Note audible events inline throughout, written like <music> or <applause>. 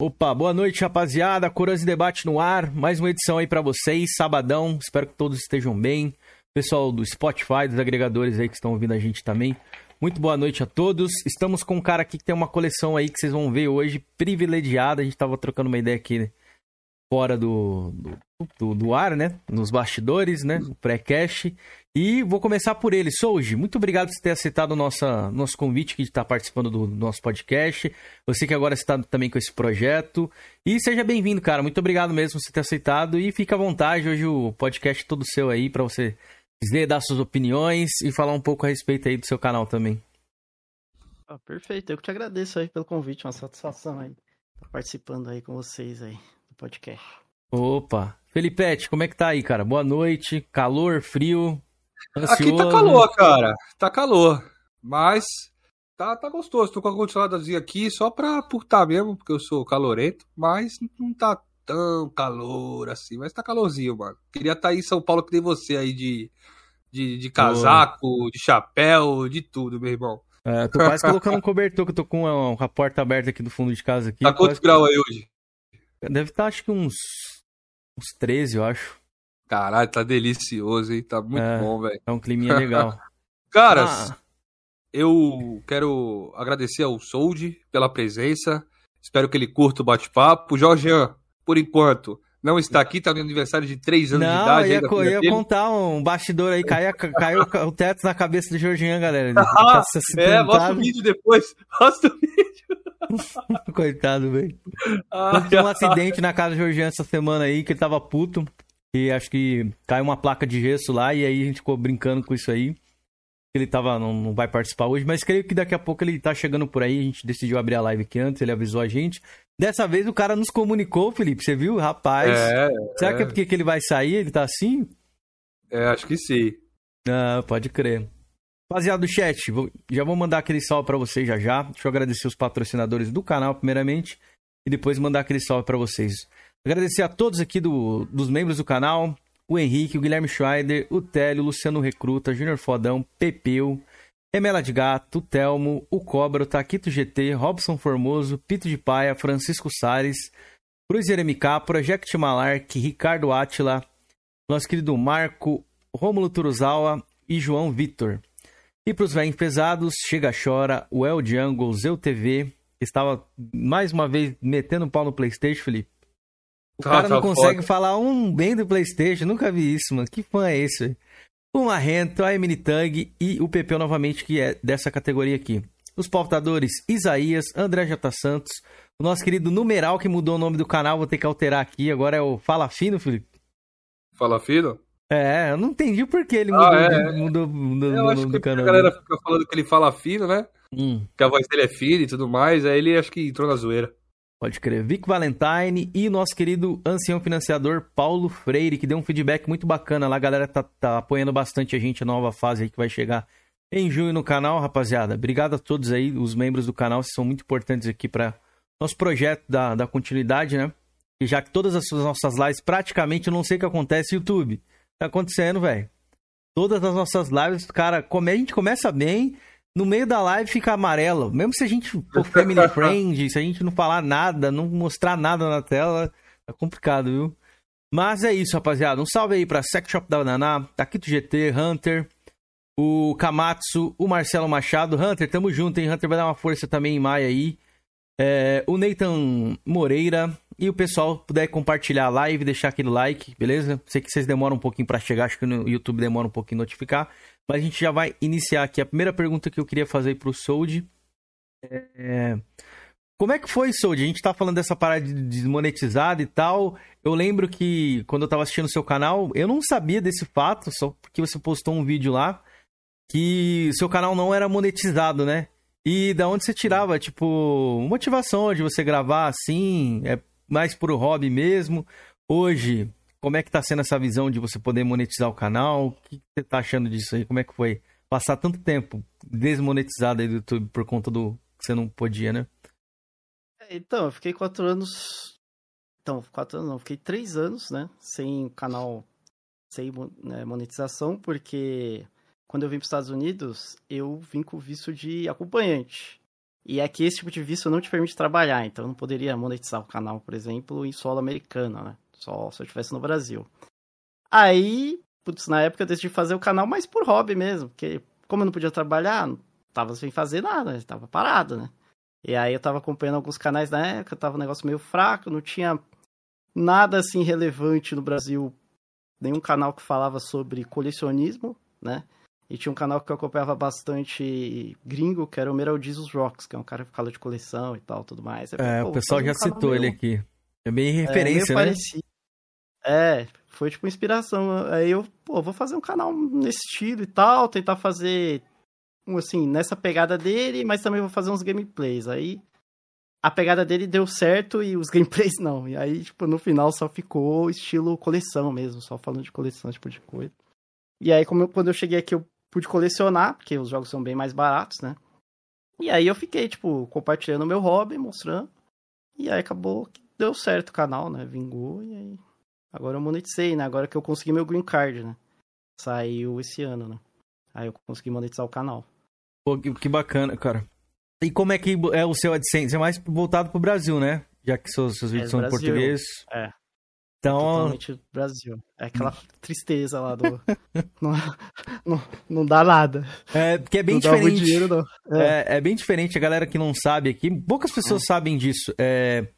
Opa, boa noite, rapaziada. Coras e Debate no ar. Mais uma edição aí para vocês, sabadão. Espero que todos estejam bem. Pessoal do Spotify, dos agregadores aí que estão ouvindo a gente também. Muito boa noite a todos. Estamos com um cara aqui que tem uma coleção aí que vocês vão ver hoje, privilegiada. A gente tava trocando uma ideia aqui fora do, do, do ar, né? Nos bastidores, né? Pré-cast. E vou começar por ele. Souji, muito obrigado por ter aceitado o nosso, nosso convite que está participando do, do, nosso podcast. Você que agora está também com esse projeto. E seja bem-vindo, cara. Muito obrigado mesmo por você ter aceitado. E fica à vontade. Hoje o podcast é todo seu aí para você dizer, dar suas opiniões e falar um pouco a respeito aí do seu canal também. Ah, perfeito. Eu que te agradeço aí pelo convite. Uma satisfação aí. Participando aí com vocês aí podcast. Opa. Felipete, como é que tá aí, cara? Boa noite. Calor, frio? Ansioso. Aqui tá calor, cara. Tá calor. Mas tá, tá gostoso. Tô com a condicionadazinha aqui só pra purtar mesmo, porque eu sou calorento. Mas não tá tão calor assim. Mas tá calorzinho, mano. Queria estar tá aí em São Paulo que nem você aí de, de, de casaco, de chapéu, de tudo, meu irmão. É, tô quase colocando um cobertor, que eu tô com a, a, porta aberta aqui do fundo de casa. Aqui, tá quantos graus aí hoje? Deve estar, tá, acho que uns, uns 13, eu acho. Caralho, tá delicioso, hein? Tá muito é, bom, velho. É um climinha legal. <laughs> Caras, ah. eu quero agradecer ao Sold pela presença. Espero que ele curta o bate-papo. Jorgean, por enquanto, não está aqui, tá no aniversário de 3 anos não, de idade. Não, ia, ia contar um bastidor aí, caiu, caiu o <laughs> teto na cabeça do Jorginho, galera. <laughs> Ah, é, <laughs> mostra o vídeo depois. Mostra o vídeo. Coitado, velho. Ah, Teve um acidente na casa do Jorginho essa semana aí, que ele tava puto. E acho que caiu uma placa de gesso lá e aí a gente ficou brincando com isso aí. Ele tava, não, não vai participar hoje, mas creio que daqui a pouco ele tá chegando por aí. A gente decidiu abrir a live aqui antes, ele avisou a gente. Dessa vez o cara nos comunicou, Felipe. Você viu? Rapaz. É, será é. que é porque que ele vai sair? Ele tá assim? É, acho que sim. Ah, pode crer. Rapaziada do chat, vou, já vou mandar aquele salve para vocês já já. Deixa eu agradecer os patrocinadores do canal, primeiramente, e depois mandar aquele salve para vocês. Agradecer a todos aqui do, dos membros do canal: o Henrique, o Guilherme Schreider, o Télio, o Luciano Recruta, Júnior Fodão, Pepeu, Emela de Gato, Telmo, o Cobra, o Taquito GT, Robson Formoso, Pito de Paia, Francisco Sares, Cruz MK, Project Malark, Ricardo Atila, nosso querido Marco, Rômulo Turuzawa e João Vitor. E para os velhos pesados, Chega Chora, o El Jungle, Zeu TV, estava mais uma vez metendo pau no Playstation, Felipe. O cara não consegue foda. falar um bem do PlayStation. Nunca vi isso, mano. Que fã é esse? O Marrento, a Emily Tang e o Pepeu novamente, que é dessa categoria aqui. Os pautadores Isaías, André J. Santos, o nosso querido Numeral, que mudou o nome do canal, vou ter que alterar aqui. Agora é o Fala Fino, Felipe. Fala Fino? É, eu não entendi por que ele mudou, ah, é. mudou, mudou, eu acho que canal. A galera fica falando que ele fala fino, né? Hum. Que a voz dele é fina e tudo mais, aí ele acho que entrou na zoeira. Pode crer. Vic Valentine e nosso querido ancião financiador Paulo Freire, que deu um feedback muito bacana lá. A galera tá, tá apoiando bastante a gente, a nova fase aí que vai chegar em junho no canal, rapaziada. Obrigado a todos aí, os membros do canal, são muito importantes aqui para nosso projeto da, da continuidade, né? E já que todas as nossas lives, praticamente, eu não sei o que acontece, YouTube. Tá acontecendo, velho. Todas as nossas lives, cara, a gente começa bem, no meio da live fica amarelo. Mesmo se a gente for family <laughs> friend, se a gente não falar nada, não mostrar nada na tela, é complicado, viu? Mas é isso, rapaziada. Um salve aí pra Sex Shop da Banana, Taquito GT, Hunter, o Kamatsu, o Marcelo Machado. Hunter, tamo junto, hein? Hunter vai dar uma força também em maio aí. É, o Nathan Moreira e o pessoal puder compartilhar a live, deixar aquele like, beleza? Sei que vocês demoram um pouquinho para chegar, acho que no YouTube demora um pouquinho notificar. Mas a gente já vai iniciar aqui. A primeira pergunta que eu queria fazer pro Sold é... Como é que foi, Sold? A gente tá falando dessa parada de desmonetizada e tal. Eu lembro que quando eu tava assistindo o seu canal, eu não sabia desse fato, só porque você postou um vídeo lá, que seu canal não era monetizado, né? E da onde você tirava, tipo, motivação de você gravar assim, é mais pro hobby mesmo? Hoje, como é que tá sendo essa visão de você poder monetizar o canal? O que você tá achando disso aí? Como é que foi passar tanto tempo desmonetizado aí do YouTube por conta do que você não podia, né? Então, eu fiquei quatro anos. Então, quatro anos não, fiquei três anos, né? Sem canal, sem né, monetização, porque quando eu vim para os Estados Unidos, eu vim com visto de acompanhante. E aqui esse tipo de visto não te permite trabalhar, então eu não poderia monetizar o canal, por exemplo, em solo americano, né? Só se eu estivesse no Brasil. Aí, putz, na época eu decidi fazer o canal mais por hobby mesmo, porque como eu não podia trabalhar, não tava sem fazer nada, tava parado, né? E aí eu tava acompanhando alguns canais na época, tava um negócio meio fraco, não tinha nada assim relevante no Brasil, nenhum canal que falava sobre colecionismo, né? E tinha um canal que eu acompanhava bastante gringo, que era o Meryl Jesus Rocks, que é um cara que fala de coleção e tal, tudo mais. é, o pessoal já um citou ele aqui. É bem referência, é, né? Parecido. É, foi tipo inspiração. Aí eu, pô, vou fazer um canal nesse estilo e tal, tentar fazer assim, nessa pegada dele, mas também vou fazer uns gameplays. Aí a pegada dele deu certo e os <laughs> gameplays não. E aí, tipo, no final só ficou estilo coleção mesmo, só falando de coleção, tipo de coisa. E aí, como eu, quando eu cheguei aqui, eu pude colecionar, porque os jogos são bem mais baratos, né? E aí eu fiquei, tipo, compartilhando meu hobby, mostrando. E aí acabou que deu certo o canal, né? Vingou e aí. Agora eu monetizei, né? Agora que eu consegui meu green card, né? Saiu esse ano, né? Aí eu consegui monetizar o canal. Pô, que, bacana, cara. E como é que é o seu AdSense? É mais voltado pro Brasil, né? Já que seus, seus vídeos é, são em português. É. Então... Totalmente Brasil. É aquela tristeza lá do. <laughs> não, não, não, dá nada. É, porque é bem não diferente. Dinheiro, não. É. é. É, bem diferente. A galera que não sabe aqui, poucas pessoas é. sabem disso. É,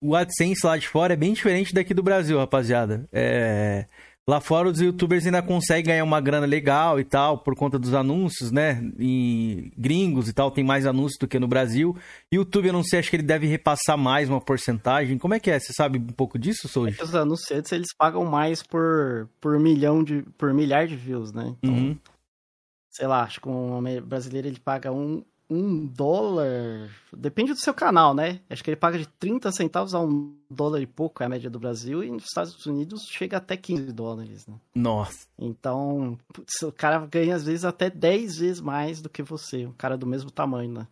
o AdSense lá de fora é bem diferente daqui do Brasil, rapaziada. É. Lá fora os youtubers ainda conseguem ganhar uma grana legal e tal, por conta dos anúncios, né? Em gringos e tal, tem mais anúncios do que no Brasil. YouTube, eu não sei, acho que ele deve repassar mais uma porcentagem. Como é que é? Você sabe um pouco disso, Soji? É os anunciantes, eles pagam mais por, por milhão de... por milhar de views, né? Então, uhum. sei lá, acho que um brasileiro ele paga um, um dólar. Depende do seu canal, né? Acho que ele paga de 30 centavos a um dólar e pouco, é a média do Brasil, e nos Estados Unidos chega até 15 dólares, né? Nossa. Então, putz, o cara ganha às vezes até 10 vezes mais do que você, um cara do mesmo tamanho, né?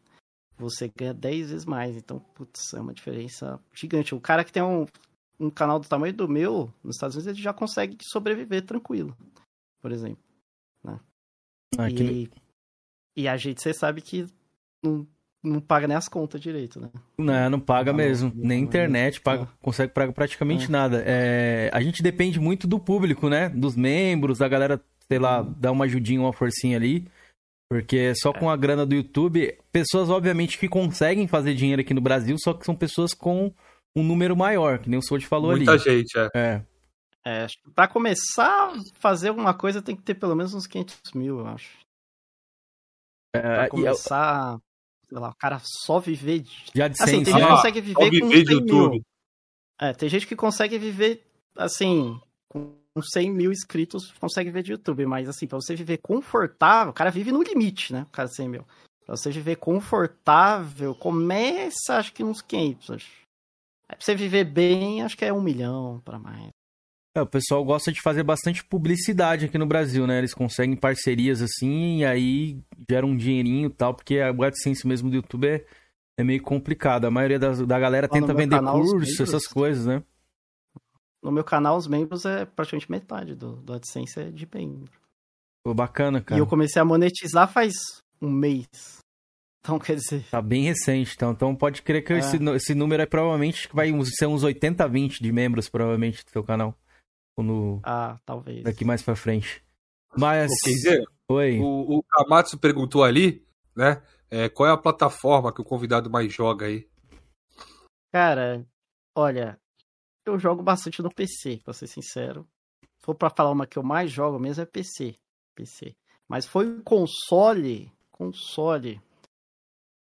Você ganha 10 vezes mais. Então, putz, é uma diferença gigante. O cara que tem um, um canal do tamanho do meu, nos Estados Unidos, ele já consegue sobreviver tranquilo, por exemplo. Né? Ah, e, que... e a gente, você sabe que não, não paga nem as contas direito, né? Não, não paga não, mesmo. Não, nem internet paga, é. consegue pagar praticamente é. nada. É, a gente depende muito do público, né? Dos membros, da galera, sei lá, hum. dar uma ajudinha, uma forcinha ali. Porque só com a grana do YouTube, pessoas obviamente que conseguem fazer dinheiro aqui no Brasil, só que são pessoas com um número maior, que nem o Sold falou Muita ali. Muita gente, é. É. É, pra começar a fazer alguma coisa tem que ter pelo menos uns 500 mil, eu acho. É, pra começar sei lá, o cara só viver de. de assim, tem gente que consegue viver, viver com 100 YouTube. mil. É, tem gente que consegue viver, assim, com 100 mil inscritos, consegue viver de YouTube, mas assim, pra você viver confortável, o cara vive no limite, né? O cara 100 mil. Pra você viver confortável, começa acho que uns 500. Acho. Pra você viver bem, acho que é um milhão para mais. É, o pessoal gosta de fazer bastante publicidade aqui no Brasil, né? Eles conseguem parcerias assim e aí geram um dinheirinho e tal, porque a AdSense mesmo do YouTube é, é meio complicado. A maioria das, da galera tenta vender canal, curso, essas coisas, né? No meu canal, os membros é praticamente metade do, do AdSense é de membro. Pô, bacana, cara. E eu comecei a monetizar faz um mês. Então, quer dizer. Tá bem recente, então. Então pode crer que é. esse, esse número é provavelmente que vai ser uns 80, 20 de membros, provavelmente, do seu canal. Quando... Ah, talvez. Daqui mais pra frente. Mas. Quer dizer, Oi. O, o Kamatsu perguntou ali, né? É, qual é a plataforma que o convidado mais joga aí? Cara, olha, eu jogo bastante no PC, pra ser sincero. Se for pra falar uma que eu mais jogo mesmo é PC. PC. Mas foi console. Console.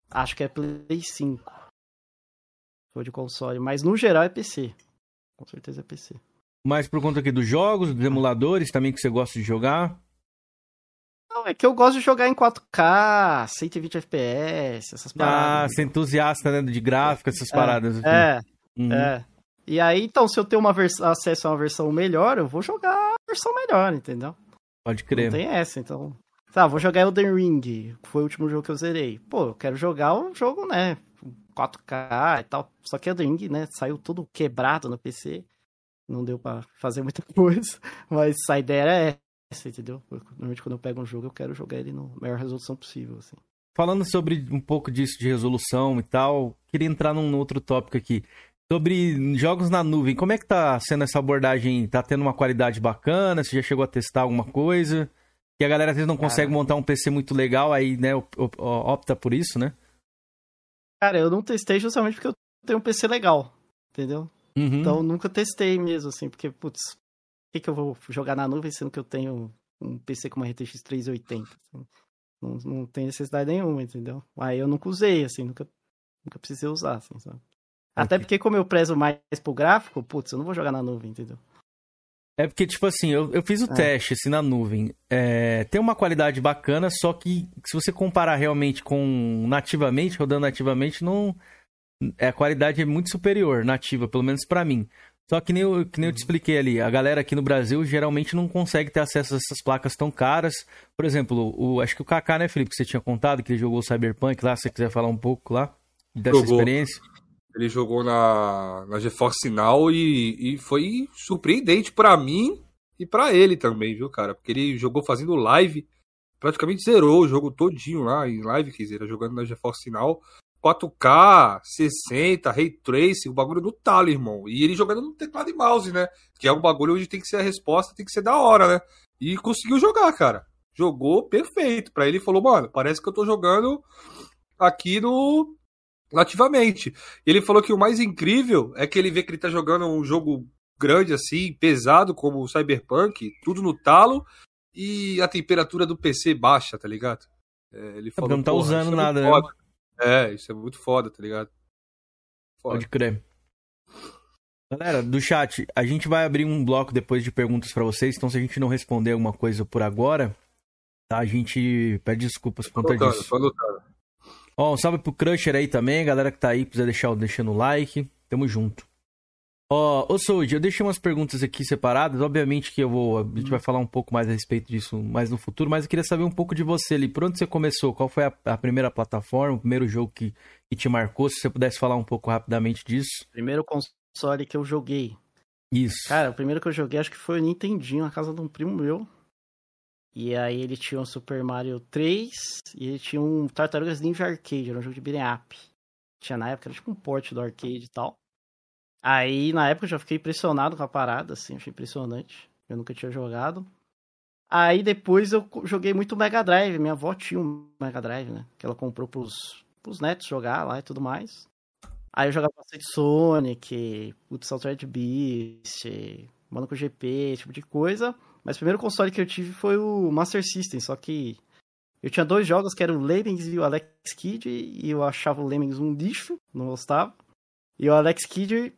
Acho que é Play 5. Foi de console. Mas no geral é PC. Com certeza é PC. Mas por conta aqui dos jogos, dos emuladores também que você gosta de jogar? Não, é que eu gosto de jogar em 4K, 120 FPS, essas paradas. Ah, você é entusiasta, né, de gráfico, essas é, paradas. Assim. É, uhum. é. E aí, então, se eu tenho uma acesso a uma versão melhor, eu vou jogar a versão melhor, entendeu? Pode crer. Não tem essa, então... Tá, vou jogar Elden Ring, que foi o último jogo que eu zerei. Pô, eu quero jogar o jogo, né, 4K e tal. Só que Elden Ring, né, saiu todo quebrado no PC não deu para fazer muita <laughs> coisa, mas a ideia é essa, entendeu? Normalmente quando eu pego um jogo, eu quero jogar ele na maior resolução possível, assim. falando sobre um pouco disso de resolução e tal, queria entrar num outro tópico aqui. Sobre jogos na nuvem, como é que tá sendo essa abordagem? Tá tendo uma qualidade bacana? Você já chegou a testar alguma coisa? Que a galera às vezes não consegue Cara. montar um PC muito legal, aí, né, opta por isso, né? Cara, eu não testei justamente porque eu tenho um PC legal, entendeu? Uhum. Então nunca testei mesmo, assim, porque, putz, por que, que eu vou jogar na nuvem sendo que eu tenho um PC com uma RTX 380? Assim? Não, não tem necessidade nenhuma, entendeu? Aí eu nunca usei, assim, nunca, nunca precisei usar, assim, sabe? Até porque como eu prezo mais pro gráfico, putz, eu não vou jogar na nuvem, entendeu? É porque, tipo assim, eu, eu fiz o é. teste assim, na nuvem. É, tem uma qualidade bacana, só que se você comparar realmente com nativamente, rodando nativamente, não. É, a qualidade é muito superior, nativa, pelo menos para mim. Só que nem, eu, que nem eu te expliquei ali, a galera aqui no Brasil geralmente não consegue ter acesso a essas placas tão caras. Por exemplo, o, acho que o Kaká, né, Felipe, que você tinha contado, que ele jogou Cyberpunk lá, se você quiser falar um pouco lá dessa jogou. experiência. Ele jogou na, na GeForce Now e, e foi surpreendente para mim e para ele também, viu, cara? Porque ele jogou fazendo live, praticamente zerou o jogo todinho lá em live, quer dizer, jogando na GeForce Now. 4K, 60, Ray Tracing, o bagulho no talo, irmão. E ele jogando no teclado e mouse, né? Que é um bagulho onde tem que ser a resposta, tem que ser da hora, né? E conseguiu jogar, cara. Jogou perfeito. Pra ele falou, mano, parece que eu tô jogando aqui no nativamente. E ele falou que o mais incrível é que ele vê que ele tá jogando um jogo grande assim, pesado como o Cyberpunk, tudo no talo e a temperatura do PC baixa, tá ligado? É, ele é, falou, não tá usando é nada, né? É, isso é muito foda, tá ligado? Foda. Pode crer. Galera, do chat, a gente vai abrir um bloco depois de perguntas para vocês, então se a gente não responder alguma coisa por agora, tá? A gente pede desculpas por conta disso. Tô lutando. Ó, um salve pro Crusher aí também, galera que tá aí, precisa deixar deixando o like. Tamo junto. Ó, ô Sold, eu deixei umas perguntas aqui separadas. Obviamente que eu vou. A gente vai falar um pouco mais a respeito disso mais no futuro, mas eu queria saber um pouco de você ali. Por onde você começou? Qual foi a, a primeira plataforma, o primeiro jogo que, que te marcou? Se você pudesse falar um pouco rapidamente disso. Primeiro console que eu joguei. Isso. Cara, o primeiro que eu joguei acho que foi o Nintendinho, na casa de um primo meu. E aí ele tinha um Super Mario 3 e ele tinha um Tartarugas Ninja Arcade, era um jogo de beat'em up. Tinha na época, era tipo um port do arcade e tal. Aí na época eu já fiquei impressionado com a parada, assim, achei impressionante. Eu nunca tinha jogado. Aí depois eu joguei muito Mega Drive, minha avó tinha um Mega Drive, né? Que ela comprou pros, pros netos jogar lá e tudo mais. Aí eu jogava bastante Sonic, Putz Altered Beast, Monaco GP, esse tipo de coisa. Mas o primeiro console que eu tive foi o Master System, só que eu tinha dois jogos que eram o Lemmings e o Alex Kidd, e eu achava o Lemmings um lixo, não gostava. E o Alex Kidd.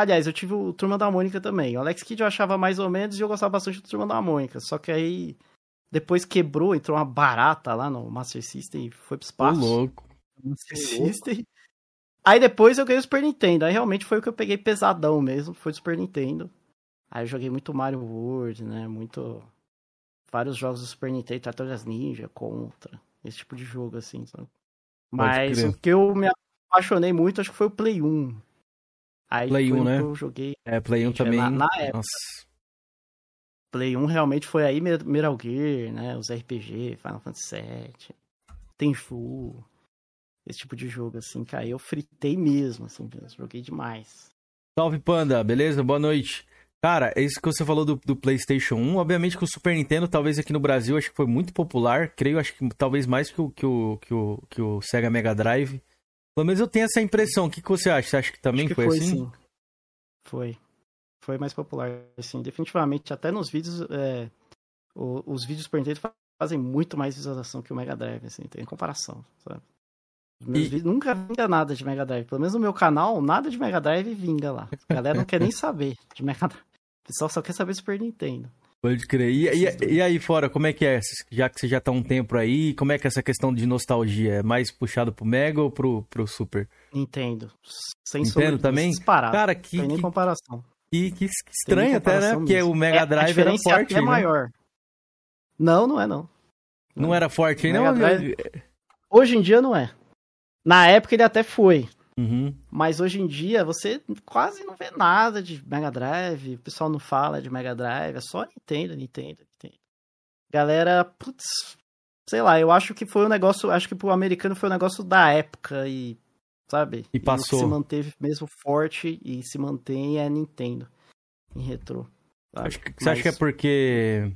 Aliás, eu tive o Turma da Mônica também. O Alex Kidd eu achava mais ou menos e eu gostava bastante do Turma da Mônica. Só que aí depois quebrou, entrou uma barata lá no Master System e foi pro espaço. Ô, louco. Master System. Aí depois eu ganhei o Super Nintendo. Aí realmente foi o que eu peguei pesadão mesmo, foi o Super Nintendo. Aí eu joguei muito Mario World, né? Muito. Vários jogos do Super Nintendo, Tartarugas Ninja, Contra. Esse tipo de jogo, assim, sabe? Mas o que eu me apaixonei muito, acho que foi o Play 1. Aí Play 1, né? eu joguei. É, Play 1 também. Na, na época. Nossa. Play 1 realmente foi aí Metal Gear, né? Os RPG, Final Fantasy VII, Tenfu, esse tipo de jogo, assim, cara. Eu fritei mesmo, assim, joguei demais. Salve, Panda, beleza? Boa noite. Cara, é isso que você falou do, do, PlayStation 1. Obviamente que o Super Nintendo, talvez aqui no Brasil, acho que foi muito popular. Creio, acho que talvez mais que o, que o, que o, que o Sega Mega Drive. Pelo menos eu tenho essa impressão. O que, que você acha? Você acha que também que foi, foi, assim? Sim. Foi. Foi mais popular, assim. Definitivamente, até nos vídeos, é, o, os vídeos Super Nintendo fazem muito mais visualização que o Mega Drive, assim. Tem comparação, sabe? Meus e... vídeos nunca vinga nada de Mega Drive. Pelo menos no meu canal, nada de Mega Drive vinga lá. A galera não quer nem saber de Mega Drive. O pessoal só quer saber Super Nintendo. Pode crer. E, e, e, aí fora, como é que é? Já que você já tá um tempo aí, como é que é essa questão de nostalgia? É mais puxado pro Mega ou pro, pro Super? Nintendo. Sem Nintendo também? Disparado. Cara, que... Tem nem que, comparação. Que, que estranho até, né? Porque o Mega Drive é, era forte. É né? maior. Não, não é não. Não, não era forte não? Drive... Hoje em dia não é. Na época ele até foi. Uhum. Mas hoje em dia você quase não vê nada de Mega Drive, o pessoal não fala de Mega Drive, é só Nintendo, Nintendo, Nintendo. Galera, putz, sei lá, eu acho que foi um negócio, acho que pro americano foi um negócio da época e, sabe? E passou. E se manteve mesmo forte e se mantém é Nintendo em retrô. sabe? Acho que, Você acha que é porque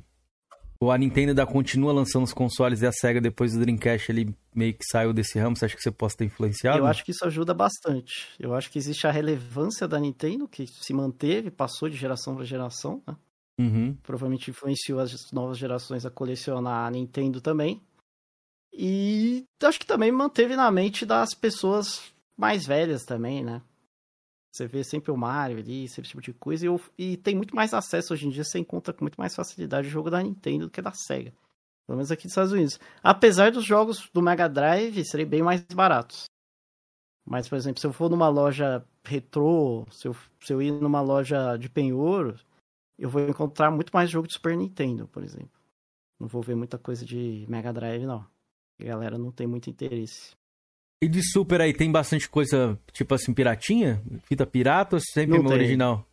a Nintendo ainda continua lançando os consoles e a SEGA depois do Dreamcast ele meio que saiu desse ramo? Você acha que você possa ter influenciado? Eu acho que isso ajuda bastante. Eu acho que existe a relevância da Nintendo, que se manteve, passou de geração para geração, né? Uhum. Provavelmente influenciou as novas gerações a colecionar a Nintendo também. E acho que também manteve na mente das pessoas mais velhas também, né? Você vê sempre o Mario ali, esse tipo de coisa. E, eu, e, tem muito mais acesso hoje em dia. Você encontra com muito mais facilidade o jogo da Nintendo do que da Sega. Pelo menos aqui nos Estados Unidos. Apesar dos jogos do Mega Drive serem bem mais baratos. Mas, por exemplo, se eu for numa loja retrô, se eu, se eu ir numa loja de penhor, eu vou encontrar muito mais jogo de Super Nintendo, por exemplo. Não vou ver muita coisa de Mega Drive, não. A galera não tem muito interesse. E de Super aí, tem bastante coisa, tipo assim, piratinha? Fita pirata ou sempre Não no original?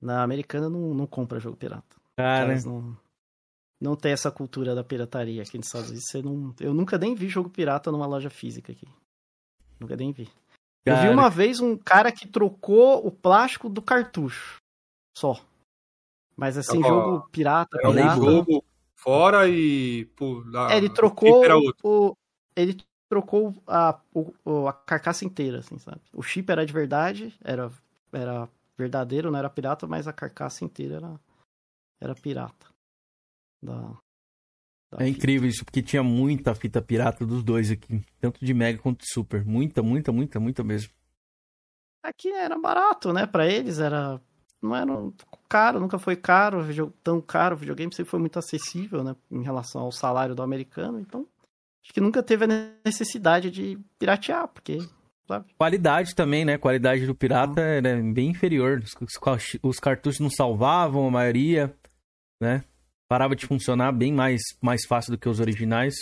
Na americana não, não compra jogo pirata. Cara, não, não tem essa cultura da pirataria aqui nos Estados Unidos. Você não, eu nunca nem vi jogo pirata numa loja física aqui. Nunca nem vi. Eu vi cara, uma vez um cara que trocou o plástico do cartucho. Só. Mas assim, jogo pirata, É pirata. jogo fora e. Pô, da, É, ele trocou o, ele trocou a, a carcaça inteira, assim, sabe? O chip era de verdade, era, era verdadeiro, não era pirata, mas a carcaça inteira era, era pirata. Da, da é incrível isso, porque tinha muita fita pirata dos dois aqui. Tanto de Mega quanto de Super. Muita, muita, muita, muita mesmo. Aqui era barato, né? Pra eles era. Não era caro, nunca foi caro, tão caro. O videogame sempre foi muito acessível, né? Em relação ao salário do americano. Então, acho que nunca teve a necessidade de piratear, porque, sabe? Qualidade também, né? Qualidade do pirata era bem inferior. Os, os- os cartuchos não salvavam a maioria, né? Parava de funcionar bem mais, mais fácil do que os originais.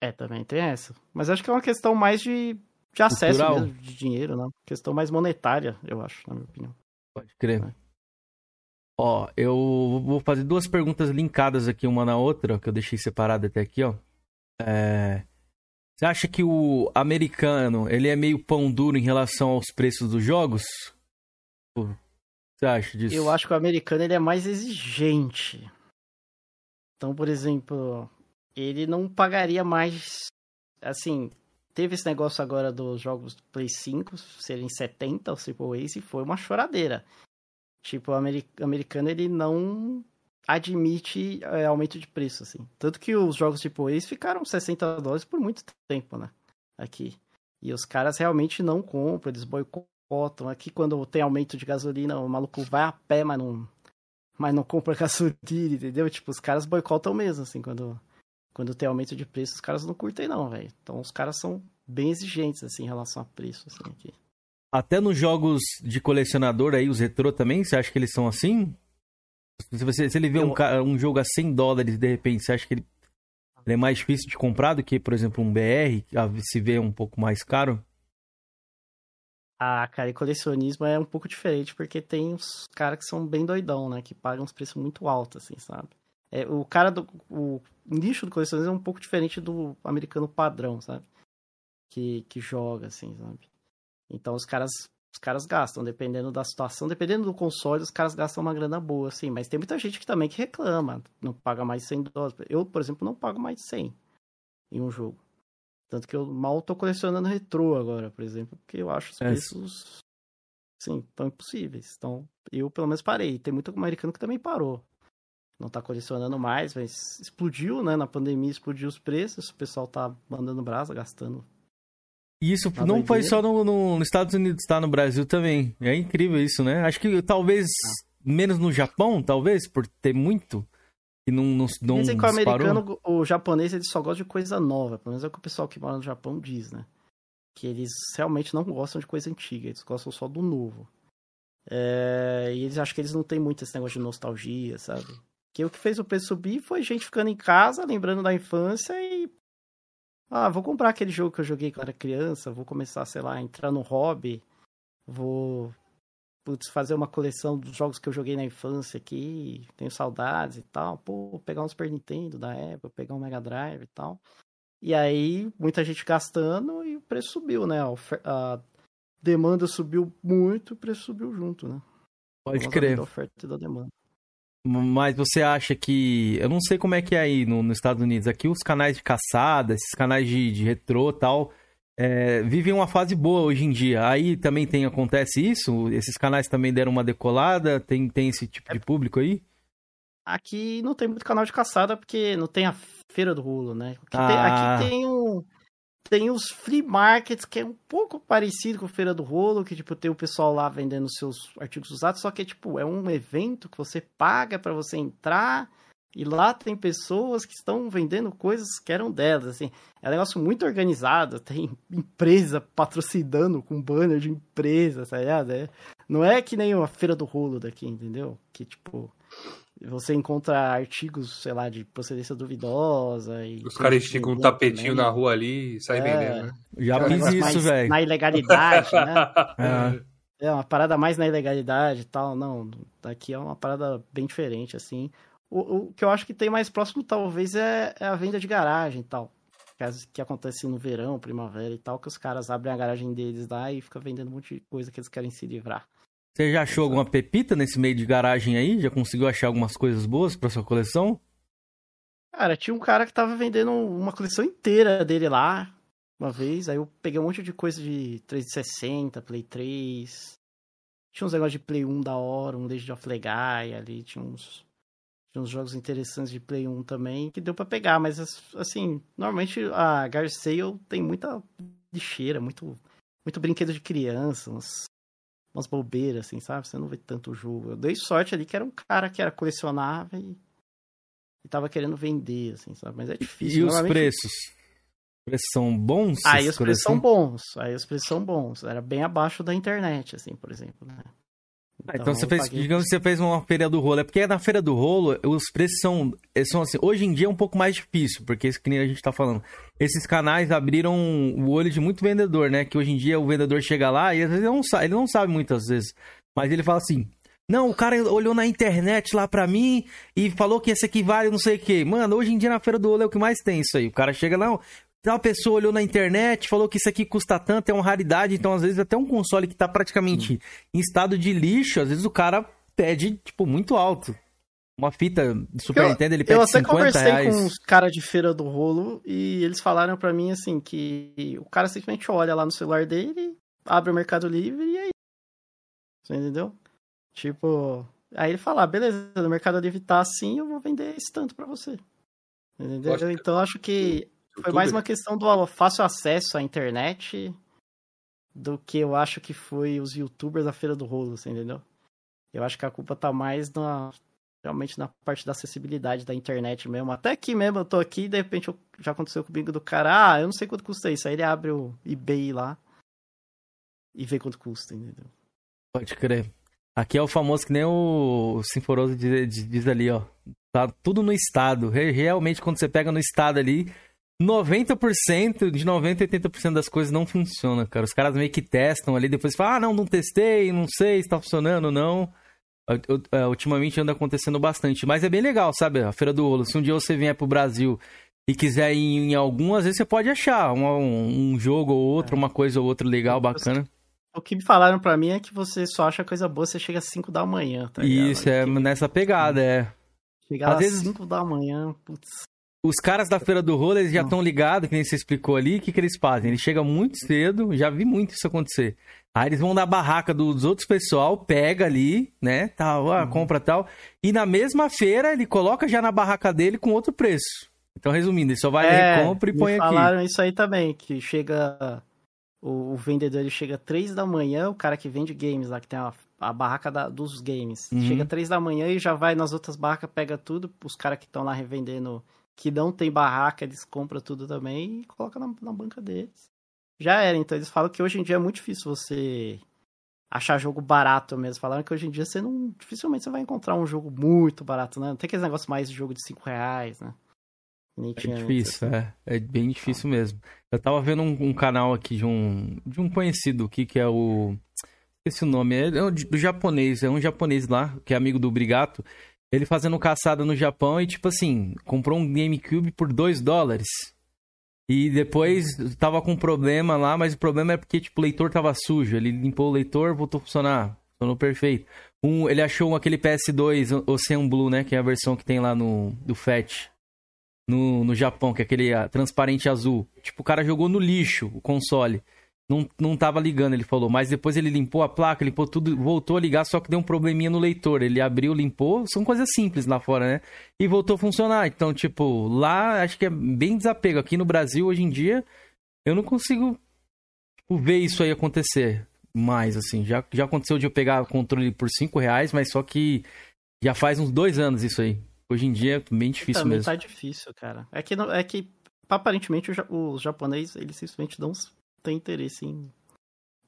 É, também tem essa. Mas acho que é uma questão mais de, de acesso Cultural. mesmo, de dinheiro, né? Questão mais monetária, eu acho, na minha opinião. Pode crer. É. Ó, eu vou fazer duas perguntas linkadas aqui uma na outra, que eu deixei separado até aqui, ó. É, Você acha que o americano, ele é meio pão duro em relação aos preços dos jogos? O que Você acha disso? Eu acho que o americano ele é mais exigente. Então, por exemplo, ele não pagaria mais. Assim, teve esse negócio agora dos jogos do Play 5 serem 70 o Triple Ace e foi uma choradeira. Tipo, o ameri- americano ele não admite é, aumento de preço, assim. Tanto que os jogos Triple Ace ficaram 60 dólares por muito tempo, né? Aqui. E os caras realmente não compram, eles boicotam. Aqui, quando tem aumento de gasolina, o maluco vai a pé, mas não, mas não compra <laughs> gasolina, entendeu? Tipo, os caras boicotam mesmo, assim, quando, quando tem aumento de preço, os caras não curtem, não, velho. Então, os caras são bem exigentes, assim, em relação a preço, assim, aqui. Até nos jogos de colecionador aí, os retrô também, você acha que eles são assim? Se, você, se ele vê um, Eu- ca- um jogo a 100 dólares, de repente, você acha que ele, ele é mais difícil de comprar do que, por exemplo, um BR, que se vê um pouco mais caro? Ah, cara, e colecionismo é um pouco diferente, porque tem os caras que são bem doidão, né? Que pagam uns preços muito altos, assim, sabe? É, o cara do. O nicho do colecionismo é um pouco diferente do americano padrão, sabe? Que, que joga, assim, sabe? Então os caras. Os caras gastam, dependendo da situação, dependendo do console, os caras gastam uma grana boa, assim. Mas tem muita gente que também que reclama, não paga mais 100 dólares. Eu, por exemplo, não pago mais 100 em um jogo. Tanto que eu mal tô colecionando retrô agora, por exemplo, porque eu acho os É. preços, sim, tão impossíveis. Então, eu pelo menos parei. Tem muito americano que também parou. Não tá colecionando mais, mas explodiu, né? Na pandemia explodiu os preços, o pessoal tá mandando brasa, gastando. E isso não foi só no, no- nos Estados Unidos, tá? No Brasil também. É incrível isso, né? Acho que talvez menos no Japão, talvez, por ter muito. E não, não, não Dizem que o americano, o japonês, ele só gosta de coisa nova. Pelo menos é o que o pessoal que mora no Japão diz, né? Que eles realmente não gostam de coisa antiga, eles gostam só do novo. É, E eles acham que eles não têm muito esse negócio de nostalgia, sabe? Que o que fez o preço subir foi gente ficando em casa, lembrando da infância e. Ah, vou comprar aquele jogo que eu joguei quando era criança, vou começar, sei lá, a entrar no hobby, vou putz, fazer uma coleção dos jogos que eu joguei na infância aqui, tenho saudades e tal. Pô, pegar um Super Nintendo da época, pegar um Mega Drive e tal. E aí, muita gente gastando e o preço subiu, né? A, a demanda subiu muito, o preço subiu junto, né? Pode crer. Da oferta e da demanda. Mas você acha que. Eu não sei como é que é aí no, nos Estados Unidos. Aqui os canais de caçada, esses canais de, de retrô e tal, é, vivem uma fase boa hoje em dia. Aí também tem, acontece isso? Esses canais também deram uma decolada? Tem, tem esse tipo de público aí? Aqui não tem muito canal de caçada porque não tem a feira do rolo, né? Aqui, Ah. tem, aqui tem um. Tem os free markets, que é um pouco parecido com Feira do Rolo, que, tipo, tem o pessoal lá vendendo seus artigos usados, só que, tipo, é um evento que você paga pra você entrar, e lá tem pessoas que estão vendendo coisas que eram delas, assim. É um negócio muito organizado, tem empresa patrocinando com banner de empresa, tá ligado? É, não é que nem a Feira do Rolo daqui, entendeu? Que, tipo, você encontra artigos, sei lá, de procedência duvidosa e... Os caras esticam um tapetinho na rua ali e saem É. vendendo, né? Já É um fiz isso, mais velho. Na ilegalidade, né? <laughs> É. É uma parada mais na ilegalidade e tal. Não, daqui é uma parada bem diferente, assim. O, o que eu acho que tem mais próximo, talvez, é, é a venda de garagem e tal. Que, que acontece no verão, primavera e tal, que os caras abrem a garagem deles lá e ficam vendendo um monte de coisa que eles querem se livrar. Você já achou alguma pepita nesse meio de garagem aí? Já conseguiu achar algumas coisas boas pra sua coleção? Cara, tinha um cara que tava vendendo uma coleção inteira dele lá, uma vez. Aí eu peguei um monte de coisa de 360, Play 3. Tinha uns negócios de Play 1 da hora, um Legend of Legai ali. Tinha uns, tinha uns jogos interessantes de Play 1 também que deu pra pegar. Mas, assim, normalmente a Gar Sale tem muita lixeira, muito, muito brinquedo de criança, umas, umas bobeiras, assim, sabe? Você não vê tanto jogo. Eu dei sorte ali que era um cara que era colecionável e e tava querendo vender, assim, sabe? Mas é difícil. E os preços? Os preços são bons? Aí os preços são coleções? bons. Aí os preços são bons. Era bem abaixo da internet, assim, por exemplo, né? Ah, então você eu fez, paguei- digamos que você fez uma feira do rolo. É porque na feira do rolo, os preços são, eles são assim, hoje em dia é um pouco mais difícil, porque isso que a gente tá falando. Esses canais abriram o olho de muito vendedor, né? Que hoje em dia o vendedor chega lá e às vezes ele não sabe, ele não sabe muitas vezes. Mas ele fala assim: Não, o cara olhou na internet lá pra mim e falou que esse aqui vale não sei o quê. Mano, hoje em dia na feira do rolo é o que mais tem isso aí. O cara chega lá, Tal pessoa olhou na internet, falou que isso aqui custa tanto, é uma raridade, então às vezes até um console que tá praticamente em estado de lixo, às vezes o cara pede, tipo, muito alto. Uma fita de Super Eu- Nintendo, ele pede Eu até 50 conversei reais. com uns caras de feira do rolo e eles falaram pra mim assim que o cara simplesmente olha lá no celular dele, abre o Mercado Livre e aí. Você entendeu? Tipo, aí ele fala, ah, beleza, no Mercado Livre tá assim, eu vou vender esse tanto pra você. Entendeu? Então acho que foi mais uma questão do fácil acesso à internet do que eu acho que foi os youtubers da feira do rolo, você entendeu? Eu acho que a culpa tá mais na realmente na parte da acessibilidade da internet mesmo. Até aqui mesmo eu tô aqui e de repente eu- já aconteceu comigo do cara, ah, eu não sei quanto custa isso. Aí ele abre o eBay lá e vê quanto custa, entendeu? Pode crer. Aqui é o famoso que nem o Sinforoso diz, diz- diz ali, ó. Tá tudo no estado. Re- Realmente, quando você pega no estado ali, 90%, de 90% a 80% das coisas não funcionam, cara. Os caras meio que testam ali, depois falam, ah, não, não testei, não sei se tá funcionando ou não. Eu- eu- é, Ultimamente anda acontecendo bastante. Mas é bem legal, sabe? A Feira do Rolo. Se um dia você vier pro Brasil e quiser ir em algum, às vezes você pode achar um, um- jogo ou outro, uma coisa ou outra legal, bacana. O que me falaram pra mim é que você só acha coisa boa se você chega às 5 da manhã, tá ligado? Isso, é Que nessa pegada, é. Chegar às às vezes- 5 da manhã, putz. Os caras da Feira do Rolo, eles já estão ligados, que nem você explicou ali, o que, que eles fazem? Eles chegam muito cedo, já vi muito isso acontecer. Aí eles vão na barraca dos outros pessoal, pega ali, né, tal, ah, Uhum. compra tal, e na mesma feira ele coloca já na barraca dele com outro preço. Então, resumindo, ele só vai É, e compra e põe aqui. falaram isso aí também, que chega. O, o vendedor ele chega 3 da manhã, o cara que vende games lá, que tem a, a barraca da- dos games. Uhum. Chega 3 da manhã e já vai nas outras barracas, pega tudo. Os caras que estão lá revendendo, que não tem barraca, eles compram tudo também e colocam na, na banca deles. Já era, então eles falam que hoje em dia é muito difícil você achar jogo barato mesmo. Falaram que hoje em dia você não. Dificilmente você vai encontrar um jogo muito barato, né? Não tem aqueles negócios mais de jogo de 5 reais, né? Nem É tinha antes, difícil, assim. é. É bem difícil mesmo. Eu tava vendo um, um canal aqui de um, de um conhecido aqui, que é o Esse o nome é, é do japonês, é um japonês lá, que é amigo do Brigato. Ele fazendo caçada no Japão e, tipo assim, comprou um GameCube por 2 dólares. E depois tava com problema lá, mas o problema é porque, tipo, o leitor tava sujo. Ele limpou o leitor, voltou a funcionar. Funcionou perfeito. Um, ele achou aquele PS2 Ocean Blue, né? Que é a versão que tem lá no do FAT. No, no Japão, que é aquele transparente azul. Tipo, o cara jogou no lixo o console não, não tava ligando, ele falou. Mas depois ele limpou a placa, limpou tudo, voltou a ligar, só que deu um probleminha no leitor. Ele abriu, limpou, são coisas simples lá fora, né? E voltou a funcionar. Então, tipo, lá acho que é bem desapego. Aqui no Brasil, hoje em dia, eu não consigo tipo, ver isso aí acontecer mais, assim. Já, já aconteceu de eu pegar o controle por 5 reais, mas só que já faz uns dois anos isso aí. Hoje em dia é bem difícil Também mesmo. tá difícil, cara. É que, é que aparentemente os japoneses, eles simplesmente dão uns tem interesse em,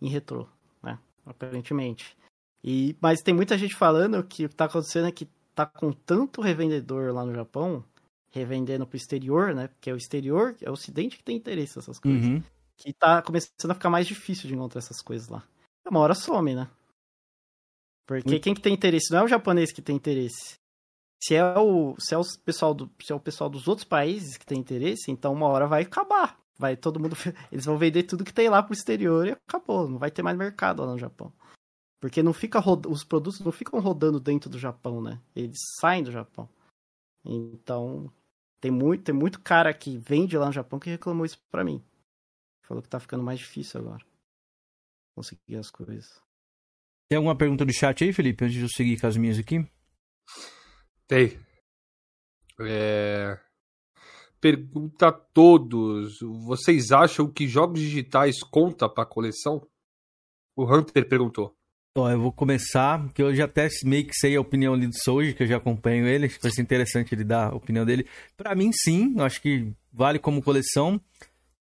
em retrô, né? Aparentemente. E, mas tem muita gente falando que o que tá acontecendo é que tá com tanto revendedor lá no Japão, revendendo pro exterior, né? Porque é o exterior, é o ocidente que tem interesse nessas coisas. Uhum. Que tá começando a ficar mais difícil de encontrar essas coisas lá. Uma hora some, né? Porque Uhum. quem que tem interesse não é o japonês que tem interesse. Se é o, se é o pessoal do, se é o pessoal dos outros países que tem interesse, então uma hora vai acabar. Vai todo mundo. <laughs> Eles vão vender tudo que tem lá pro exterior e acabou. Não vai ter mais mercado lá no Japão. Porque não fica rod... os produtos não ficam rodando dentro do Japão, né? Eles saem do Japão. Então, tem muito, tem muito cara que vende lá no Japão que reclamou isso pra mim. Falou que tá ficando mais difícil agora. Conseguir as coisas. Tem alguma pergunta do chat aí, Felipe? Antes de eu seguir com as minhas aqui? Tem. É... Pergunta a todos: vocês acham que jogos digitais conta pra coleção? O Hunter perguntou. Ó, eu vou começar, que eu já até meio que sei a opinião ali do Soji, que eu já acompanho ele, acho que vai ser interessante ele dar a opinião dele. Pra mim, sim, acho que vale como coleção.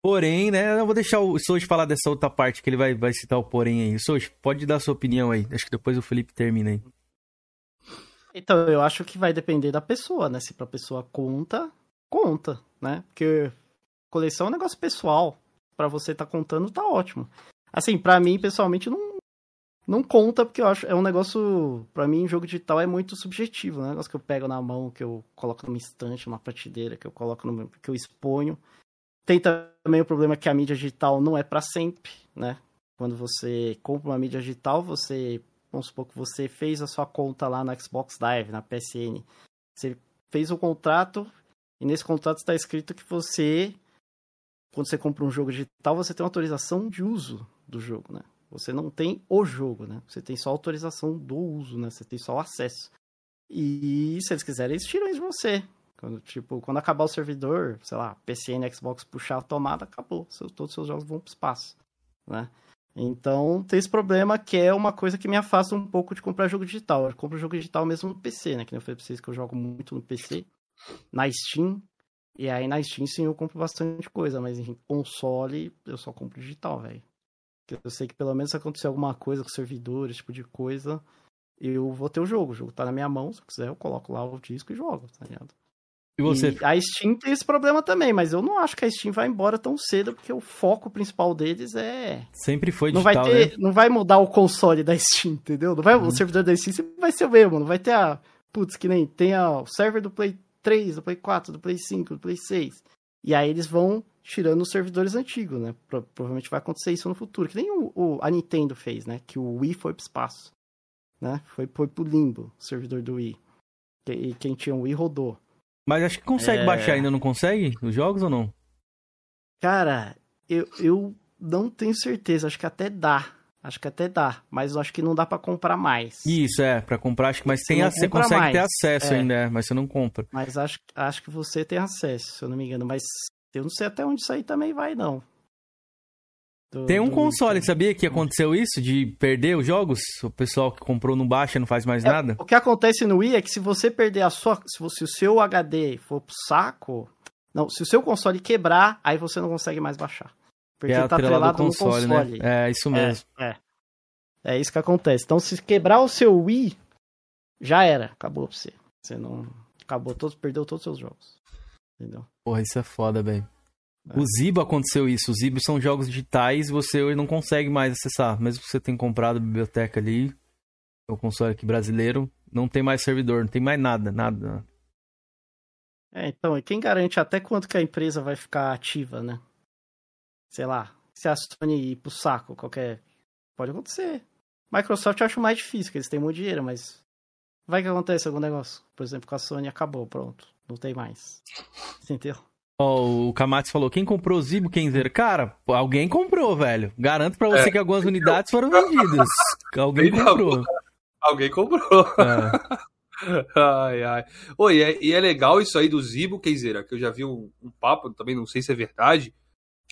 Porém, né, eu vou deixar o Soji falar dessa outra parte, que ele vai, vai citar o porém aí. Soji, pode dar a sua opinião aí, acho que depois o Felipe termina aí. Então, eu acho que vai depender da pessoa, né? Se pra pessoa conta, conta, né? Porque coleção é um negócio pessoal. Pra você tá contando, tá ótimo. Assim, pra mim, pessoalmente, não, não conta, porque eu acho é um negócio. Pra mim, jogo digital é muito subjetivo, né? Um negócio que eu pego na mão, que eu coloco numa estante, numa prateleira, que eu coloco no, que eu exponho. Tem também o problema que a mídia digital não é pra sempre, né? Quando você compra uma mídia digital, você. Vamos supor que você fez a sua conta lá na Xbox Live, na PSN. Você fez o contrato, e nesse contrato está escrito que você, quando você compra um jogo digital, você tem autorização de uso do jogo, né? Você não tem o jogo, né? Você tem só autorização do uso, né? Você tem só o acesso. E se eles quiserem, eles tiram isso de você. Quando, tipo, quando acabar o servidor, sei lá, PCN, Xbox puxar a tomada, acabou. Todos os seus jogos vão pro espaço, né? Então, tem esse problema que é uma coisa que me afasta um pouco de comprar jogo digital. Eu compro jogo digital mesmo no PC, né? Que nem eu falei pra vocês que eu jogo muito no PC na Steam. E aí na Steam sim eu compro bastante coisa, mas em console eu só compro digital, velho. Eu sei que pelo menos se acontecer alguma coisa com servidor, esse tipo de coisa, eu vou ter o jogo. O jogo tá na minha mão, se eu quiser eu coloco lá o disco e jogo, tá ligado? E você? E a Steam tem esse problema também, mas eu não acho que a Steam vai embora tão cedo, porque o foco principal deles é. Sempre foi Não vai, digital, ter, né? não vai mudar o console da Steam, entendeu? Não vai, Uhum. O servidor da Steam sempre vai ser o mesmo, não vai ter a. Putz, que nem tem a, o server do Play 3, do Play 4, do Play 5, do Play 6. E aí eles vão tirando os servidores antigos, né? Pro- provavelmente vai acontecer isso no futuro. Que nem o, o- a Nintendo fez, né? Que o Wii foi pro espaço. Né? Foi, foi pro limbo, o servidor do Wii. Que- E quem tinha o Wii rodou. Mas acho que consegue É. baixar ainda, não consegue? Os jogos ou não? Cara, eu, eu não tenho certeza. Acho que até dá. Acho que até dá. Mas acho que não dá pra comprar mais. Isso, é, pra comprar, acho que, mas Você tem você consegue ter mais. acesso É. ainda, é, mas você não compra. Mas acho, acho que você tem acesso, se eu não me engano. Mas eu não sei até onde isso aí também vai, não. Do- Tem um console, Wii. sabia que aconteceu isso? De perder os jogos? O pessoal que comprou não baixa, não faz mais É, nada? O que acontece no Wii é que se você perder a sua. Se, se o seu HD for pro saco. Não, se o seu console quebrar, aí você não consegue mais baixar. Porque é tá atrelado atrelado no console. né? É, isso mesmo. É, é. É isso que acontece. Então, se quebrar o seu Wii, já era. Acabou pra você. Você não. Acabou todos, perdeu todos os seus jogos. Entendeu? Porra, isso é foda, velho. O Zibo aconteceu isso. Os Zibo são jogos digitais e você hoje não consegue mais acessar. Mesmo que você tenha comprado a biblioteca ali, o console aqui brasileiro, não tem mais servidor, não tem mais nada, nada. É, então, e quem garante até quanto que a empresa vai ficar ativa, né? Sei lá, se a Sony ir pro saco, qualquer. Pode acontecer. Microsoft eu acho mais difícil, porque eles têm muito dinheiro, mas. Vai que acontece algum negócio. Por exemplo, com a Sony acabou, pronto. Não tem mais. <laughs> Entendeu? Ó, o Kamatsu falou, quem comprou o Zibo Kenzer? Cara, alguém comprou, velho. Garanto pra você é. que algumas unidades foram vendidas. alguém comprou. Alguém comprou. É. <laughs> ai, ai. Oi, e, é, e é, legal isso aí do Zibo, Kenzeira, que eu já vi um, um papo, também não sei se é verdade,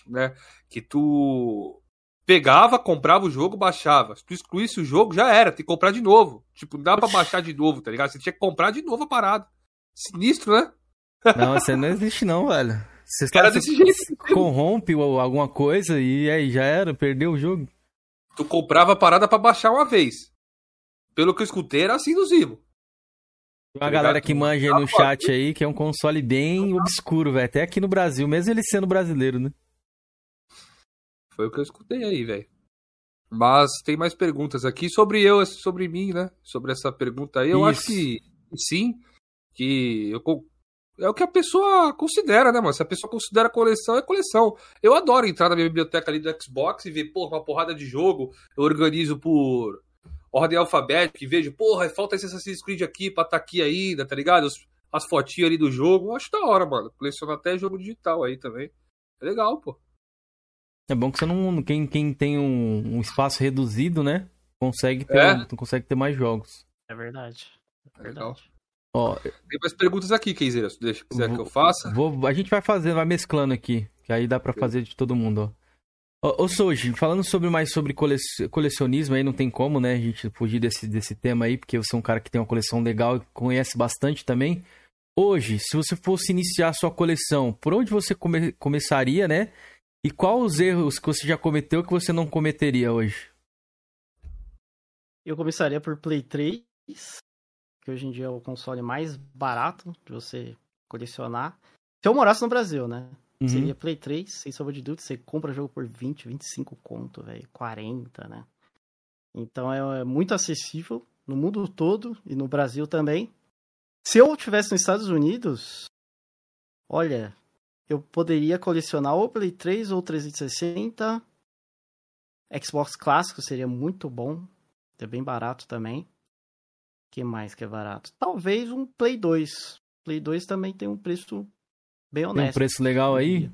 né? Que tu pegava, comprava o jogo, baixava. Se tu excluísse o jogo, já era, tem que comprar de novo. Tipo, não dá pra baixar de novo, tá ligado? Você tinha que comprar de novo a parada. Sinistro, né? Não, você não existe não, velho. Você está desse jeito. corrompe alguma coisa e aí já era, perdeu o jogo. Tu comprava a parada para baixar uma vez. Pelo que eu escutei, era assim no Zibo. Tem uma galera que manja aí no chat aí, que é um console bem obscuro, velho. Até aqui no Brasil, mesmo ele sendo brasileiro, né? Foi o que eu escutei aí, velho. Mas tem mais perguntas aqui sobre eu, sobre mim, né? Sobre essa pergunta aí. Eu Isso. acho que sim, que eu é o que a pessoa considera, né, mano? Se a pessoa considera coleção, é coleção. Eu adoro entrar na minha biblioteca ali do Xbox e ver, porra, uma porrada de jogo. Eu organizo por ordem alfabética e vejo, porra, falta esse Assassin's Creed aqui pra estar tá aqui ainda, tá ligado? As, as fotinhas ali do jogo. Eu acho da hora, mano. Coleciono até jogo digital aí também. É legal, pô. É bom que você não. Quem, quem tem um, um espaço reduzido, né? Consegue ter, é. consegue ter mais jogos. É verdade. É verdade. Legal. Ó, Tem mais perguntas aqui, Keizeira, se quiser vou, que eu faça. Vou, a gente vai fazendo, vai mesclando aqui, que aí dá para fazer de todo mundo, ó. Ô, ô Soji, falando sobre mais sobre colecionismo, aí não tem como, né, a gente fugir desse, desse tema aí, porque você é um cara que tem uma coleção legal e conhece bastante também. Hoje, se você fosse iniciar a sua coleção, por onde você come, começaria, né? E quais os erros que você já cometeu que você não cometeria hoje? Eu começaria por Play 3, que hoje em dia é o console mais barato de você colecionar. Se eu morasse no Brasil, né? Uhum. Seria Play 3, sem sombra de dúvida, você compra jogo por 20, 25 conto, velho, 40, né? Então é, é muito acessível no mundo todo e no Brasil também. Se eu estivesse nos Estados Unidos, olha, eu poderia colecionar ou Play 3 ou 360. Xbox clássico seria muito bom, é bem barato também que mais que é barato? Talvez um Play 2. Play 2 também tem um preço bem honesto. Tem um preço legal aí?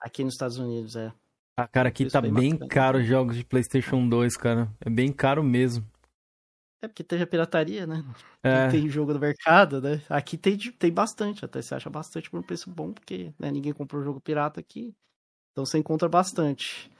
Aqui nos Estados Unidos, é. Ah, cara, aqui tá bem, bem caro os jogos de PlayStation 2, cara. É bem caro mesmo. É porque teve a pirataria, né? É. Tem jogo no mercado, né? Aqui tem, tem bastante, até você acha bastante por um preço bom, porque né, ninguém comprou jogo pirata aqui. Então você encontra bastante.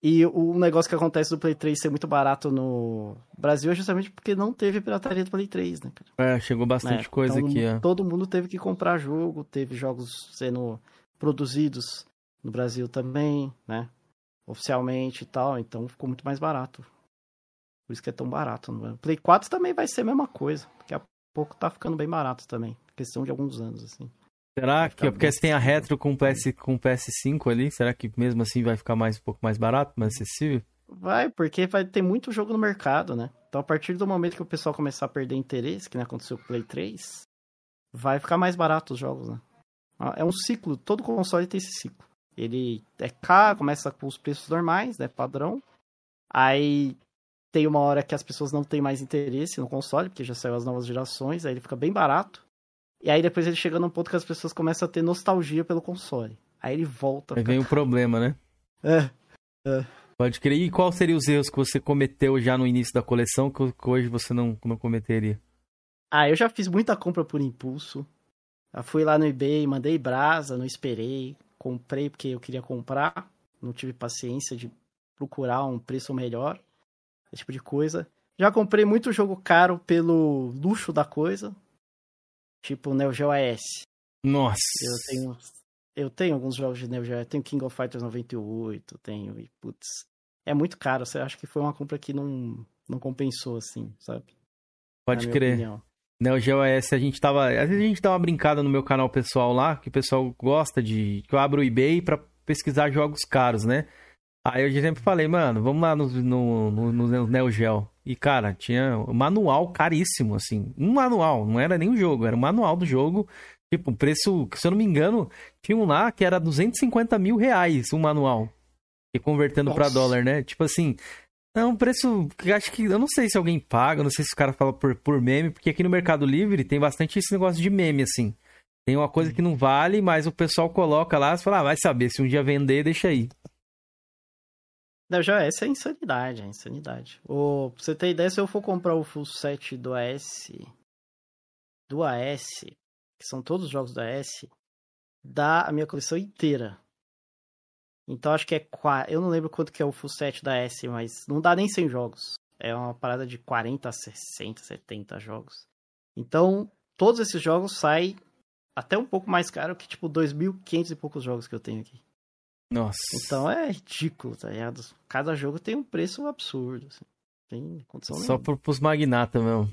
E o negócio que acontece do Play 3 ser muito barato no Brasil é justamente porque não teve pirataria do Play 3, né, cara? É, chegou bastante é, coisa então, aqui, é. Todo mundo teve que comprar jogo, teve jogos sendo produzidos no Brasil também, né? Oficialmente e tal, então ficou muito mais barato. Por isso que é tão barato. Não é? Play 4 também vai ser a mesma coisa. Daqui a pouco tá ficando bem barato também. Questão de alguns anos, assim. Será que, porque se tem a retro com PS, com PS5 ali, será que mesmo assim vai ficar mais um pouco mais barato, mais acessível? Vai, porque vai ter muito jogo no mercado, né? Então a partir do momento que o pessoal começar a perder interesse, que nem aconteceu com o Play 3, vai ficar mais barato os jogos, né? Ah, é um ciclo, todo console tem esse ciclo. Ele é caro, começa com os preços normais, né, padrão. Aí tem uma hora que as pessoas não têm mais interesse no console, porque já saiu as novas gerações, aí ele fica bem barato. E aí depois ele chega num ponto que as pessoas começam a ter nostalgia pelo console. Aí ele volta. Aí vem o problema, né? É. é. Pode crer. E qual seriam os erros que você cometeu já no início da coleção que hoje você não, não cometeria? Ah, eu já fiz muita compra por impulso. Eu fui lá no eBay, mandei brasa, não esperei. Comprei porque eu queria comprar. Não tive paciência de procurar um preço melhor. Esse tipo de coisa. Já comprei muito jogo caro pelo luxo da coisa tipo Neo Geo AS. Nossa. Eu tenho, eu tenho alguns jogos de Neo Geo, eu tenho King of Fighters 98, tenho, e putz, é muito caro, você acha que foi uma compra que não, não compensou, assim, sabe? Pode crer. Opinião. Neo Geo AS, a gente tava, às vezes a gente dá uma brincada no meu canal pessoal lá, que o pessoal gosta de, que eu abro o eBay pra pesquisar jogos caros, né? Aí eu sempre falei, mano, vamos lá no, no, no, no Neo Geo. E, cara, tinha um manual caríssimo, assim. Um manual, não era nem o jogo, era um manual do jogo. Tipo, um preço, se eu não me engano, tinha um lá que era 250 mil reais, um manual. E convertendo para dólar, né? Tipo assim, é um preço que acho que. Eu não sei se alguém paga, não sei se o cara fala por, por meme, porque aqui no Mercado Livre tem bastante esse negócio de meme, assim. Tem uma coisa que não vale, mas o pessoal coloca lá e fala, ah, vai saber, se um dia vender, deixa aí. Não, já essa é insanidade, é insanidade. O, pra você ter ideia, se eu for comprar o full set do AS, do AS, que são todos os jogos do AS, dá a minha coleção inteira. Então acho que é. Eu não lembro quanto que é o full set da S, mas não dá nem 100 jogos. É uma parada de 40, 60, 70 jogos. Então, todos esses jogos saem até um pouco mais caro que, tipo, 2.500 e poucos jogos que eu tenho aqui. Nossa. Então é ridículo, tá ligado? Cada jogo tem um preço absurdo. Assim. Tem condição Só nenhuma. pros magnatas mesmo.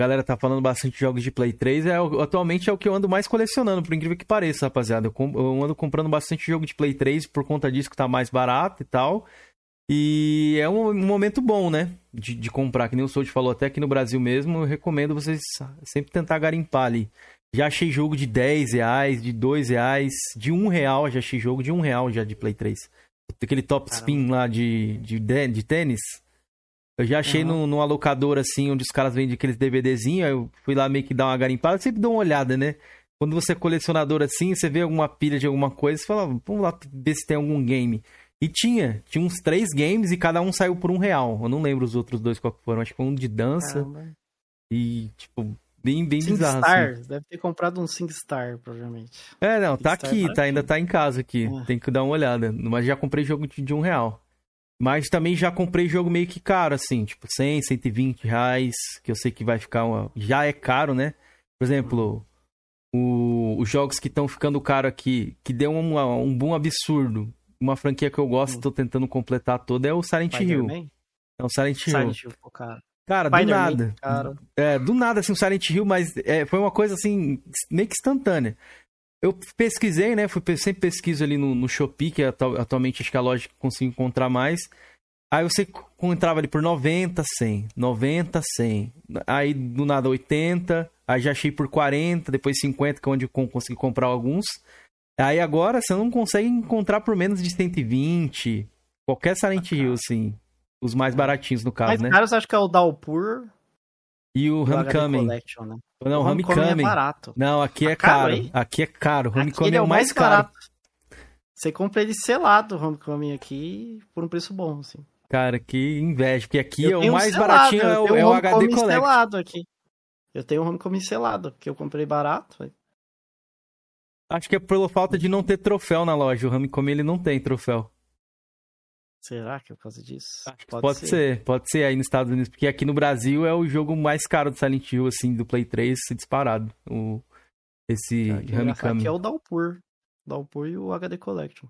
A galera tá falando bastante de jogos de Play 3. É, atualmente é o que eu ando mais colecionando, por incrível que pareça, rapaziada. Eu, eu ando comprando bastante jogo de Play 3 por conta disso que tá mais barato e tal. E é um, um momento bom, né? De, de, comprar, que nem o Sold falou, até aqui no Brasil mesmo, eu recomendo vocês sempre tentar garimpar ali. Já achei jogo de 10 reais, de 2 reais, de 1 real, já achei jogo de 1 real já de Play 3. Aquele top Caramba. spin lá de, de, de tênis. Eu já achei uhum. no, no alocador, assim, onde os caras vendem aqueles DVDzinhos, eu fui lá meio que dar uma garimpada, eu sempre dou uma olhada, né? Quando você é colecionador assim, você vê alguma pilha de alguma coisa, você fala, vamos lá ver se tem algum game. E tinha, tinha uns três games e cada um saiu por um real. Eu não lembro os outros dois qual foram, acho que foi um de dança. Caramba. E, tipo, bem, bem Sing bizarro. Star, assim. deve ter comprado um SingStar, provavelmente. É, não, tá aqui, tá, ainda tá em casa aqui. É. Tem que dar uma olhada. Mas já comprei jogo de, de um real. Mas também já comprei jogo meio que caro, assim, tipo 100, 120 reais, que eu sei que vai ficar. Uma... Já é caro, né? Por exemplo, o... os jogos que estão ficando caro aqui, que deu um, um boom absurdo uma franquia que eu gosto e tô tentando completar toda é o Silent Hill. É o Silent Hill. Silent Hill, pô, cara. Do nada. Cara. É, do nada, assim, o Silent Hill, mas é, foi uma coisa, assim, meio que instantânea. Eu pesquisei, né? Fui, sempre pesquiso ali no, no Shopee, que é, atualmente acho que é a loja que consigo encontrar mais. Aí você entrava ali por 90, 100. 90, 100. Aí do nada 80. Aí já achei por 40, depois 50, que é onde eu consegui comprar alguns. Aí agora você não consegue encontrar por menos de 120. Qualquer Silent Hill, assim. Os mais baratinhos, no caso, mais né? caros acho que é o Dalpur. E o Homecoming. Né? Não, o Homecoming. É barato. Não, aqui tá é caro. caro aqui é caro. O Homecoming é, é o mais caro. Barato. Você compra ele selado, o Homecoming aqui, por um preço bom, assim. Cara, que inveja, porque aqui é o mais selado, baratinho é o, é o HD Collection. selado aqui. Eu tenho um Homecoming selado, que eu comprei barato. Acho que é pela falta de não ter troféu na loja. O Homecoming ele não tem troféu. Será que é por causa disso? Pode, pode ser. ser. pode ser aí nos Estados Unidos, porque aqui no Brasil é o jogo mais caro do Silent Hill, assim, do Play 3, disparado. O, esse é, Homecoming. Aqui é o Downpour. Downpour e o HD Collection.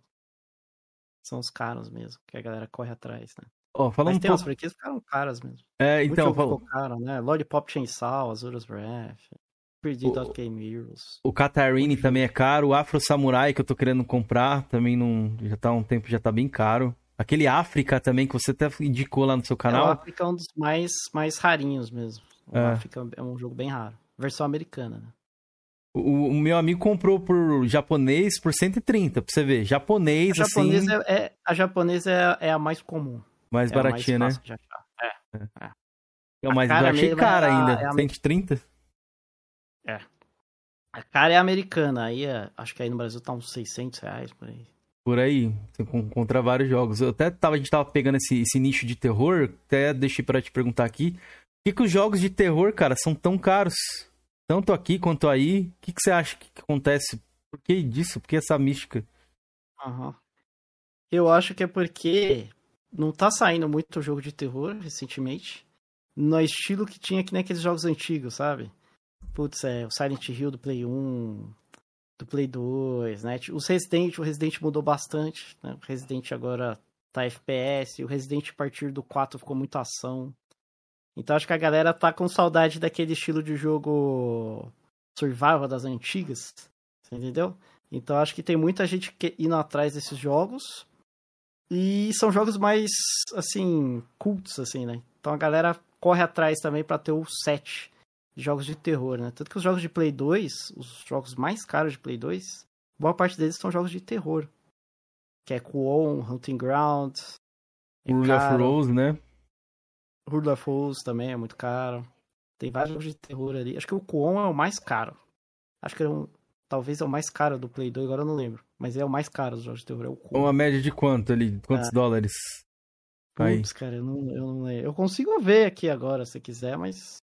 São os caros mesmo, que a galera corre atrás, né? Ó, oh, falando Mas tem umas franquias que ficaram caras mesmo. É, então... Muito falou... caro, né? Lollipop Chainsaw, Azura's Breath. Perdido o, Game Heroes. O Katarini também é caro. O Afro Samurai que eu tô querendo comprar também não. Já tá um tempo, já tá bem caro. Aquele África também que você até indicou lá no seu canal. É, o África é um dos mais, mais rarinhos mesmo. O é. África é um jogo bem raro. Versão americana, né? O, o, meu amigo comprou por japonês por 130, pra você ver. Japonês, a assim... Japonês é, é, a japonesa é, é, a mais comum. Mais é baratinha, mais né? É, é. É, mas eu achei cara é ainda. É a, 130? É. A cara é americana, aí é, acho que aí no Brasil tá uns 600 reais por aí. Por aí, você encontra vários jogos. Eu até tava, a gente tava pegando esse, esse nicho de terror, até deixei para te perguntar aqui. Por que, que os jogos de terror, cara, são tão caros? Tanto aqui quanto aí. O que, que você acha que, que acontece? Por que disso? Por que essa mística? Uhum. Eu acho que é porque não tá saindo muito jogo de terror recentemente. No estilo que tinha que nem aqueles jogos antigos, sabe? Putz, é, o Silent Hill do Play 1, do Play 2, né? Os Resident, o Resident mudou bastante, né? O Resident agora tá FPS, o Resident a partir do 4 ficou muito ação. Então acho que a galera tá com saudade daquele estilo de jogo survival das antigas, entendeu? Então acho que tem muita gente indo atrás desses jogos. E são jogos mais, assim, cultos, assim, né? Então a galera corre atrás também pra ter o set de jogos de terror, né? Tanto que os jogos de Play 2, os jogos mais caros de Play 2, boa parte deles são jogos de terror. Que é Kuon, Hunting Ground. é Rule of. Rose, né? Rule of Rose também é muito caro. Tem vários jogos de terror ali. Acho que o Kuon é o mais caro. Acho que é um, talvez é o mais caro do Play 2, agora eu não lembro. Mas é o mais caro dos jogos de terror, é o Kuon. Uma média de quanto ali? Quantos dólares? Aí. Putz, cara, eu não, eu não lembro. Eu consigo ver aqui agora, se quiser, mas...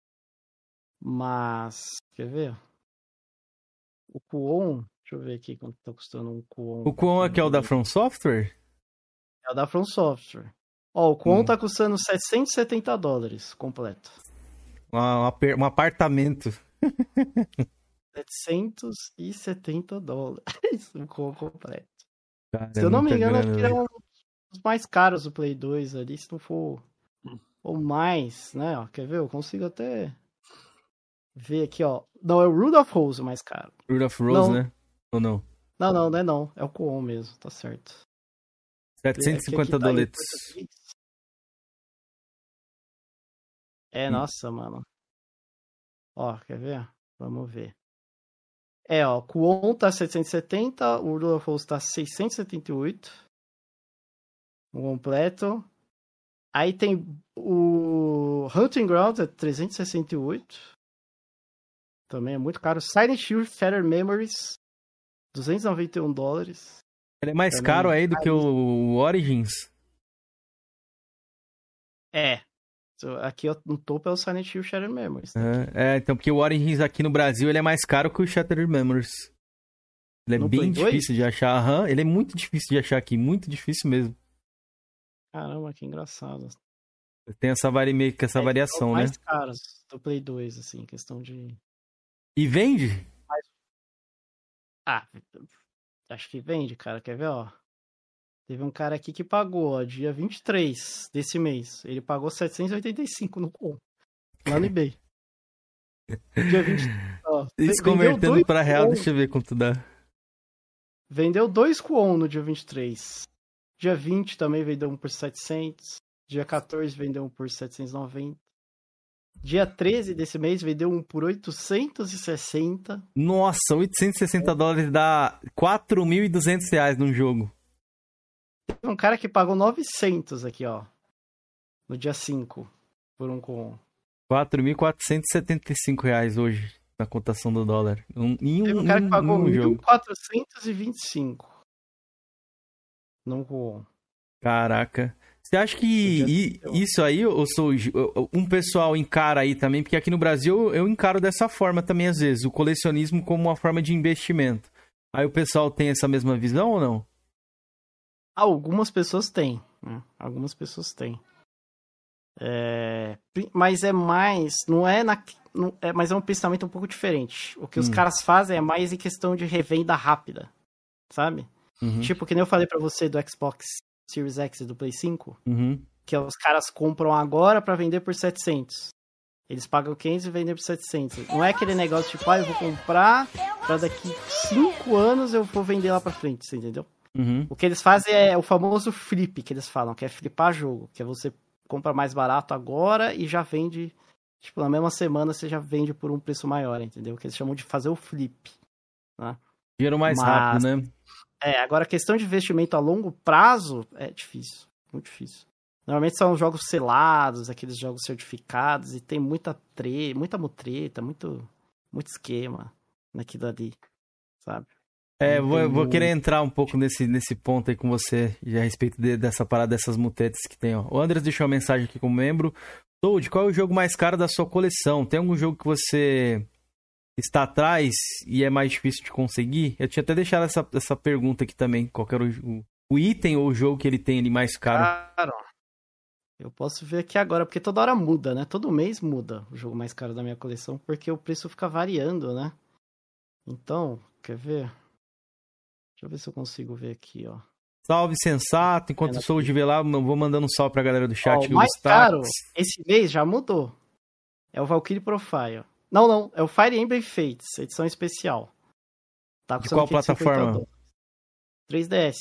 Mas... Quer ver? O Kuon... Deixa eu ver aqui quanto tá custando um Kuon. O Kwon aqui é o da From Software? É o da From Software. Ó, o Kuon Hum. tá custando 770 dólares completo. Um, um apartamento. <laughs> 770 dólares. o Kuon completo. Cara, Se é eu não me engano, acho que é um dos mais caros do Play 2 ali, se não for ou mais, né? Ó, quer ver? Eu consigo até ver aqui, ó. Não, é o Rudolph Rose mais caro. Of Rose, Não. né? Ou não? Não, não, não é não. É o Kuon mesmo, tá certo. É que aqui 750 tá em doletos. É, Hum. nossa, mano. Ó, quer ver? Vamos ver. É, ó, Kuon tá 770, o Rudolph Rose tá 678. O completo. Aí tem o Hunting Ground é 368. Também é muito caro. Silent Hill Shattered Memories 291 dólares. Ele é mais Também caro aí do que o Origins? É. Aqui no topo é o Silent Hill Shattered Memories. É, é, então, porque o Origins aqui no Brasil ele é mais caro que o Shattered Memories. Ele é No bem Play 2? difícil de achar. Aham, ele é muito difícil de achar aqui, muito difícil mesmo. Caramba, que engraçado. Tem essa, vari... essa É, variação, né? mais caros do Play 2, assim, questão de. E vende? Ah, acho que vende, cara. Quer ver, ó? Teve um cara aqui que pagou, ó, dia 23 desse mês. Ele pagou 785 no com. Lá no eBay. <laughs> Dia 20. Ó, Isso vendeu convertendo dois pra real, deixa eu ver quanto dá. Vendeu dois Kuon no dia 23. Dia 20 também vendeu um por 700. Dia 14 vendeu um por 790. Dia 13 desse mês vendeu um por 860. Nossa, 860 dólares dá 4.200 reais num jogo. Teve um cara que pagou 900 aqui, ó. No dia 5. Por um Kuon. 4.475 reais hoje na cotação do dólar. Um, em um, Teve um cara que pagou um jogo. 1.425. Num Kuon. Caraca. Você acha que isso aí, eu sou um pessoal encara aí também, porque aqui no Brasil eu encaro dessa forma também às vezes, o colecionismo como uma forma de investimento. Aí o pessoal tem essa mesma visão ou não? Algumas pessoas têm, né? Algumas pessoas têm. É, mas é mais, não é na, não- é, mas é um pensamento um pouco diferente. O que os Hum. caras fazem é mais em questão de revenda rápida, sabe? Uhum, Tipo, que nem eu falei pra você do Xbox Series X e do Play 5, uhum. que os caras compram agora pra vender por 700. Eles pagam 500 e vendem por 700. Não é aquele negócio tipo, ah, eu vou comprar pra daqui 5 anos eu vou vender lá pra frente, você entendeu? Uhum. O que eles fazem é o famoso flip que eles falam, que é flipar jogo, que é você compra mais barato agora e já vende, tipo, na mesma semana você já vende por um preço maior, entendeu? Que eles chamam de fazer o flip. Dinheiro mais Mas- rápido, né? É, agora a questão de investimento a longo prazo é difícil, muito difícil. Normalmente são jogos selados, aqueles jogos certificados, e tem muita tre muita mutreta, muito, muito esquema naquilo ali, sabe? É, vou, tem vou muito. querer entrar um pouco nesse, nesse ponto aí com você, a respeito de- dessa parada, dessas mutetes que tem, ó. O Andres deixou uma mensagem aqui como membro. Toad, qual é o jogo mais caro da sua coleção? Tem algum jogo que você está atrás e é mais difícil de conseguir? Eu tinha até deixado essa, essa pergunta aqui também. Qual que era o, o- o item ou o jogo que ele tem ali mais caro? Caro. Eu posso ver aqui agora, porque toda hora muda, né? Todo mês muda o jogo mais caro da minha coleção, porque o preço fica variando, né? Então, quer ver? Deixa eu ver se eu consigo ver aqui, ó. Salve, sensato. Enquanto É, eu sou de ver lá, vou mandando um salve pra galera do chat. Ó, o mais caro, esse mês já mudou. É o Valkyrie Profile. Não, não, é o Fire Emblem Fates, edição especial. Tá De qual 550 plataforma? dólares. 3DS.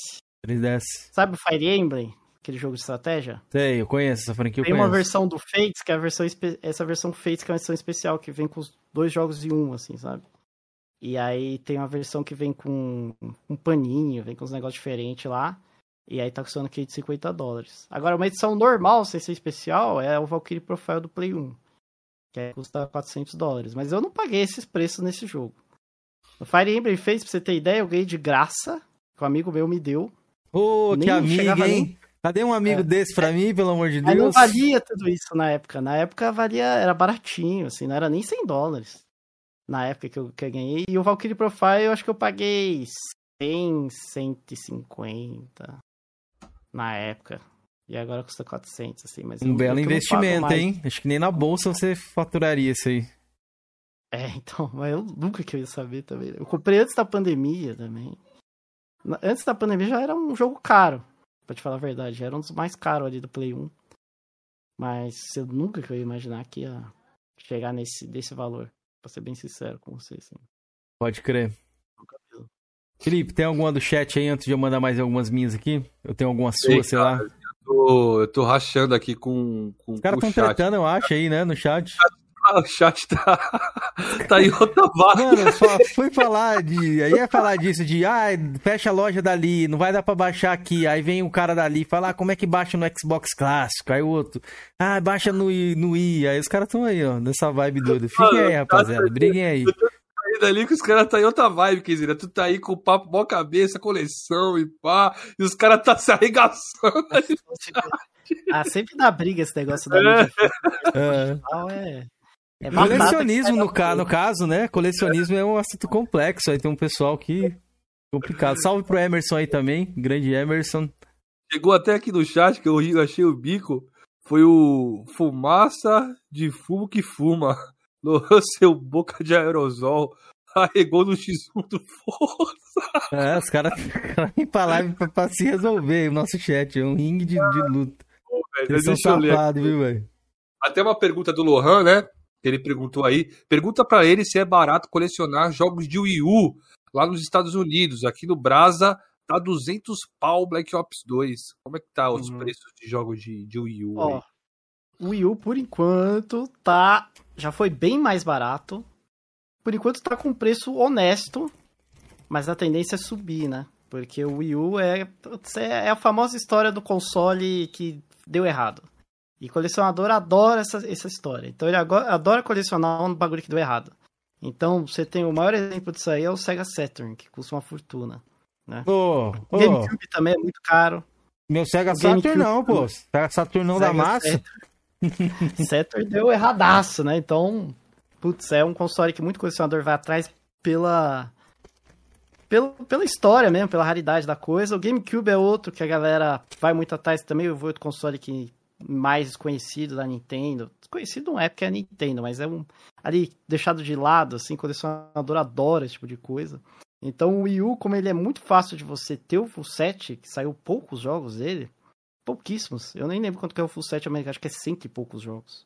3DS. Sabe o Fire Emblem? Aquele jogo de estratégia? Sei, eu conheço essa franquia, eu Tem uma versão do Fates, que é a versão essa versão Fates que é uma versão especial, que vem com os dois jogos em um, assim, sabe? E aí tem uma versão que vem com um paninho, vem com uns negócios diferentes lá. E aí tá custando 550 dólares. Agora, uma edição normal, sem ser especial, é o Valkyrie Profile do Play 1. Que aí custa 400 dólares. Mas eu não paguei esses preços nesse jogo. O Fire Emblem fez, pra você ter ideia, eu ganhei de graça. Que um amigo meu me deu. Ô, que Nem amigo, hein? Cadê um amigo É. desse pra mim, pelo amor de Mas não Deus? valia tudo isso na época. Na época valia, era baratinho, assim, não era nem 100 dólares. Na época que eu, que eu ganhei. E o Valkyrie Profile, eu acho que eu paguei 100, 150 na época. E agora custa 400, assim. Mas Um belo investimento, hein? Acho que nem na bolsa você faturaria isso aí. É, então, mas eu nunca que eu ia saber também. Eu comprei antes da pandemia também. Antes da pandemia já era um jogo caro, pra te falar a verdade. Já era um dos mais caros ali do Play 1. Mas eu nunca que eu ia imaginar que ia chegar nesse desse valor. Pra ser bem sincero com você, assim. Pode crer. Felipe, tem alguma do chat aí antes de eu mandar mais algumas minhas aqui? Eu tenho alguma Sei, sua, sei lá. Eu tô, eu tô rachando aqui com, com, Os caras estão tretando, eu acho, aí, né, no chat. Ah, <laughs> o chat tá, <laughs> tá em outra vaga. Mano, só fui falar de. Aí ia falar disso, de ah, fecha a loja dali, não vai dar pra baixar aqui. Aí vem o cara dali e fala, ah, como é que baixa no Xbox clássico? Aí o outro, ah, baixa no I. No I. Aí os caras tão aí, ó, nessa vibe doida. Fiquem aí, rapaziada, briguem aí. Ainda ali que os caras tá em outra vibe, Kizira. Tu tá aí com o papo mó cabeça, coleção e pá. E os caras tá se arregaçando. <laughs> Ah, sempre dá briga esse negócio da É. mídia <laughs> É. é. é Colecionismo, no, sai ca... no caso, né? Colecionismo é um assunto complexo. Aí tem um pessoal que. Complicado. Salve pro Emerson aí também, grande Emerson. Chegou até aqui no chat que eu achei o bico. Foi o fumaça de fumo que fuma. No <laughs> seu boca de aerosol. Arregou no X1 do Força. É, os caras vêm pra live pra, pra se resolver. O nosso chat é um ringue de, de luta. velho. Eles são safados, viu, velho? Até uma pergunta do Lohan, né? Que ele perguntou aí. Pergunta pra ele se é barato colecionar jogos de Wii U lá nos Estados Unidos. Aqui no Brasa tá 200 pau Black Ops 2. Como é que tá os Uhum. preços de jogos de, de Wii U? Ó, aí? O Wii U, por enquanto, tá. Já foi bem mais barato. Por enquanto tá com preço honesto. Mas a tendência é subir, né? Porque o Wii U é, é é a famosa história do console que deu errado. E colecionador adora essa, essa história. Então ele agora, adora colecionar um bagulho que deu errado. Então você tem o maior exemplo disso aí é o Sega Saturn, que custa uma fortuna. Ô, O ô, GameCube também é muito caro. meu Sega Saturn não, pô. Sega Saturn não Sega massa. Saturn <laughs> deu erradaço, né? Então, putz, é um console que muito colecionador vai atrás pela, pela, pela história mesmo, pela raridade da coisa. O GameCube é outro que a galera vai muito atrás também. Eu vou outro console que mais desconhecido da Nintendo. Desconhecido não é porque é Nintendo, mas é um ali deixado de lado, assim, colecionador adora esse tipo de coisa. Então o Wii U, como ele é muito fácil de você ter o full set, que saiu poucos jogos dele, pouquíssimos. Eu nem lembro quanto que é o full set americano, acho que é cento e poucos jogos.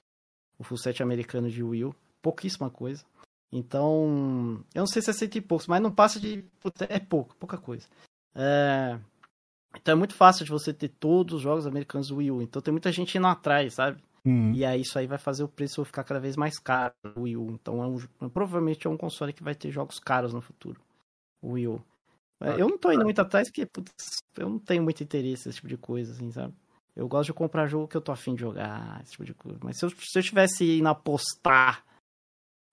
O full set americano de Wii U, pouquíssima coisa. Então, eu não sei se é cento e poucos, mas não passa de. É pouco, pouca coisa. É, Então é muito fácil de você ter todos os jogos americanos do Wii U. Então tem muita gente indo atrás, sabe? Hum. E aí isso aí vai fazer o preço ficar cada vez mais caro, o Wii U. Então é um, provavelmente é um console que vai ter jogos caros no futuro. O Wii U. É, Ah, eu não tô indo muito atrás porque, putz, eu não tenho muito interesse nesse tipo de coisa, assim, sabe? Eu gosto de comprar jogo que eu tô afim de jogar, esse tipo de coisa. Mas se eu, se eu tivesse indo apostar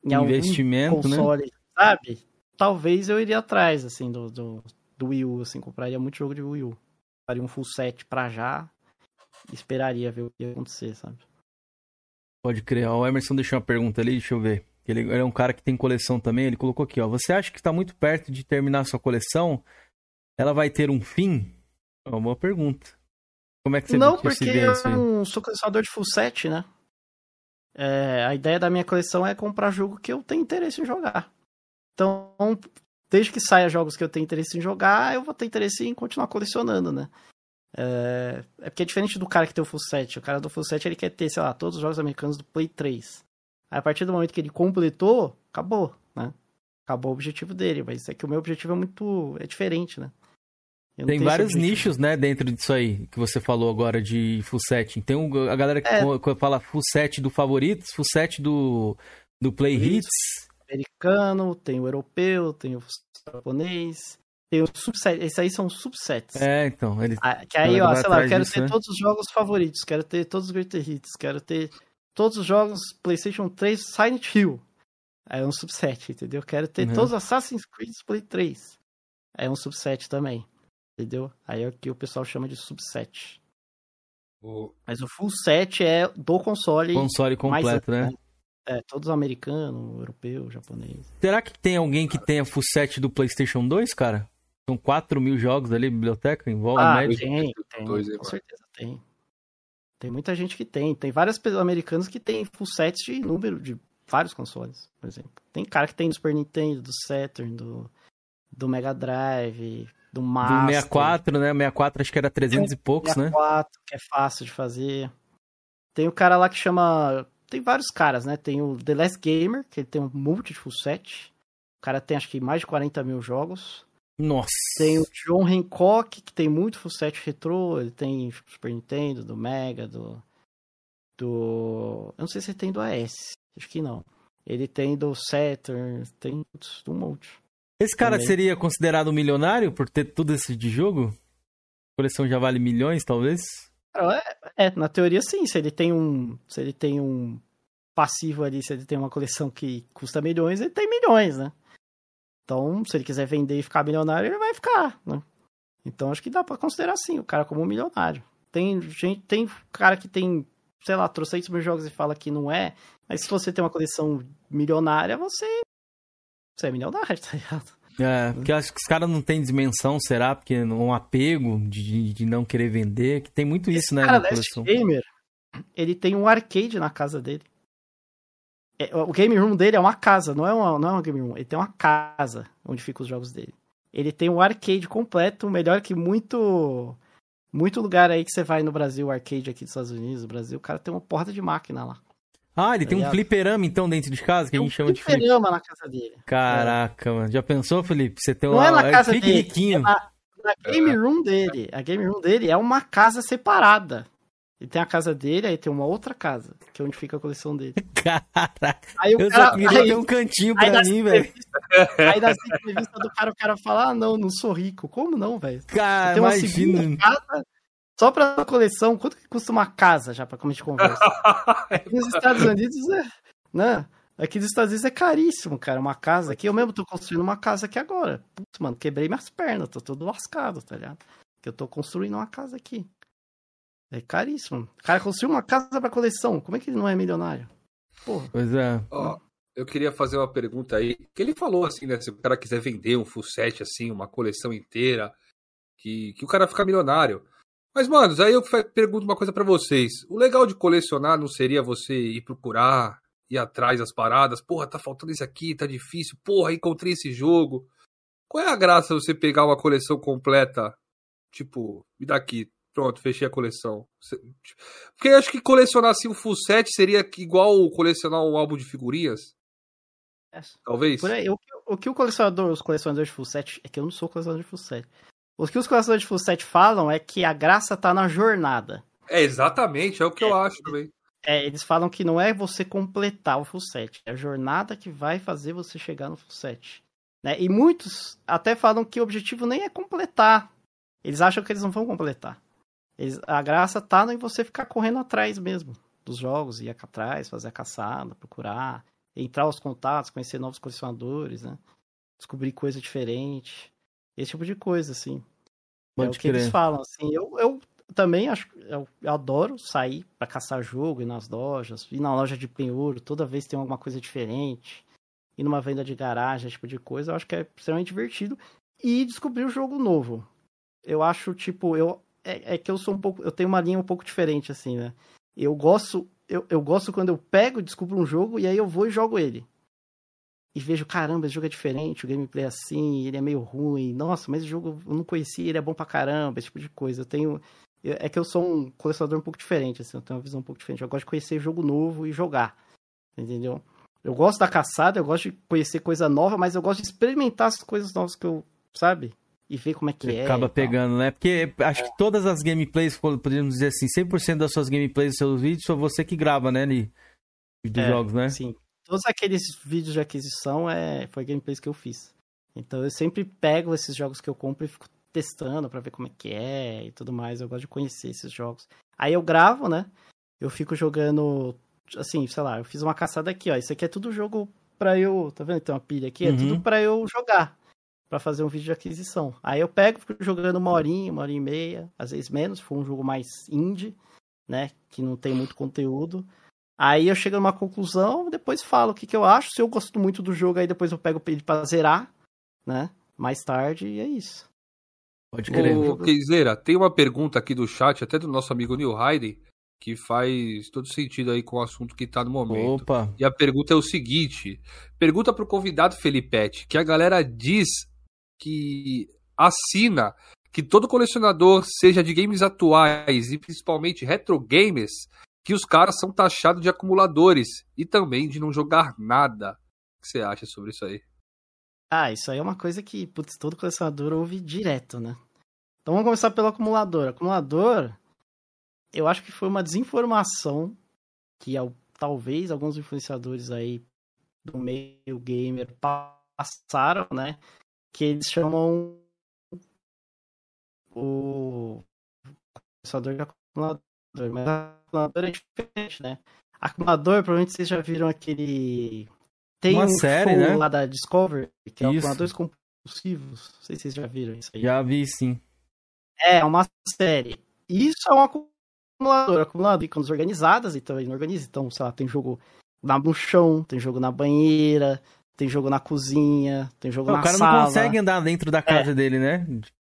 em algum Investimento, né? console, sabe? Talvez eu iria atrás, assim, do, do, do Wii U, assim, compraria muito jogo de Wii U. Faria um full set pra já e esperaria ver o que ia acontecer, sabe? Pode crer. Ó, O Emerson deixou uma pergunta ali, deixa eu ver. Ele, ele é um cara que tem coleção também. Ele colocou aqui, ó. Você acha que está muito perto de terminar sua coleção? Ela vai ter um fim? É uma boa pergunta. Como é que você não, que porque eu não sou colecionador de full set, né? É, a ideia da minha coleção é comprar jogo que eu tenho interesse em jogar. Então, desde que saia jogos que eu tenho interesse em jogar, eu vou ter interesse em continuar colecionando, né? É, é porque é diferente do cara que tem o full set. O cara do full set ele quer ter, sei lá, todos os jogos americanos do Play 3. Aí, a partir do momento que ele completou, acabou, né? acabou o objetivo dele. Mas é que o meu objetivo é muito. é diferente, né? Tem vários nichos, né, dentro disso aí, que você falou agora de full setting. Tem um- a galera que É. fala full set do favoritos, full set do, do play hits. americano, tem o europeu, tem o japonês, tem o subset. Esses aí são subsets. É, então, ele Ah, que aí, Ela ó, sei lá, eu quero disso, ter né? todos os jogos favoritos, quero ter todos os Greater Hits, quero ter todos os jogos PlayStation 3 Silent Hill. Aí é um subset, entendeu? Quero ter Uhum. todos os Assassin's Creed Play 3. Aí é um subset também, entendeu? Aí é o que o pessoal chama de subset. O- Mas o full set é do console. console mais completo, né? amplo, É, todos americano, europeu, japonês. Será que tem alguém que tenha full set do PlayStation 2, cara? São 4 mil jogos ali, biblioteca, envolve Ah, média. tem, tem. dois com certeza tem. Tem muita gente que tem. Tem vários americanos que tem full sets de número de vários consoles, por exemplo. Tem cara que tem do Super Nintendo, do Saturn, do, do Mega Drive, do Do Master. 64, né? 64 acho que era 300 e poucos, né? 64, que é fácil de fazer. Tem o cara lá que chama. Tem vários caras, né? Tem o The Last Gamer, que ele tem um multi de full set. O cara tem acho que mais de 40 mil jogos. Nossa. Tem o John Hancock, que tem muito full set retrô. Ele tem Super Nintendo, do Mega, do. Do. Eu não sei se ele tem do AS. Acho que não. Ele tem do Saturn, tem um monte. Esse cara também. seria considerado um milionário por ter tudo esse de jogo? A coleção já vale milhões, talvez? É, é, na teoria sim. Se ele tem um. Se ele tem um passivo ali, se ele tem uma coleção que custa milhões, ele tem milhões, né? Então, se ele quiser vender e ficar milionário, ele vai ficar, né? Então acho que dá pra considerar sim o cara como um milionário. Tem gente, tem cara que tem, sei lá, trocentos mil jogos e fala que não é, mas se você tem uma coleção milionária, você. Você é milionário, <laughs> tá ligado? É, porque eu acho que os caras não têm dimensão, será? Porque um apego de, de não querer vender, que tem muito isso, né, cara, Last. Gamer, ele tem um arcade na casa dele. É, o game room dele é uma casa, não é uma, não é uma game room. Ele tem uma casa onde ficam os jogos dele. Ele tem um arcade completo, melhor que muito muito lugar aí que você vai no Brasil, arcade aqui dos Estados Unidos, no Brasil, o cara tem uma porta de máquina lá. Ah, ele tem um Ligado? fliperama, então, dentro de casa, que a Tem um gente chama de flip. fliperama na casa dele. Caraca, mano. Já pensou, Felipe? Você tem Não uma... é na casa fique dele, riquinho. é na, na game room dele. A game room dele é uma casa separada. Ele tem a casa dele, aí tem uma outra casa, que é onde fica a coleção dele. <laughs> Caraca, Aí o eu cara, só queria aí, ter um cantinho pra mim, velho. Aí nas entrevistas do cara, o cara fala, ah, não, não sou rico. Como não, velho? Cara, Tem uma imagina. segunda casa só pra coleção. Quanto que custa uma casa já pra como a gente conversa? <laughs> Aqui nos Estados Unidos é, né? Aqui nos Estados Unidos é caríssimo, cara. Uma casa aqui, eu mesmo tô construindo uma casa aqui agora. Putz, mano, quebrei minhas pernas, tô todo lascado, tá ligado? Que eu tô construindo uma casa aqui. É caríssimo. O cara construiu uma casa pra coleção. Como é que ele não é milionário? Porra. Pois é. Ó, eu queria fazer uma pergunta aí. Que ele falou assim, né? Se o cara quiser vender um full set, assim, uma coleção inteira, que, que o cara fica milionário. Mas, manos, aí eu pergunto uma coisa pra vocês. O legal de colecionar não seria você ir procurar, ir atrás das paradas? Porra, tá faltando isso aqui, tá difícil. Porra, encontrei esse jogo. Qual é a graça você pegar uma coleção completa? Tipo, me dá aqui. Pronto, fechei a coleção. Porque eu acho que colecionar assim um full set seria igual colecionar um álbum de figurinhas. Talvez. Por aí, o, que- o que o colecionador, os colecionadores de full set, é que eu não sou colecionador de full set. O que os colecionadores de full set falam é que a graça tá na jornada. É, exatamente, é o que eu acho também. É, eles falam que não é você completar o full set, é a jornada que vai fazer você chegar no full set. Né? E muitos até falam que o objetivo nem é completar. Eles acham que eles não vão completar. Eles- a graça tá em você ficar correndo atrás mesmo dos jogos, ir atrás, fazer a caçada, procurar, entrar aos contatos, conhecer novos colecionadores, né? Descobrir coisa diferente. Esse tipo de coisa, assim. é Pode o que eles crer. falam, assim. Eu, eu também acho, eu, eu adoro sair pra caçar jogo, ir nas lojas, ir na loja de penhor, toda vez tem alguma coisa diferente. Ir numa venda de garagem, esse tipo de coisa, eu acho que é extremamente divertido. E descobrir o jogo novo. Eu acho, tipo, eu. É, é que eu sou um pouco. Eu tenho uma linha um pouco diferente, assim, né? Eu gosto. Eu, eu gosto quando eu pego e descubro um jogo e aí eu vou e jogo ele. E vejo, caramba, esse jogo é diferente, o gameplay é assim, ele é meio ruim. Nossa, mas esse jogo eu não conhecia, ele é bom pra caramba, esse tipo de coisa. Eu tenho. É que eu sou um colecionador um pouco diferente, assim, eu tenho uma visão um pouco diferente. Eu gosto de conhecer jogo novo e jogar. Entendeu? Eu gosto da caçada, eu gosto de conhecer coisa nova, mas eu gosto de experimentar as coisas novas que eu, sabe? E ver como é que é. Acaba pegando, né? Porque acho é. que todas as gameplays, podemos dizer assim, 100% das suas gameplays dos seus vídeos, são você que grava, né, Li? Dos é, jogos, né? Sim. Todos aqueles vídeos de aquisição é, foi gameplays que eu fiz. Então eu sempre pego esses jogos que eu compro e fico testando para ver como é que é e tudo mais. Eu gosto de conhecer esses jogos. Aí eu gravo, né? Eu fico jogando, assim, sei lá, eu fiz uma caçada aqui, ó. Isso aqui é tudo jogo pra eu. Tá vendo? Tem uma pilha aqui, é uhum. tudo pra eu jogar. Pra fazer um vídeo de aquisição. Aí eu pego, fico jogando uma horinha, uma hora e meia, às vezes menos, se for um jogo mais indie, né? Que não tem muito conteúdo. Aí eu chego numa conclusão, depois falo o que, que eu acho. Se eu gosto muito do jogo, aí depois eu pego ele pra zerar, né? Mais tarde, e é isso. Pode crer. Ô, Keizeira, tem uma pergunta aqui do chat, até do nosso amigo Neil Heide, que faz todo sentido aí com o assunto que tá no momento. Opa. E a pergunta é o seguinte: pergunta pro convidado Felipete, que a galera diz que assina que todo colecionador, seja de games atuais e principalmente retro games, que os caras são taxados de acumuladores e também de não jogar nada. O que você acha sobre isso aí? Ah, isso aí é uma coisa que, putz, todo colecionador ouve direto, né? Então vamos começar pelo acumulador. Acumulador, eu acho que foi uma desinformação que talvez alguns influenciadores aí do meio gamer passaram, né? Que eles chamam o colecionador de acumulador. Mas acumulador é diferente, né? Acumulador, provavelmente vocês já viram aquele tem uma um série, né? lá da Discovery, que é isso. acumuladores compulsivos. Não sei se vocês já viram isso aí. Já vi, sim. É, uma série. Isso é um acumulador. Acumulador com organizadas, então ele organiza. Então, sei lá, tem jogo no chão, tem jogo na banheira, tem jogo na cozinha, tem jogo na sala. O cara não consegue andar dentro da casa é. dele, né?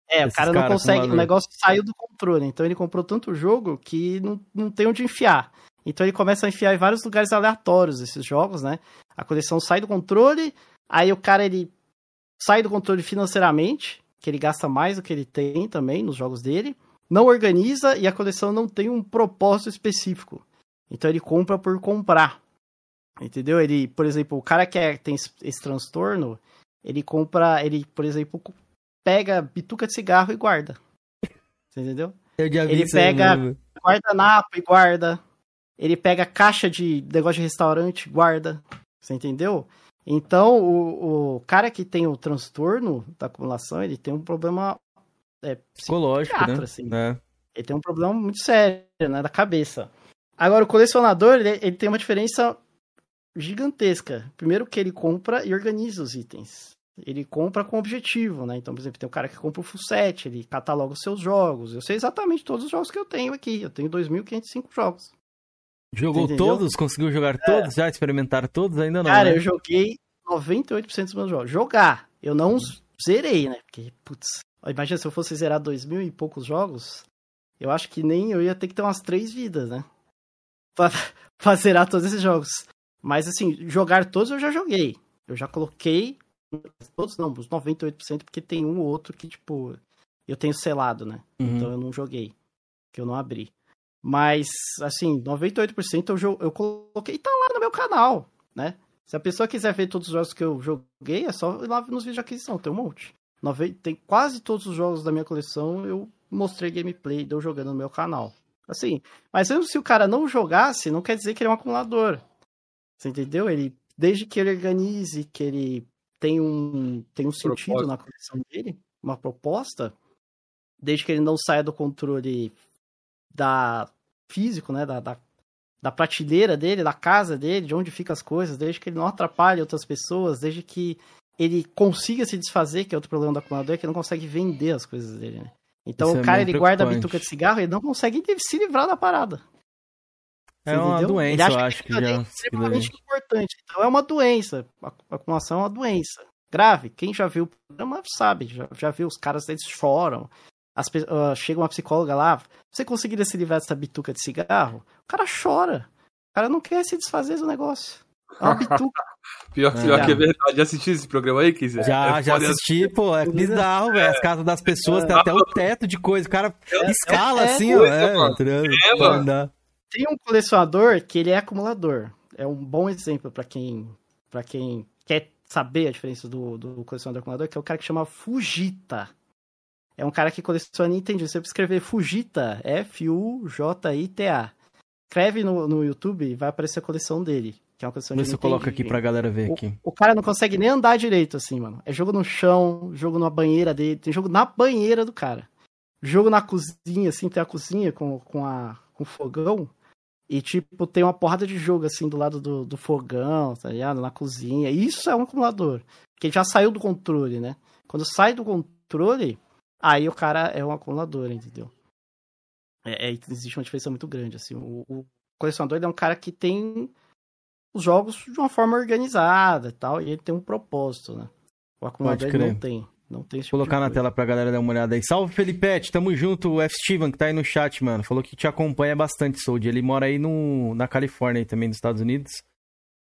É, Esses o cara não consegue, o negócio saiu do controle. Então ele comprou tanto jogo que não, não tem onde enfiar. Então ele começa a enfiar em vários lugares aleatórios esses jogos, né? A coleção sai do controle, aí o cara ele sai do controle financeiramente, que ele gasta mais do que ele tem também nos jogos dele, não organiza e a coleção não tem um propósito específico. Então ele compra por comprar. Entendeu? Ele, por exemplo, o cara que é, tem esse transtorno, ele compra, ele, por exemplo, pega bituca de cigarro e guarda. <laughs> Você entendeu? ele pega guardanapo e guarda. Ele pega caixa de negócio de restaurante, guarda. Você entendeu? Então, o, o cara que tem o transtorno da acumulação, ele tem um problema é, psicológico, né? Assim. É. Ele tem um problema muito sério, né, da cabeça. Agora, o colecionador, ele, ele tem uma diferença gigantesca. Primeiro que ele compra e organiza os itens. Ele compra com objetivo, né? Então, por exemplo, tem um cara que compra o full set, ele cataloga os seus jogos. Eu sei exatamente todos os jogos que eu tenho aqui. Eu tenho 2.505 jogos. Jogou todos? Conseguiu jogar todos? É. Já experimentaram todos? Ainda não. Cara, né? eu joguei 98% dos meus jogos. Jogar. Eu não zerei, né? Porque, putz, imagina se eu fosse zerar dois mil e poucos jogos, eu acho que nem eu ia ter que ter umas três vidas, né? <laughs> Pra, pra zerar todos esses jogos. Mas, assim, jogar todos eu já joguei. Eu já coloquei. Todos não, os 98%, porque tem um ou outro que, tipo, eu tenho selado, né? Uhum. Então eu não joguei. Que eu não abri. Mas, assim, 98% eu, eu coloquei e tá lá no meu canal, né? Se a pessoa quiser ver todos os jogos que eu joguei, é só ir lá nos vídeos de aquisição, tem um monte. Tem quase todos os jogos da minha coleção, eu mostrei gameplay de eu jogando no meu canal. Assim, mas mesmo se o cara não jogasse, não quer dizer que ele é um acumulador. Você entendeu? Ele, desde que ele organize, que ele tem um, tem um sentido na coleção dele, uma proposta, desde que ele não saia do controle da físico, né? Da, da, da prateleira dele, da casa dele, de onde ficam as coisas, desde que ele não atrapalhe outras pessoas, desde que ele consiga se desfazer, que é outro problema do acumulador, é que ele não consegue vender as coisas dele, né? Então Isso o é cara, é ele guarda a bituca de cigarro e ele não consegue se livrar da parada. Você é uma entendeu? doença, eu acho que, que já... É extremamente importante. Então é uma doença. A acumulação é uma doença. Grave. Quem já viu o programa sabe. Já, já viu os caras, eles choram as, uh, chega uma psicóloga lá, você conseguiria se livrar dessa bituca de cigarro? O cara chora. O cara não quer se desfazer do negócio. É uma bituca. <laughs> pior, pior é. que é verdade. Já assistiu esse programa aí, Kizer? Já, é já assisti, pô. É bizarro, velho. As casas das pessoas é. tem até o teto de coisa. O cara é, escala é assim, ó. É, Tem um colecionador que ele é acumulador. é um bom exemplo para quem, pra quem quer saber a diferença do, do colecionador acumulador, que é o cara que chama Fujita. É um cara que coleciona Nintendo. Você escrever Fujita, F-U-J-I-T-A. Escreve no, no YouTube e vai aparecer a coleção dele. Que é uma coleção Vê de se eu coloco aqui pra galera ver aqui. O, o cara não consegue nem andar direito, assim, mano. É jogo no chão, jogo na banheira dele, tem jogo na banheira do cara. Jogo na cozinha, assim, tem a cozinha com, com, a, com fogão. E, tipo, tem uma porrada de jogo, assim, do lado do, do fogão, tá ligado? Na cozinha. Isso é um acumulador. Porque já saiu do controle, né? Quando sai do controle, aí o cara é um acumulador, entendeu? É, é, existe uma diferença muito grande, assim. O, o colecionador é um cara que tem os jogos de uma forma organizada e tal, e ele tem um propósito, né? O acumulador não tem. Não tem esse Vou tipo colocar de na coisa. tela pra galera dar uma olhada aí. Salve, Felipete, tamo junto. O F. Steven, que tá aí no chat, mano. Falou que te acompanha bastante, Sold. Ele mora aí no, na Califórnia, aí também, nos Estados Unidos.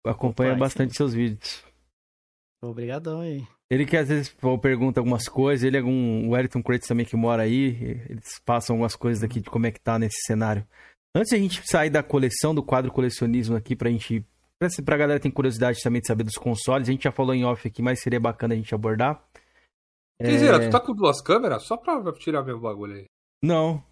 Acompanha Opa, bastante seus vídeos. Obrigadão aí. Ele que às vezes pergunta algumas coisas, ele é um, o Wellington Crates também que mora aí, eles passam algumas coisas aqui de como é que tá nesse cenário. Antes a gente sair da coleção, do quadro colecionismo aqui, pra gente. Pra, pra galera que tem curiosidade também de saber dos consoles, a gente já falou em off aqui, mas seria bacana a gente abordar. Quinzeira, É, tu tá com duas câmeras? Só pra tirar meu bagulho aí. Não,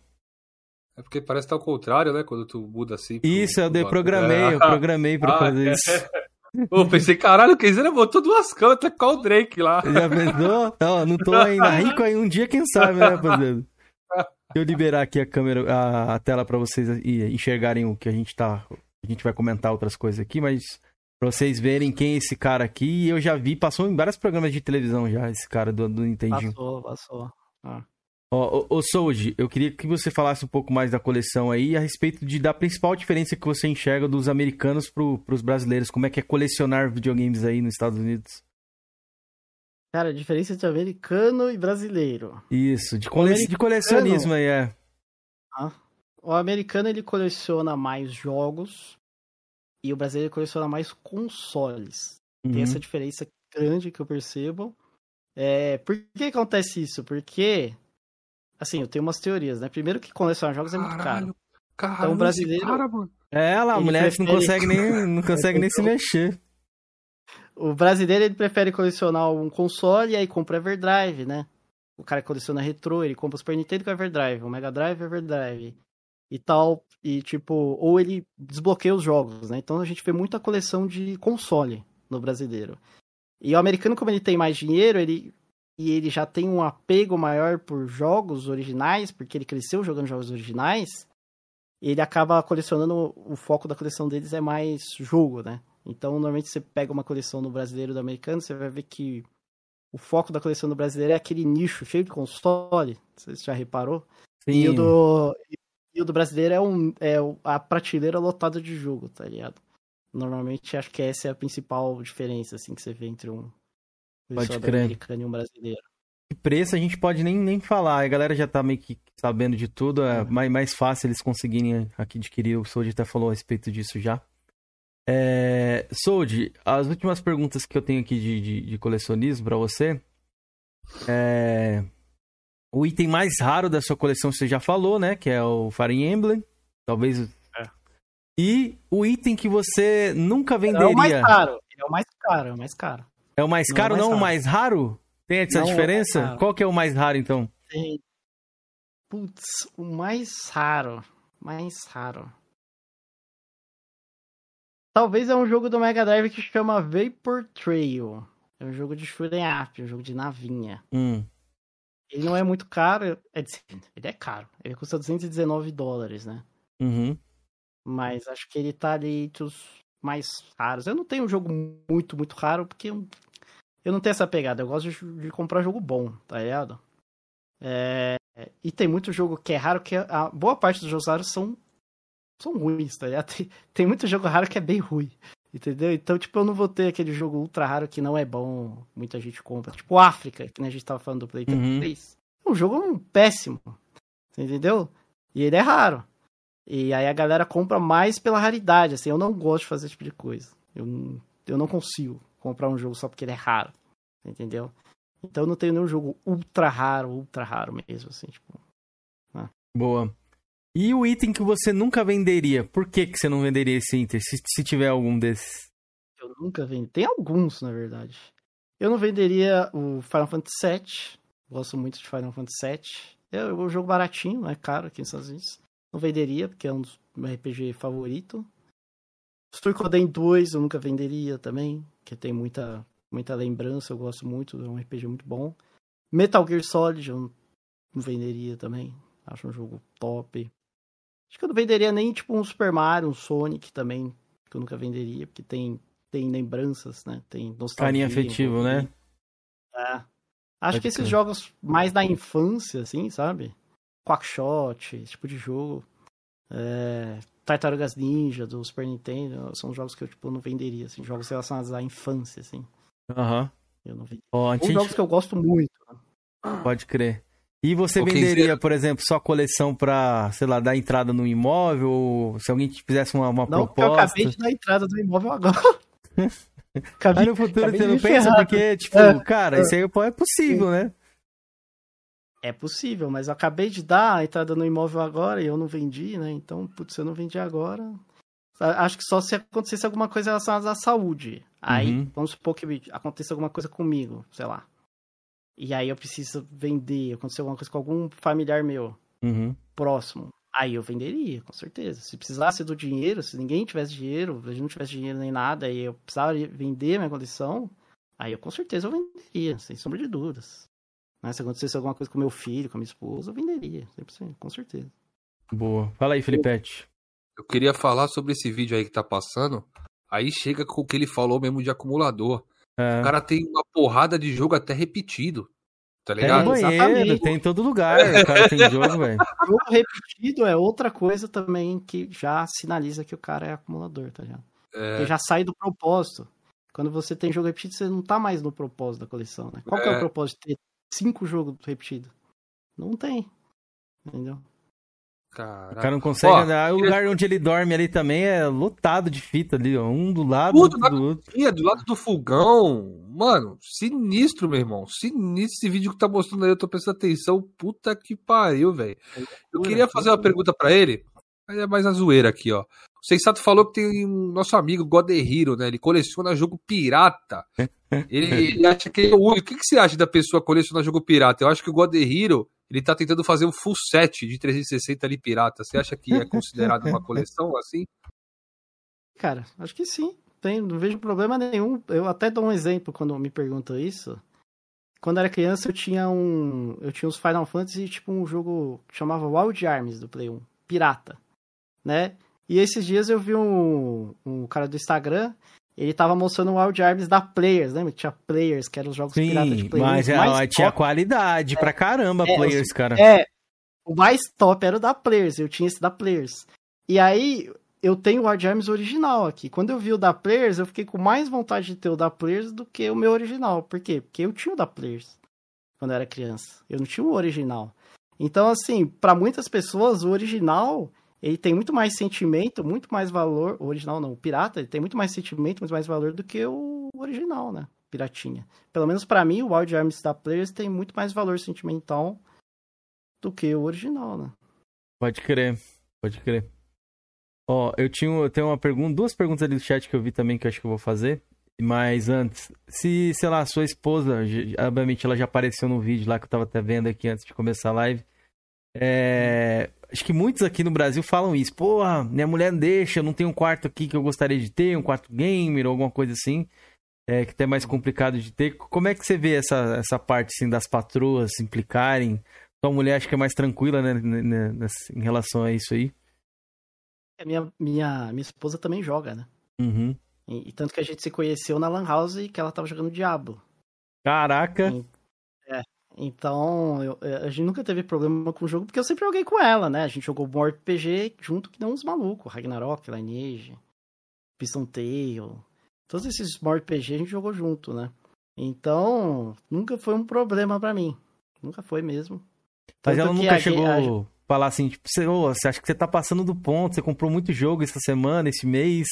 É porque parece que tá ao contrário, né? Quando tu muda assim. isso, eu pro dei, bagulho. programei, eu <laughs> Ah, programei pra ah, fazer é. isso. <laughs> Pô, pensei, caralho, o Kenzeira botou duas câmeras, tá com o Drake lá. Já pensou? Não, não tô ainda rico aí um dia, quem sabe, né, rapaziada? Deixa eu liberar aqui a câmera, a, a tela pra vocês enxergarem o que a gente tá. A gente vai comentar outras coisas aqui, mas pra vocês verem quem é esse cara aqui, eu já vi, passou em vários programas de televisão já, esse cara do, do Nintendinho. Passou, passou. Ó, ô, ô Sold, eu queria que você falasse um pouco mais da coleção aí, a respeito de, da principal diferença que você enxerga dos americanos pro, pros brasileiros. Como é que é colecionar videogames aí nos Estados Unidos? Cara, a diferença entre americano e brasileiro. Isso, de, cole... de colecionismo aí, é. O americano ele coleciona mais jogos e o brasileiro coleciona mais consoles. Tem Uhum. essa diferença grande que eu percebo. É, por que acontece isso? Porque, assim, eu tenho umas teorias, né? Primeiro que colecionar jogos é muito caro. Caralho, caralho, Então, o brasileiro- cara, mano. É, lá, a mulher não prefere- consegue nem, <laughs> não consegue nem se mexer. O brasileiro ele prefere colecionar um console e aí compra Everdrive, né? O cara que coleciona retrô, ele compra o Super Nintendo com Everdrive, o Mega Drive Everdrive e tal. E tipo, ou ele desbloqueia os jogos, né? Então a gente vê muita coleção de console no brasileiro. E o americano, como ele tem mais dinheiro, ele e ele já tem um apego maior por jogos originais, porque ele cresceu jogando jogos originais, ele acaba colecionando, o foco da coleção deles é mais jogo, né? Então, normalmente você pega uma coleção no brasileiro e do americano, você vai ver que o foco da coleção do brasileiro é aquele nicho cheio de console, você já reparou? E o do, do brasileiro é, um, é a prateleira lotada de jogo, tá ligado? Normalmente acho que essa é a principal diferença, assim, que você vê entre um americano e um brasileiro. Preço a gente pode nem, nem falar. A galera já tá meio que sabendo de tudo. É Uhum. mais, mais fácil eles conseguirem aqui adquirir. O Sold até falou a respeito disso já. É... Sold, as últimas perguntas que eu tenho aqui de, de, de colecionismo pra você. É... O item mais raro da sua coleção você já falou, né? Que é o Fire Emblem. Talvez. É. E o item que você nunca É venderia. o mais caro, é o mais caro, é o mais caro. É o mais Não é caro, mais não o raro. mais raro? Tem essa Não é o diferença? raro. Qual que é o mais raro, então? Tem. Putz, o mais raro. Mais raro. Talvez é um jogo do Mega Drive que chama Vapor Trail. É um jogo de shoot'em up, um jogo de navinha. Hum. Ele não é muito caro, é de- ele é caro. Ele custa 219 dólares, né? Uhum. Mas acho que ele tá ali entre os mais raros. Eu não tenho um jogo muito, muito raro, porque eu, não tenho essa pegada. Eu gosto de, de comprar jogo bom, tá ligado? É, e tem muito jogo que é raro, que a boa parte dos jogos raros são, são ruins, tá ligado? <laughs> Tem, tem muito jogo raro que é bem ruim, entendeu? Então, tipo, eu não vou ter aquele jogo ultra raro que não é bom, muita gente compra. Tipo, África, que a gente tava falando do Play Uhum. 3. É um jogo péssimo, entendeu? E ele é raro. E aí a galera compra mais pela raridade, assim, eu não gosto de fazer esse tipo de coisa. Eu, não- eu não consigo comprar um jogo só porque ele é raro, entendeu? Então eu não tenho nenhum jogo ultra raro, ultra raro mesmo, assim, tipo. Boa. E o item que você nunca venderia? Por que, que você não venderia esse item, se, se tiver algum desses? Eu nunca vendi. Tem alguns, na verdade. Eu não venderia o Final Fantasy VII. Gosto muito de Final Fantasy VII. É um jogo baratinho, não é caro aqui nos Estados Unidos. Não venderia, porque é um dos meus RPG favorito. Suikoden 2 eu nunca venderia também, que tem muita, muita lembrança, eu gosto muito, é um RPG muito bom. Metal Gear Solid eu não venderia também, acho um jogo top. Acho que eu não venderia nem tipo um Super Mario, um Sonic também, que eu nunca venderia, porque tem, tem lembranças, né? Tem nostalgia. Carinho afetivo, né? É. Acho Pode que esses crer. jogos mais da infância, assim, sabe? Quackshot, esse tipo de jogo. É... Tartarugas Ninja, do Super Nintendo, são jogos que eu, tipo, não venderia, assim, jogos relacionados à infância, assim. Aham. Eu não venderia. Ou antes a jogos gente- que eu gosto muito. né? Pode crer. E você venderia, por exemplo, sua coleção pra, sei lá, dar entrada no imóvel? Ou se alguém te fizesse uma, uma Não, porque eu proposta? acabei de dar entrada do imóvel agora. acabei, <laughs> Aí no futuro você não pensa, porque, tipo, É, cara, é. isso aí pô, é possível, né? É possível, mas eu acabei de dar a entrada no imóvel agora e eu não vendi, né? Então, putz, se eu não vendi agora. Acho que só se acontecesse alguma coisa relacionada à saúde. Aí, Uhum. vamos supor que aconteça alguma coisa comigo, sei lá. E aí eu preciso vender, aconteceu alguma coisa com algum familiar meu Uhum. próximo. Aí eu venderia, com certeza. Se precisasse do dinheiro, se ninguém tivesse dinheiro, se não tivesse dinheiro nem nada, e eu precisava vender minha condição, aí eu com certeza eu venderia, sem sombra de dúvidas. Né? Se acontecesse alguma coisa com meu filho, com a minha esposa, eu venderia, 100%, com certeza. Boa. Fala aí, Felipete. Eu queria falar sobre esse vídeo aí que tá passando. Aí chega com o que ele falou mesmo de acumulador. É, O cara tem uma porrada de jogo até repetido. Tá tem ligado? É, banheiro, exatamente. tem em todo lugar. O cara tem <laughs> jogo, velho. Jogo repetido é outra coisa também que já sinaliza que o cara é acumulador, tá ligado? É, Porque já sai do propósito. Quando você tem jogo repetido, você não tá mais no propósito da coleção, né? Qual que é É. o propósito de ter cinco jogos repetidos? Não tem. Entendeu? O cara Caraca. não consegue Ó, andar. O lugar onde ele dorme ali também é lotado de fita ali, ó. Um do lado, Tudo outro do outro. Ih, é do lado do fogão. Mano, sinistro, meu irmão. Sinistro esse vídeo que tá mostrando aí. Eu tô prestando atenção. Puta que pariu, velho. Eu queria fazer uma pergunta pra ele. Mas é mais a zoeira aqui, ó. O Sensato falou que tem um nosso amigo God the Hero, né? Ele coleciona jogo pirata. <laughs> Ele, ele acha que ele é o único. O que, que você acha da pessoa colecionar jogo pirata? Eu acho que o God the Hero, ele tá tentando fazer um full set de 360 ali pirata. Você acha que é considerado uma <laughs> coleção assim? Cara, acho que sim. Tem, não vejo problema nenhum. Eu até dou um exemplo quando me perguntam isso. Quando eu era criança, eu tinha um. Eu tinha uns Final Fantasy, tipo, um jogo que chamava Wild Arms do Play 1. Pirata. Né? E esses dias eu vi um, um cara do Instagram. Ele tava mostrando o Wild Arms da Players, lembra? Tinha Players, que eram os jogos piratas de Sim, Play 1. mas os é, mais tinha top. qualidade pra caramba, É, players, cara. É, o mais top era o da Players, eu tinha esse da Players. E aí, eu tenho o Wild Arms original aqui. Quando eu vi o da Players, eu fiquei com mais vontade de ter o da Players do que o meu original. Por quê? Porque eu tinha o da Players quando eu era criança. Eu não tinha o original. Então, assim, pra muitas pessoas, o original, ele tem muito mais sentimento, muito mais valor. O original não, o pirata, ele tem muito mais sentimento, muito mais valor do que o original, né? Piratinha. Pelo menos pra mim, o Wild Arms da Players tem muito mais valor sentimental do que o original, né? Pode crer, pode crer. Ó, eu tinha, eu tenho uma pergunta, duas perguntas ali do chat que eu vi também que eu acho que eu vou fazer. Mas antes, se, sei lá, sua esposa, obviamente ela já apareceu no vídeo lá que eu tava até vendo aqui antes de começar a live. É, acho que muitos aqui no Brasil falam isso. Pô, minha mulher não deixa, eu não tenho um quarto aqui que eu gostaria de ter, um quarto gamer ou alguma coisa assim. É, que até é mais complicado de ter. Como é que você vê essa, essa parte assim, das patroas se implicarem? Sua mulher acho que é mais tranquila, né, em relação a isso aí. A Minha, minha, minha esposa também joga, né? Uhum. E, e tanto que a gente se conheceu na Lan House que ela tava jogando Diablo. Caraca. Então, eu- a gente nunca teve problema com o jogo, porque eu sempre joguei com ela, né? A gente jogou bom RPG junto que não uns malucos. Ragnarok, Lineage, Piston Tale. Todos esses RPG a gente jogou junto, né? Então, nunca foi um problema pra mim. Nunca foi mesmo. Mas Tanto ela nunca a- chegou a- falar assim, tipo, você, ô, você acha que você tá passando do ponto, você comprou muito jogo essa semana, esse mês.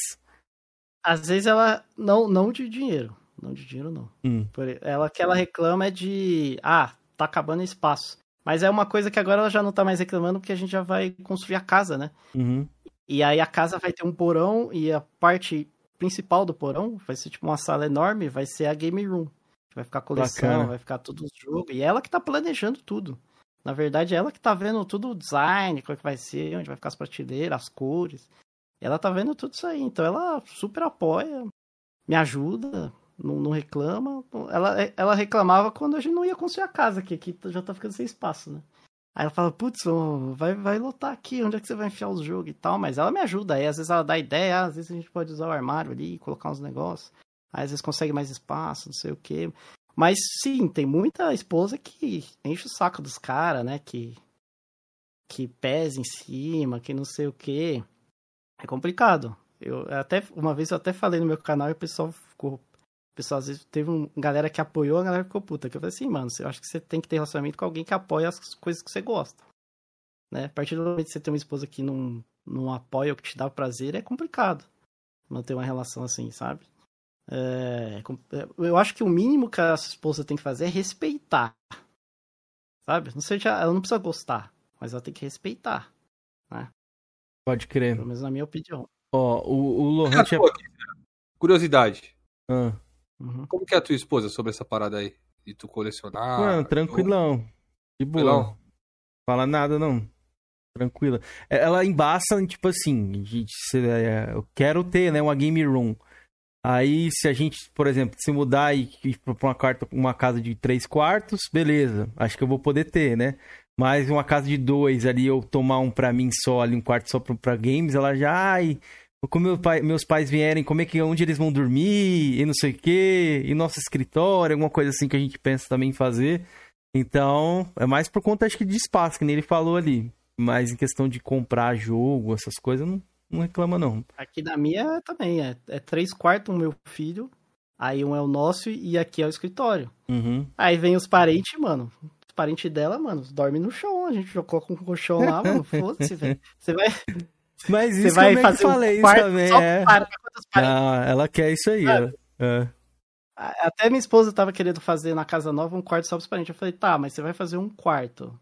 Às vezes ela. Não, não de dinheiro. Não de dinheiro, não. Hum. Ela que ela reclama é de. Ah, tá acabando espaço. Mas é uma coisa que agora ela já não tá mais reclamando, porque a gente já vai construir a casa, né? Uhum. E aí a casa vai ter um porão e a parte principal do porão vai ser tipo uma sala enorme, vai ser a game room. Vai ficar coleção, Bacana. vai ficar tudo os jogos. E ela que tá planejando tudo. Na verdade, ela que tá vendo tudo o design, como é que vai ser, onde vai ficar as prateleiras, as cores. Ela tá vendo tudo isso aí. Então ela super apoia, me ajuda, não, não reclama. Ela, ela reclamava quando a gente não ia construir a casa, que aqui já tá ficando sem espaço, né? Aí ela fala, putz, vai, vai lotar aqui, onde é que você vai enfiar os jogos e tal? Mas ela me ajuda. Aí às vezes ela dá ideia, às vezes a gente pode usar o armário ali, colocar uns negócios. Aí às vezes consegue mais espaço, não sei o quê. Mas sim, tem muita esposa que enche o saco dos caras, né? Que, que pesa em cima, que não sei o quê. É complicado. Eu até uma vez eu até falei no meu canal e o pessoal ficou. O pessoal às vezes teve uma galera que apoiou, a galera ficou puta. Que eu falei assim, mano, eu acho que você tem que ter relacionamento com alguém que apoia as coisas que você gosta. Né? A partir do momento que você tem uma esposa que não, não apoia ou que te dá prazer, é complicado manter uma relação assim, sabe? É, eu acho que o mínimo que a sua esposa tem que fazer é respeitar. Sabe? Não sei, ela não precisa gostar, mas ela tem que respeitar. Né? Pode crer. Pelo menos na minha opinião. Ó, o, o Lohan tinha. Curiosidade. Ah. Uhum. Como que é a tua esposa sobre essa parada aí? De tu colecionar? Mano, tranquilão. De boa. Tranquilão? Fala nada, não. Tranquila. É, Ela embaça, tipo assim, é, eu quero ter, né, uma game room. Aí, se a gente, por exemplo, se mudar e ir pra uma, quarta, uma casa de três quartos, beleza. Acho que eu vou poder ter, né? Mas uma casa de dois ali, eu tomar um pra mim só ali, um quarto só pra, pra games, ela já, ai, como meu pai- meus pais vierem, como é que, onde eles vão dormir, e não sei o quê, e nosso escritório, alguma coisa assim que a gente pensa também em fazer. Então, é mais por conta, acho que, de espaço, que nem ele falou ali. Mas em questão de comprar jogo, essas coisas, não, não reclama, não. Aqui na minha também, é, é três quartos o meu filho, aí um é o nosso e aqui é o escritório. Uhum. Aí vem os parentes, mano. Os parentes dela, mano, dorme no chão. A gente já coloca um colchão lá, mano. Foda-se, velho. Você vai, Mas você isso vai como é que fazer falei um isso quarto também, só é. para. Ah, ela quer isso aí, ela. É. A- Até minha esposa tava querendo fazer na casa nova um quarto só pros parentes. Eu falei, tá, mas você vai fazer um quarto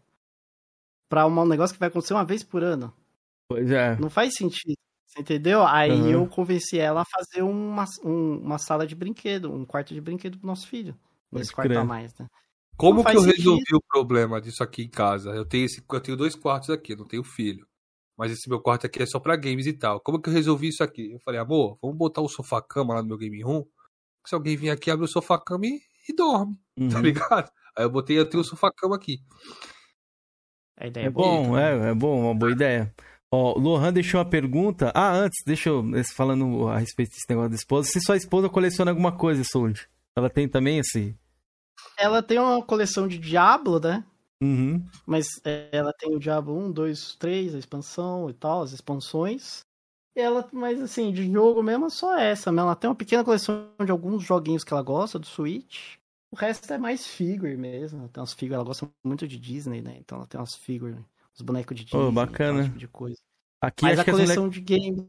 pra um negócio que vai acontecer uma vez por ano. Pois é. Não faz sentido. Você entendeu? Aí Uhum. eu convenci ela a fazer uma, um- uma sala de brinquedo, um quarto de brinquedo pro nosso filho. Nesse Pode quarto crer. a mais, né? Como que eu sentido. resolvi o problema disso aqui em casa? Eu tenho, esse, eu tenho dois quartos aqui, eu não tenho filho. Mas esse meu quarto aqui é só pra games e tal. Como que eu resolvi isso aqui? Eu falei, amor, vamos botar o sofá-cama lá no meu game room. Se alguém vir aqui, abre o sofá-cama e, e dorme, <laughs> tá Uhum. ligado? Aí eu botei, eu tenho o sofá-cama aqui. A ideia É boa bom, também. é, é bom, uma boa ideia. Ó, o Lohan deixou uma pergunta. Ah, antes, deixa eu. Falando a respeito desse negócio da esposa. Se sua esposa coleciona alguma coisa, Sold? Ela tem também esse. Ela tem uma coleção de Diablo, né? Uhum. Mas é, ela tem o Diablo 1, 2, 3, a expansão e tal, as expansões. E ela, mas assim, de jogo mesmo é só essa, mesmo. Ela tem uma pequena coleção de alguns joguinhos que ela gosta, do Switch. O resto é mais figure mesmo. Ela tem umas figuras, ela gosta muito de Disney, né? Então ela tem umas figures, os bonecos de Disney. Oh, bacana. tipo de coisa. Aqui Mas acho a coleção de games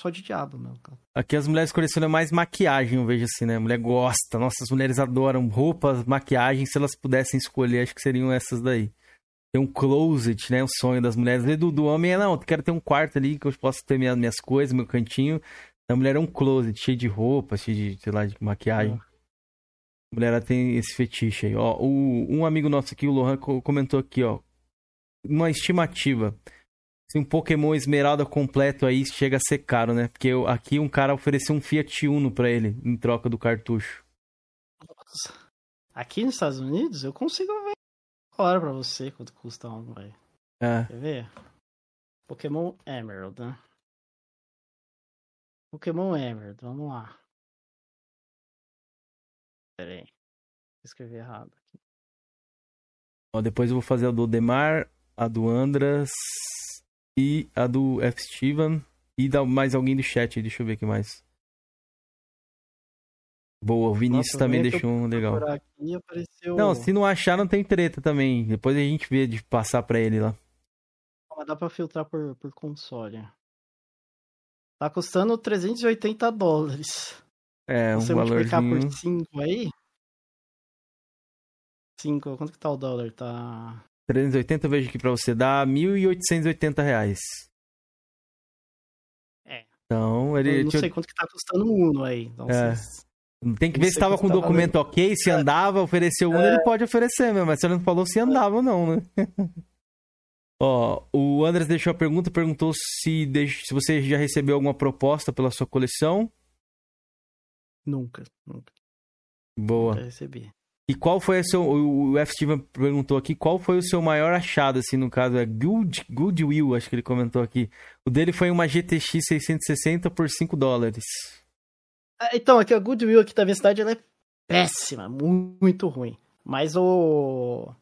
só de Diablo mesmo, cara. aqui as mulheres colecionam mais maquiagem, eu vejo assim, né? A mulher gosta. Nossa, as mulheres adoram roupas, maquiagem. Se elas pudessem escolher, acho que seriam essas daí. Tem um closet, né? O sonho das mulheres. Do, do homem é, não, eu quero ter um quarto ali que eu possa ter minhas, minhas coisas, meu cantinho. Da mulher é um closet, cheio de roupa, cheio de, sei lá, de maquiagem. A mulher ela tem esse fetiche aí. Ó, o, um amigo nosso aqui, o Lohan, co- comentou aqui, ó. Uma estimativa. Se um Pokémon Esmeralda completo aí chega a ser caro, né? Porque eu- aqui um cara ofereceu um Fiat Uno pra ele em troca do cartucho. Aqui nos Estados Unidos, eu consigo ver agora pra você quanto custa um, velho. É. Quer ver? Pokémon Emerald, né? Pokémon Emerald, vamos lá. Pera aí. Escrevi errado aqui. Ó, depois eu vou fazer a do Demar, a do Andras e a do F. Steven e da mais alguém do chat. Deixa eu ver aqui mais. Boa, o Vinícius Nossa, também deixou um legal. Aqui apareceu. Não, se não achar, não tem treta também. Depois a gente vê de passar pra ele lá. Mas dá pra filtrar por, por console. Tá custando 380 dólares. É, um Você multiplicar valorzinho. por 5 aí. 5, quanto que tá o dólar? Tá. 380 eu vejo aqui pra você, dá 1.880 reais. É. Então, ele... Eu não tinha- sei quanto que tá custando o Uno aí. Então, É. vocês- Tem que Não ver se sei tava quanto com o documento ok, se andava, ofereceu um, ele pode oferecer mesmo, mas você não falou se andava ou não, né? <laughs> Ó, o Andres deixou a pergunta, perguntou se, deix- se você já recebeu alguma proposta pela sua coleção. Nunca, nunca, Boa. nunca recebi. E qual foi o seu. O F. Steven perguntou aqui qual foi o seu maior achado, assim, no caso é Good, Goodwill, acho que ele comentou aqui. O dele foi uma GTX 660 por 5 dólares. Ah, Então, aqui a Goodwill aqui da minha cidade ela é péssima, mu- muito ruim. Mas o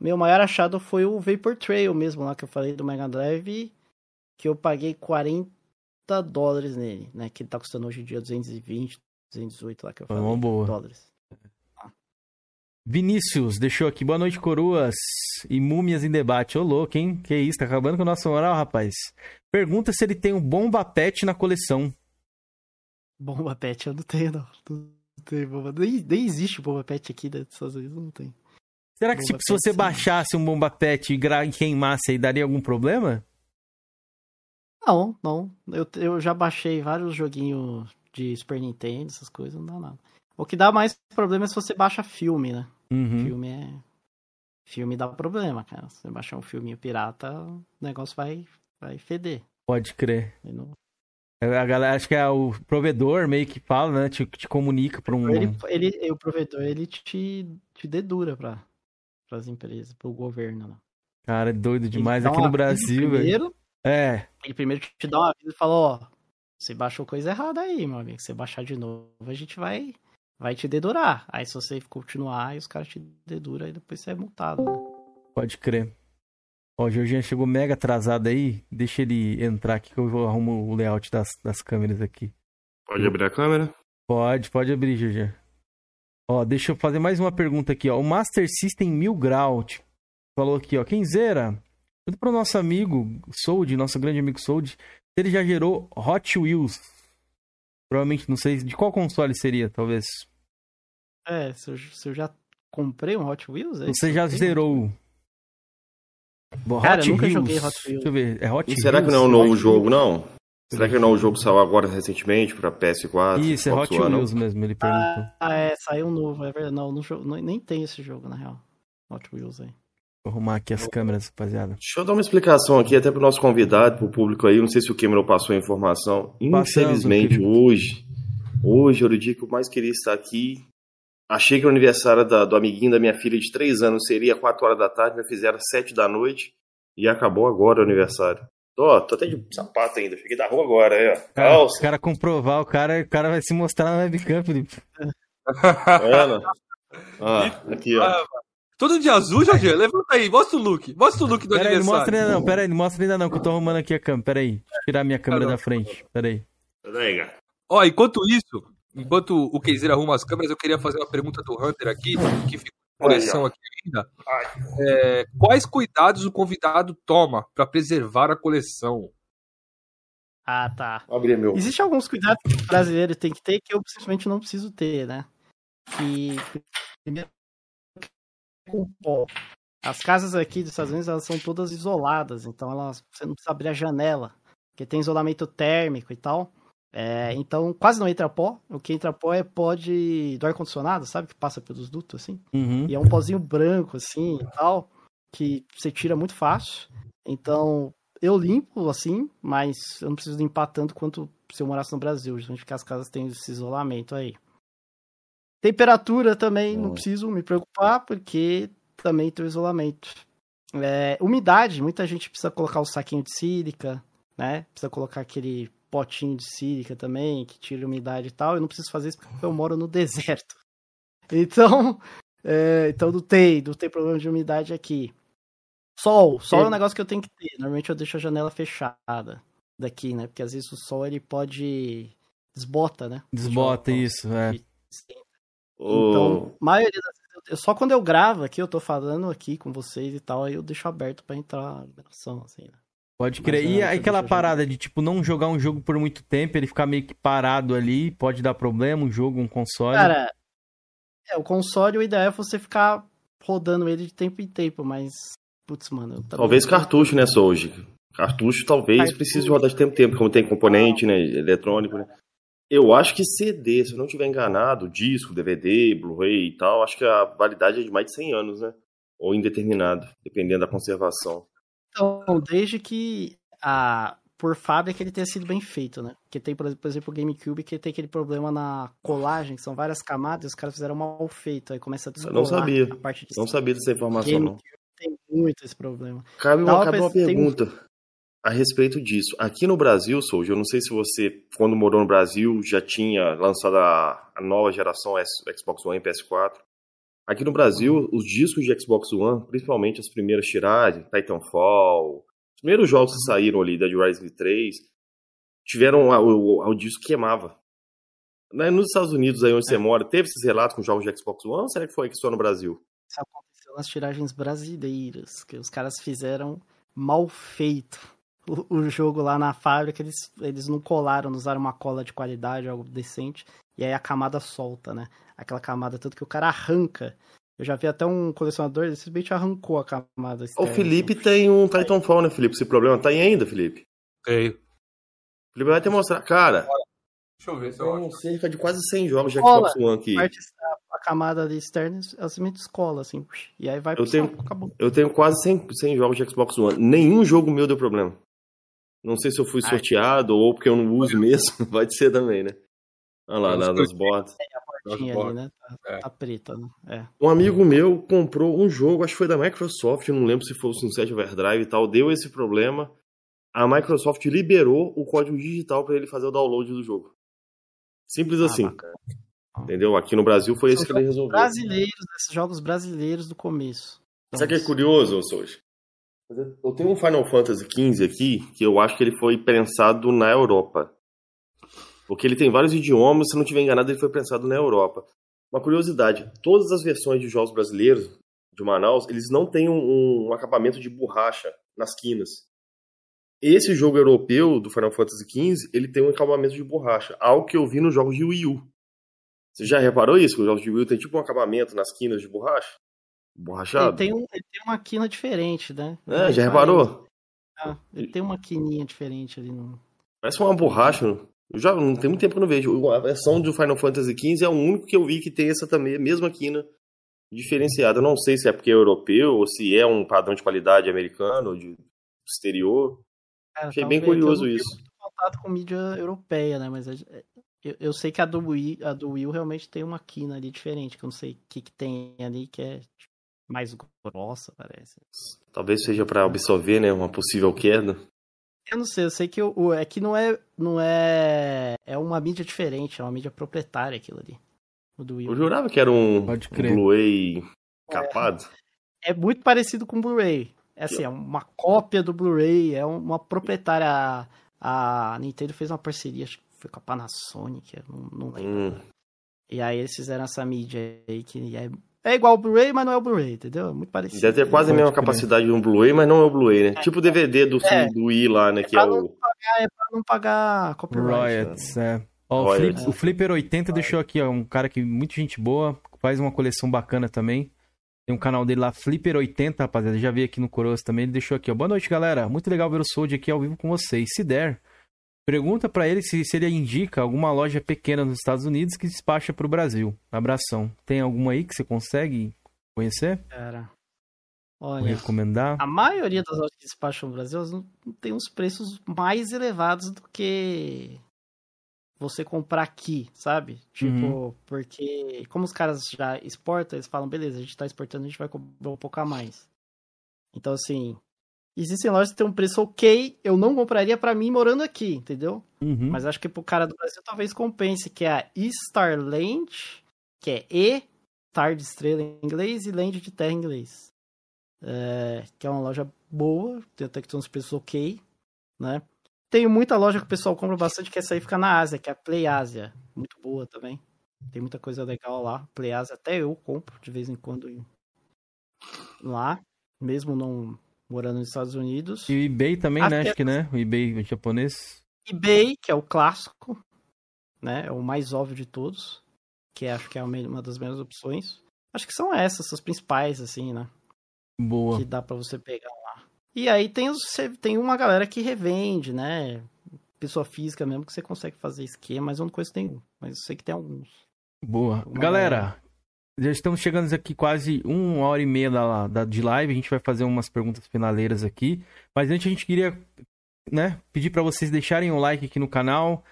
meu maior achado foi o Vapor Trail mesmo, lá que eu falei do Mega Drive, que eu paguei 40 dólares nele, né? Que ele tá custando hoje em dia 220, 218 lá que eu Foi falei. uma boa. Dólares. Vinícius deixou aqui, boa noite, coroas e múmias em debate. Ô, louco, hein? Que isso, tá acabando com a nossa moral, rapaz. Pergunta se ele tem um bomba pet na coleção. Bomba Pet eu não tenho, não. Não tenho bomba. Nem, nem existe bomba Pet aqui né, Estados Unidos, não tem. Será que, Bomba tipo, se você sim. baixasse um bomba pet e e queimasse aí, daria algum problema? Não, não. Eu, eu já baixei vários joguinhos de Super Nintendo, essas coisas, não dá nada. O que dá mais problema é se você baixa filme, né? Uhum. Filme é. Filme dá problema, cara. Se você baixar um filminho pirata, o negócio vai, vai feder. Pode crer. Não- A galera, acho que é o provedor meio que fala, né? Te, te comunica pra um. ele, ele, o provedor, ele te, te dedura pra, pras empresas, pro governo, né? Cara, é doido demais aqui no Brasil, velho. primeiro, É, Ele primeiro te dá um aviso e fala, ó, você baixou coisa errada aí, meu amigo. Se você baixar de novo, a gente vai, vai te dedurar. Aí se você continuar, aí os caras te deduram e depois você é multado, né? pode crer. Ó, o Georgian chegou mega atrasado aí. Deixa ele entrar aqui que eu vou arrumar o layout das, das câmeras aqui. Pode abrir a câmera? Pode, pode abrir, Georgian. Ó, deixa eu fazer mais uma pergunta aqui, ó. O Master System Mil Grau tipo, falou aqui, ó. Quem zera? Tudo pro nosso amigo Sold, nosso grande amigo Sold. Ele já gerou Hot Wheels. Provavelmente, não sei de qual console seria, talvez. É, se eu, se eu já comprei um Hot Wheels, é? Você já zerou. Bo- Cara, Hot eu nunca Wheels. joguei Hot Wheels. Deixa eu ver. É Hot E será que não é um novo Hot jogo, não? Será que não é um jogo que saiu agora recentemente pra PS4? Isso, é Hot One, não? Wheels mesmo, ele perguntou. Ah, é, saiu um novo, é verdade. Não, não, não- nem tem esse jogo, na real. Hot Wheels aí. Vou arrumar aqui as câmeras, rapaziada. Deixa eu dar uma explicação aqui, até pro nosso convidado, pro público aí. Não sei se o Cameron passou a informação. Infelizmente, querido. hoje, hoje era o dia que eu mais queria estar aqui. Achei que o aniversário da- do amiguinho da minha filha de 3 anos seria 4 horas da tarde, mas fizeram 7 da noite e acabou agora o aniversário. Tô, tô até de sapato ainda, cheguei da rua agora, aí, ó. Cara, Calça, o cara comprovar, o cara, o cara vai se mostrar na webcam, Felipe. <laughs> Ana. Ah, aqui, ó. Todo dia azul, Jorge? <laughs> Levanta aí, mostra o look. Mostra o look do Pera aí, não aniversário. mostra ainda não, pera aí, não mostra ainda não, que eu tô arrumando aqui a câmera. Pera aí, deixa eu tirar minha câmera Ah, da frente. Pera aí. Peraí, cara. Ó, enquanto isso, enquanto o Keizer arruma as câmeras, eu queria fazer uma pergunta do Hunter aqui, que fica em coleção aqui ainda. É, quais cuidados o convidado toma para preservar a coleção? Ah, tá. Abrir meu. Existem alguns cuidados que o brasileiro tem que ter que eu simplesmente não preciso ter, né? Que primeiro com pó. As casas aqui dos Estados Unidos elas são todas isoladas, então elas você não precisa abrir a janela, porque tem isolamento térmico e tal. É, então quase não entra pó. O que entra pó é pó de do ar condicionado, sabe que passa pelos dutos assim. Uhum. E é um pozinho branco, assim, e tal, que você tira muito fácil. Então, eu limpo, assim, mas eu não preciso limpar tanto quanto se eu morasse no Brasil, justamente porque as casas têm esse isolamento aí. Temperatura também não preciso me preocupar, porque também tem o isolamento. É, umidade, muita gente precisa colocar o saquinho de sílica, né? Precisa colocar aquele potinho de sílica também, que tira umidade e tal. Eu não preciso fazer isso porque eu moro no <laughs> deserto. Então, é, então não tem, não tem problema de umidade aqui. Sol, sol é um negócio que eu tenho que ter. Normalmente eu deixo a janela fechada daqui, né? Porque às vezes o sol ele pode desbota, né? Desbota eu- isso, é. Então, maioria das vezes, eu- só quando eu gravo aqui, eu tô falando aqui com vocês e tal, aí eu deixo aberto pra entrar a liberação, assim, né? Pode crer. Mas, E é, aquela parada de, tipo, não jogar um jogo por muito tempo, ele ficar meio que parado ali, pode dar problema, um jogo, um console. Cara, é, o console, o ideal é você ficar rodando ele de tempo em tempo, mas Putz, mano. eu também- Talvez cartucho, né, Soji? Cartucho talvez Cartucho. precise rodar de tempo em tempo, como tem componente, né, eletrônico, né? Eu acho que CD, se eu não estiver enganado, disco, DVD, Blu-ray e tal, acho que a validade é de mais de 100 anos, né? Ou indeterminado, dependendo da conservação. Então, desde que a por fábrica ele tenha sido bem feito, né? Porque tem, por exemplo, o GameCube que tem aquele problema na colagem, que são várias camadas, e os caras fizeram mal feito, aí começa a Eu não descolar sabia. a parte de Não sabia dessa informação, não. GameCube tem muito esse problema. Cabe uma, cabe uma um- pergunta a respeito disso. Aqui no Brasil, Souja, eu não sei se você, quando morou no Brasil, já tinha lançado a, a nova geração Xbox One e PS4. Aqui no Brasil, os discos de Xbox One, principalmente as primeiras tiragens, Titanfall, os primeiros jogos que saíram ali, Dead Rising 3, tiveram o, o, o disco queimava. Né, Nos Estados Unidos, aí onde você mora, teve esses relatos com jogos de Xbox One ou será que foi aqui só no Brasil? Isso aconteceu nas tiragens brasileiras, que os caras fizeram mal feito. O, o jogo lá na fábrica, eles, eles não colaram, não usaram uma cola de qualidade, algo decente, e aí a camada solta, né? Aquela camada, tanto que o cara arranca. Eu já vi até um colecionador, ele simplesmente arrancou a camada O externa. Felipe tem um Titanfall, né, Felipe? Esse problema tá aí ainda, Felipe. Tenho. O Felipe vai te mostrar. Cara, Deixa eu ver se eu são acho. cerca de quase 100 jogos de. Xbox One aqui. a camada ali externa, ela simplesmente escola, assim, e aí vai pro tenho- saco, acabou. Eu tenho quase 100, 100 jogos de Xbox One. Nenhum jogo meu deu problema. Não sei se eu fui Ai. sorteado ou porque eu não uso mesmo. <laughs> Vai ser também, né? Olha lá, sou- nas bordas. Tinha ali, né? Tá, É. tá preta, né? É. Um amigo meu comprou um jogo, acho que foi da Microsoft, não lembro se foi o Sunset Overdrive e tal, deu esse problema. A Microsoft liberou o código digital para ele fazer o download do jogo. Simples assim, Ah, bacana. entendeu? Aqui no Brasil foi esse que ele resolveu. brasileiros, esses jogos brasileiros do começo. Então, Sabe o que é curioso, Soji? Eu tenho um Final Fantasy XV aqui que eu acho que ele foi pensado na Europa. Porque ele tem vários idiomas, se não estiver enganado, ele foi pensado na Europa. Uma curiosidade: todas as versões de jogos brasileiros de Manaus, eles não têm um, um acabamento de borracha nas quinas. Esse jogo europeu do Final Fantasy XV, ele tem um acabamento de borracha, algo que eu vi nos jogos de Wii U. Você já reparou isso? Os jogos de Wii U tem tipo um acabamento nas quinas de borracha? Borrachado? Ele tem, um, ele tem uma quina diferente, né? É, já Eu reparou? Ah, ele tem uma quininha diferente ali no. Parece uma borracha. Eu já não tem muito tempo que eu não vejo. A versão do Final Fantasy XV é o único que eu vi que tem essa também, a mesma quina diferenciada. Eu não sei se é porque é europeu ou se é um padrão de qualidade americano, de exterior. Cara, Achei tava bem eu curioso tenho isso. contato com mídia europeia, né? Mas é- é- eu, eu sei que a do, Wii, a do Wii realmente tem uma quina ali diferente, que eu não sei o que, que tem ali, que é mais grossa, parece. Talvez seja para absorver, né, uma possível queda. Eu não sei, eu sei que o, o- é que não é, não é. É uma mídia diferente, é uma mídia proprietária aquilo ali. O do Wii. Eu jurava que era um, Pode um. Blu-ray capado. é muito parecido com o Blu-ray. É assim, é uma cópia do Blu-ray, é uma proprietária. A, a Nintendo fez uma parceria, acho que foi com a Panasonic, não, não lembro. Hum, E aí eles fizeram essa mídia aí que é, é igual o Blu-ray, mas não é o Bluray, entendeu? É muito parecido. deve ter quase a mesma capacidade de um Blu-ray, mas não é o Blu-ray, né? Tipo o DVD do, É. do Wii lá, né? É Que é pra o. Ah, é pra não pagar copyright. né? Royals, é. Ó, o. Flip- o Flipper 80 deixou aqui, ó, um cara que muito gente boa, faz uma coleção bacana também. Tem um canal dele lá, Flipper 80, rapaziada. Já vi aqui no Coroas também, ele deixou aqui, ó. Boa noite, galera. Muito legal ver o Sold aqui ao vivo com vocês. Se der, pergunta pra ele se, se ele indica alguma loja pequena nos Estados Unidos que despacha pro Brasil. Abração. Tem alguma aí que você consegue conhecer? Cara. Olha, recomendar? a maioria das lojas que despacham no Brasil tem uns preços mais elevados do que você comprar aqui, sabe? Tipo, Uhum. porque como os caras já exportam, eles falam, beleza, a gente tá exportando, a gente vai cobrar um pouco a mais. Então, assim, existem lojas que tem um preço ok, eu não compraria pra mim morando aqui, entendeu? Uhum. Mas acho que pro cara do Brasil talvez compense, que é a Starland, que é E, Star de estrela em inglês e Land de terra em inglês. É, que é uma loja boa, tem até que tem uns preços ok, né? Tem muita loja que o pessoal compra bastante, que essa aí fica na Ásia, que é a Play Ásia. Muito boa também. Tem muita coisa legal lá. Play Ásia até eu compro de vez em quando lá, mesmo não morando nos Estados Unidos. E o eBay também, Acho né? Acho que, né? O eBay japonês. eBay, que é o clássico, né? É o mais óbvio de todos, que acho que é uma das melhores opções. Acho que são essas, as principais, assim, né? Boa. que dá pra você pegar lá. E aí tem, os, tem uma galera que revende, né? Pessoa física mesmo que você consegue fazer esquema, mas eu não conheço nenhum. Mas eu sei que tem alguns. Boa. Uma Galera, já estamos chegando aqui quase uma hora e meia da, da- de live. A gente vai fazer umas perguntas finaleiras aqui. Mas antes a gente queria né, pedir para vocês deixarem um like aqui no canal.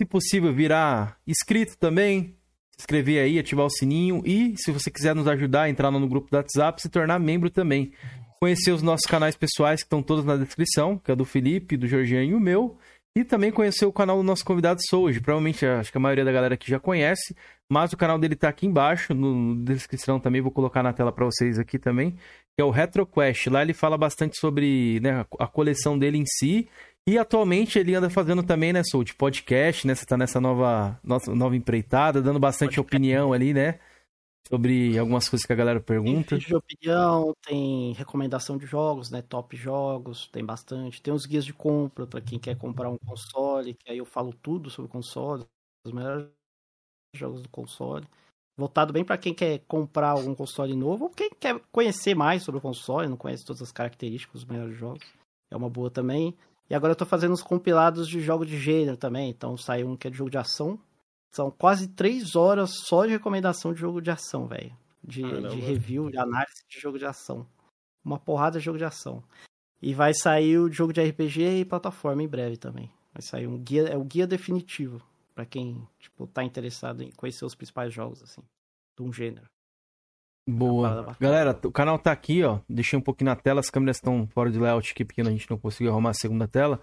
Se possível, virar inscrito também. Se inscrever aí, ativar o sininho. E se você quiser nos ajudar, entrar no grupo do WhatsApp, se tornar membro também. Conhecer os nossos canais pessoais que estão todos na descrição, que é do Felipe, do Jorginho e o meu. E também conhecer o canal do nosso convidado Soji. Provavelmente, acho que a maioria da galera aqui já conhece. Mas o canal dele tá aqui embaixo, no, na descrição também, vou colocar na tela para vocês aqui também, que é o RetroQuest. Lá ele fala bastante sobre né, a- coleção dele em si. E atualmente ele anda fazendo também, né, Soul, de podcast, né? Você tá nessa nova, nossa, nova empreitada, dando bastante opinião ali, né? Sobre algumas coisas que a galera Tem pergunta. vídeo de opinião, tem recomendação de jogos, né? Top jogos, tem bastante. Tem os guias de compra pra quem quer comprar um console, que aí eu falo tudo sobre console, os melhores jogos do console. Voltado bem pra quem quer comprar algum console novo ou quem quer conhecer mais sobre o console, não conhece todas as características dos melhores jogos. É uma boa também. E agora eu tô fazendo uns compilados de jogo de gênero também. Então saiu um que é de jogo de ação. São quase três horas só de recomendação de jogo de ação, velho. De, de review, de análise de jogo de ação. Uma porrada de jogo de ação. E vai sair o jogo de RPG e plataforma em breve também. Vai sair um guia, é o guia definitivo pra quem, tipo, tá interessado em conhecer os principais jogos, assim, de um gênero. Boa. Galera, o canal tá aqui, ó. Deixei um pouquinho na tela, as câmeras estão fora de layout aqui, porque a gente não conseguiu arrumar a segunda tela.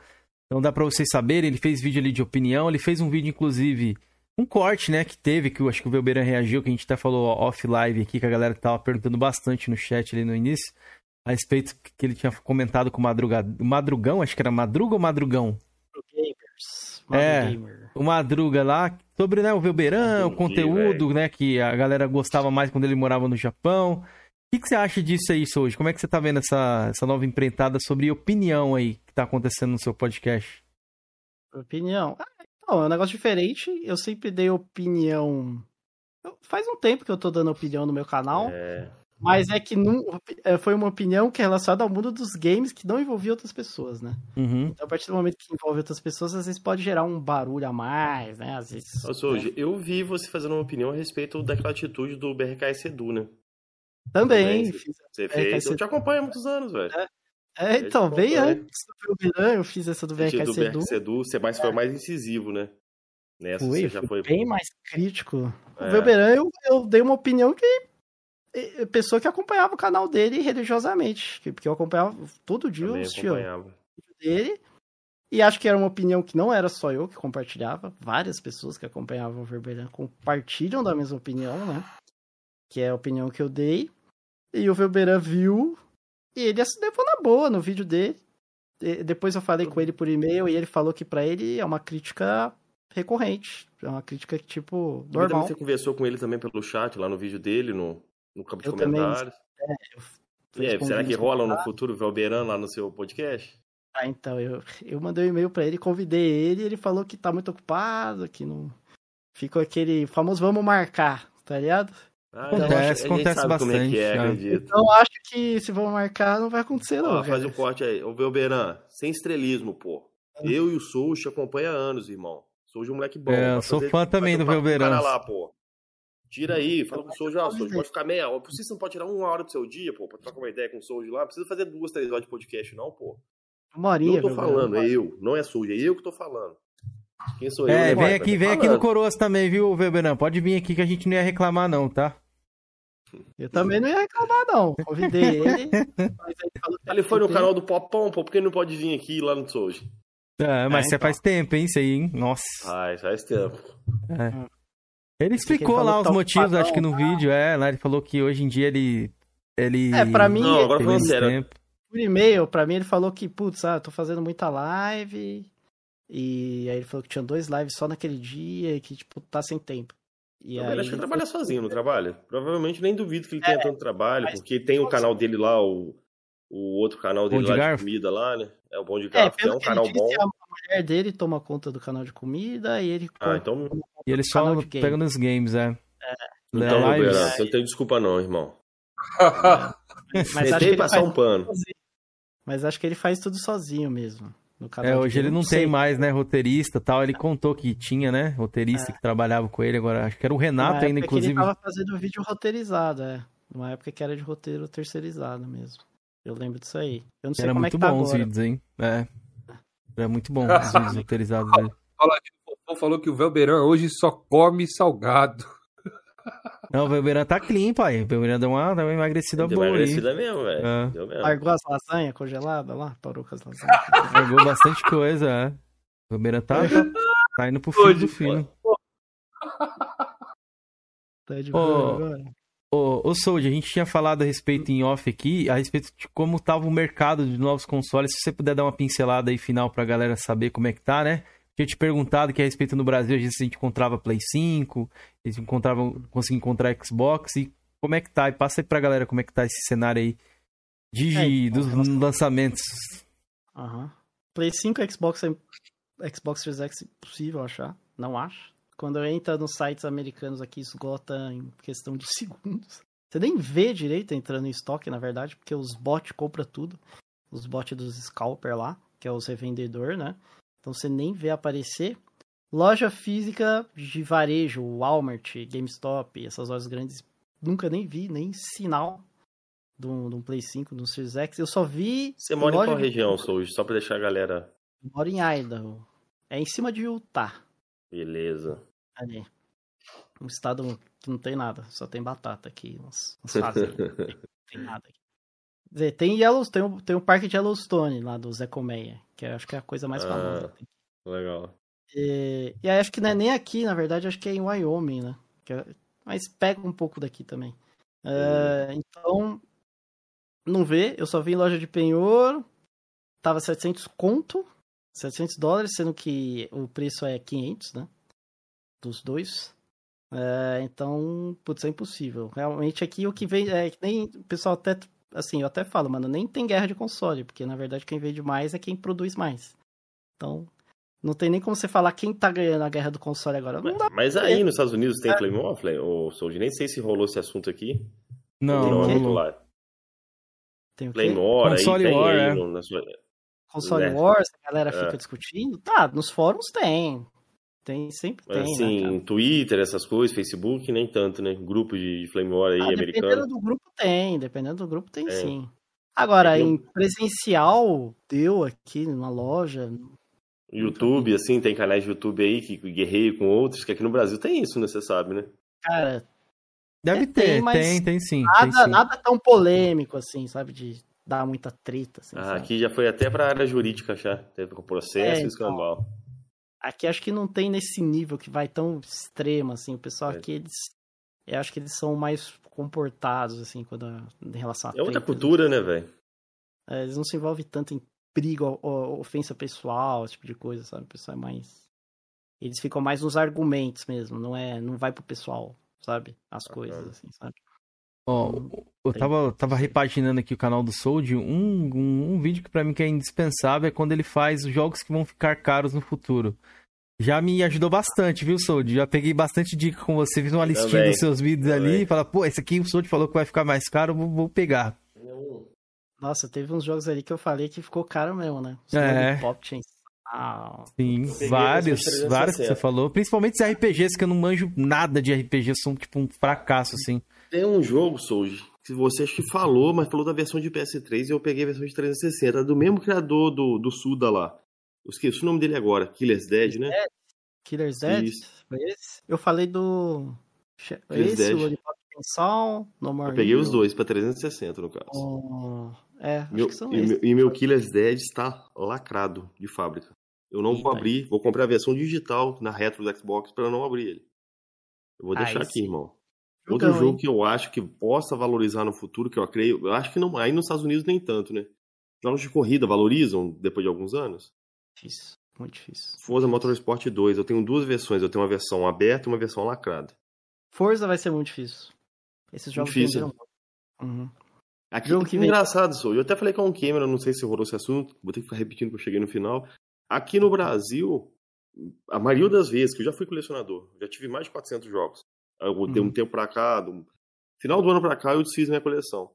Então dá pra vocês saberem, ele fez vídeo ali de opinião, ele fez um vídeo, inclusive, um corte, né, que teve, que eu acho que o Velberan reagiu, que a gente até falou off live aqui, que a galera tava perguntando bastante no chat ali no início, a respeito que ele tinha comentado com o Madruga... Madrugão, acho que era Madruga ou Madrugão? Gamers. É. Gamer. o Madruga lá, sobre né, o Velberan, o conteúdo, né, que a galera gostava mais quando ele morava no Japão. O que, que você acha disso aí, hoje? Como é que você tá vendo essa, essa nova empreitada sobre opinião aí que tá acontecendo no seu podcast? Opinião. É um negócio diferente. Eu sempre dei opinião. Faz um tempo que eu tô dando opinião no meu canal, É, mas é que não, é, foi uma opinião que é relacionada ao mundo dos games que não envolvia outras pessoas, né? Uhum. Então, a partir do momento que envolve outras pessoas, às vezes pode gerar um barulho a mais, né? Às vezes. Ô, Soji, eu vi você fazendo uma opinião a respeito daquela atitude do BRKS Edu, né? Também. também, Você BRKS fez. Eu te acompanho há muitos anos, velho. É, então, Esse bem né? antes do Verão, eu fiz essa do Esse do VRKS Edu. BRKS Edu, você mais, foi mais incisivo, né? Nessa você já foi. bem mais crítico. O É. Velberan, eu, eu dei uma opinião que. Pessoa que acompanhava o canal dele religiosamente. que- Porque eu acompanhava todo dia, eu Também assistia o acompanhava. dele. E acho que era uma opinião que não era só eu que compartilhava. Várias pessoas que acompanhavam o Velberan compartilham da mesma opinião, né? Que é a opinião que eu dei. E o Velberan viu. E ele se levou na boa no vídeo dele. E Depois eu falei com ele por e-mail e ele falou que pra ele é uma crítica recorrente. É uma crítica que, tipo, Também normal. Você conversou com ele também pelo chat, lá no vídeo dele, no, no campo de Eu também, comentários. E aí, Respondi será que rola no futuro Velberan lá no seu podcast? Ah, então, eu, eu mandei um e-mail pra ele, convidei ele, ele falou que tá muito ocupado, que não. Ficou aquele famoso vamos marcar, tá ligado? Ah, Acontece, a gente acontece é é, bastante, acredito. Então acho que se vamos marcar não vai acontecer, não. Ó, faz cara. um corte aí. Ô, Velberan, sem estrelismo, pô. Eu e o Soul te acompanha há anos, irmão. Soul é um moleque bom. É, eu sou fazer- fã também do o cara lá, pô. Tira aí, fala com o Soul já. O Soul pode ficar meia hora. Por você não pode tirar uma hora do seu dia, pô, pra trocar uma ideia com o Soul lá. Não precisa fazer duas, três horas de podcast, não, pô. Uma horinha, eu tô falando, é eu. Não é Soul, é eu que tô falando. Quem sou eu? É, vem aqui, Tá vem aqui no. Coroas também, viu, Velberan? Pode vir aqui que a gente não ia reclamar, não, tá? Eu também não ia reclamar, não. Convidei ele. mas ele falou que Ele foi no tem- canal do Popão, pô, por que ele não pode vir aqui lá no Soul? É, mas É, você então. faz tempo, hein, isso aí, hein? Nossa. Ai, faz tempo. Ele explicou ele lá os tá motivos, ocupadão, acho que no vídeo, é, lá ele falou que hoje em dia ele. ele É, pra mim, Não, agora tem falando sério. tempo. por e-mail, pra mim ele falou que, putz, ah, eu tô fazendo muita live. E aí ele falou que tinha dois lives só naquele dia e que, tipo, tá sem tempo. E Não, aí, ele acho que ele trabalha sozinho, não trabalha? Provavelmente nem duvido que ele É, tenha tanto trabalho, mas- porque tem o canal dele lá, o, o outro canal dele de lá de Garfo? comida lá, né? É o Bom de É, Garfo, é pelo um que canal ele bom. a mulher dele toma conta do canal de comida e ele Ah, então, E ele só de pega nos games, é. então Live- Roberto, você não tem desculpa não, irmão. <laughs> Mas acho que ele passar faz um pano. sozinho. Mas acho que ele faz tudo sozinho mesmo. No canal É, hoje ele não sei. tem mais, né, roteirista e tal. Ele contou que tinha, né, roteirista que trabalhava com ele. Agora, acho que era o Renato ainda, inclusive. Ele tava fazendo vídeo roteirizado, é. Uma época que era de roteiro terceirizado mesmo. Eu lembro disso aí. Eu não sei Era como muito é que tá bom os vídeos, hein? É. Era muito bom os vídeos roteirizados dele. Fofão falou que o Velberan hoje só come salgado. <laughs> Não, o Velberan tá clean, pai. O Velberan deu uma, deu uma emagrecida Deu boa aí. emagrecida mesmo, velho. É. Deu mesmo. Largou as lasanhas congeladas lá? Parou com as lasanhas. <laughs> Largou bastante coisa, é. O Velberan tá, tá, tá indo pro fim do fino. <laughs> tá de boa agora. Ô, ô Sold, a gente tinha falado a respeito em off aqui, a respeito de como tava o mercado de novos consoles. Se você puder dar uma pincelada aí final pra galera saber como é que tá, né? Tinha te perguntado que a respeito no Brasil, às vezes a gente encontrava Play 5, eles encontravam, conseguiam encontrar Xbox e como é que tá? E passa aí pra galera como é que tá esse cenário aí de, É, então, dos nossa. lançamentos. Aham. Play 5 Xbox é Xbox Series X é impossível achar. Não acho. Quando entra nos sites americanos aqui, esgota em questão de <laughs> segundos. Você nem vê direito entrando em estoque, na verdade, porque os bots compram tudo. Os bots dos scalper lá, que é os revendedor, né? Então você nem vê aparecer. Loja física de varejo, Walmart, GameStop, essas lojas grandes, nunca nem vi, nem sinal de um, Play 5, de um Series X. Eu só vi. Você mora em qual de- região, Soul? Só pra deixar a galera. eu moro em Idaho. É em cima de Utah, Beleza. ali. Um estado que não tem nada, só tem batata aqui, uns, uns <laughs> fazendas. não tem nada aqui. Tem, Yellow, tem, o, tem o parque de Yellowstone lá do Zé Colmeia, que acho que é a coisa mais Ah. famosa. Legal. E, e aí acho que não é nem aqui, na verdade, acho que é em Wyoming, né? É- mas pega um pouco daqui também. É, então, não vê, eu só vi em loja de penhor, tava 700 conto, 700 dólares, sendo que o preço é 500, né? Dos dois. É, então, putz, é impossível. Realmente aqui o que vem, é que nem o pessoal até, assim, eu até falo, mano, nem tem guerra de console, porque na verdade quem vende mais é quem produz mais. Então, não tem nem como você falar quem tá ganhando a guerra do console agora. Não dá Mas aí nos Estados Unidos tem Claymore, Flame? Ô, Soul, nem sei se rolou esse assunto aqui. Não, Ou não é rolou. lá. tem o quê? Claymore, aí Console tem War, aí é. no- Console É. Wars, a galera É. fica discutindo. Tá, nos fóruns tem. Tem, sempre tem, assim, né? Twitter, essas coisas, Facebook, nem tanto, né? Grupo de Flame War aí, Ah, dependendo americano. do grupo tem, dependendo do grupo tem É. sim. Agora, Eu- em presencial, deu aqui numa loja. YouTube, assim, tem canais de YouTube aí que guerreiam com outros, que aqui no Brasil tem isso, né? Você sabe, né? Cara, Deve É, ter, tem, tem, mas tem, sim. tem nada, sim. nada tão polêmico assim, sabe? De dar muita treta. Assim, Ah, sabe? aqui já foi até pra área jurídica já. Teve com processo É, e então. escambau. Aqui acho que não tem nesse nível que vai tão extremo, assim. O pessoal É. aqui, eles. Eu acho que eles são mais comportados, assim, quando em relação a É outra cultura, né, velho? É, eles não se envolvem tanto em ou- ou ofensa pessoal, esse tipo de coisa, sabe? O pessoal é mais. Eles ficam mais nos argumentos mesmo, não é, não vai pro pessoal, sabe? As coisas, assim, sabe? Ó, eu Tem. tava, tava repaginando aqui o canal do Sold. Um, um, um vídeo que pra mim que é indispensável é quando ele faz os jogos que vão ficar caros no futuro. Já me ajudou bastante, viu, Sold? Já peguei bastante dica com você, fiz uma listinha Também. dos seus vídeos ali Também. e fala, pô, esse aqui o Sold falou que vai ficar mais caro, vou, vou pegar. Nossa, teve uns jogos ali que eu falei que ficou caro mesmo, né? Os É. Pop Chains. Ah, Sim, vários, essa 360. vários que você falou. Principalmente os RPGs, que eu não manjo nada de RPG, são tipo um fracasso, assim. Tem um jogo, Souji, que você acho que falou, mas falou da versão de PS3 e eu peguei a versão de 360, do mesmo criador do, do Suda lá. Eu esqueci o nome dele agora, Killer's Dead, né? Killer's Dead? Isso. Foi esse? Eu falei do. Killer's Esse, Dead. o Lollipop Pensão, No More Eu peguei os Hero, dois pra 360, no caso. o- É, acho Meu- que são e, esses. meu, e meu Killer's Dead está lacrado de fábrica. Eu não Ih, vou abrir, vou comprar a versão digital na retro do Xbox para não abrir ele. Eu vou deixar aqui, sim. irmão. Outro jogo hein? que eu acho que possa valorizar no futuro, que eu creio, eu acho que não, aí nos Estados Unidos nem tanto, né? Jogos de corrida valorizam depois de alguns anos. Difícil, muito difícil. Forza Motorsport 2, eu tenho duas versões, eu tenho uma versão aberta e uma versão lacrada. Forza vai ser muito difícil. Esses jogos Difícil. venderam muito. Uhum. Aqui, Jogo que vem. engraçado, sou. Eu até falei com o Cameron, não sei se rolou esse assunto, vou ter que ficar repetindo que eu cheguei no final. Aqui no Brasil, a maioria das vezes que eu já fui colecionador, já tive mais de 400 jogos. Eu dei um Uhum. tempo pra cá, do final do ano pra cá eu desfiz minha coleção.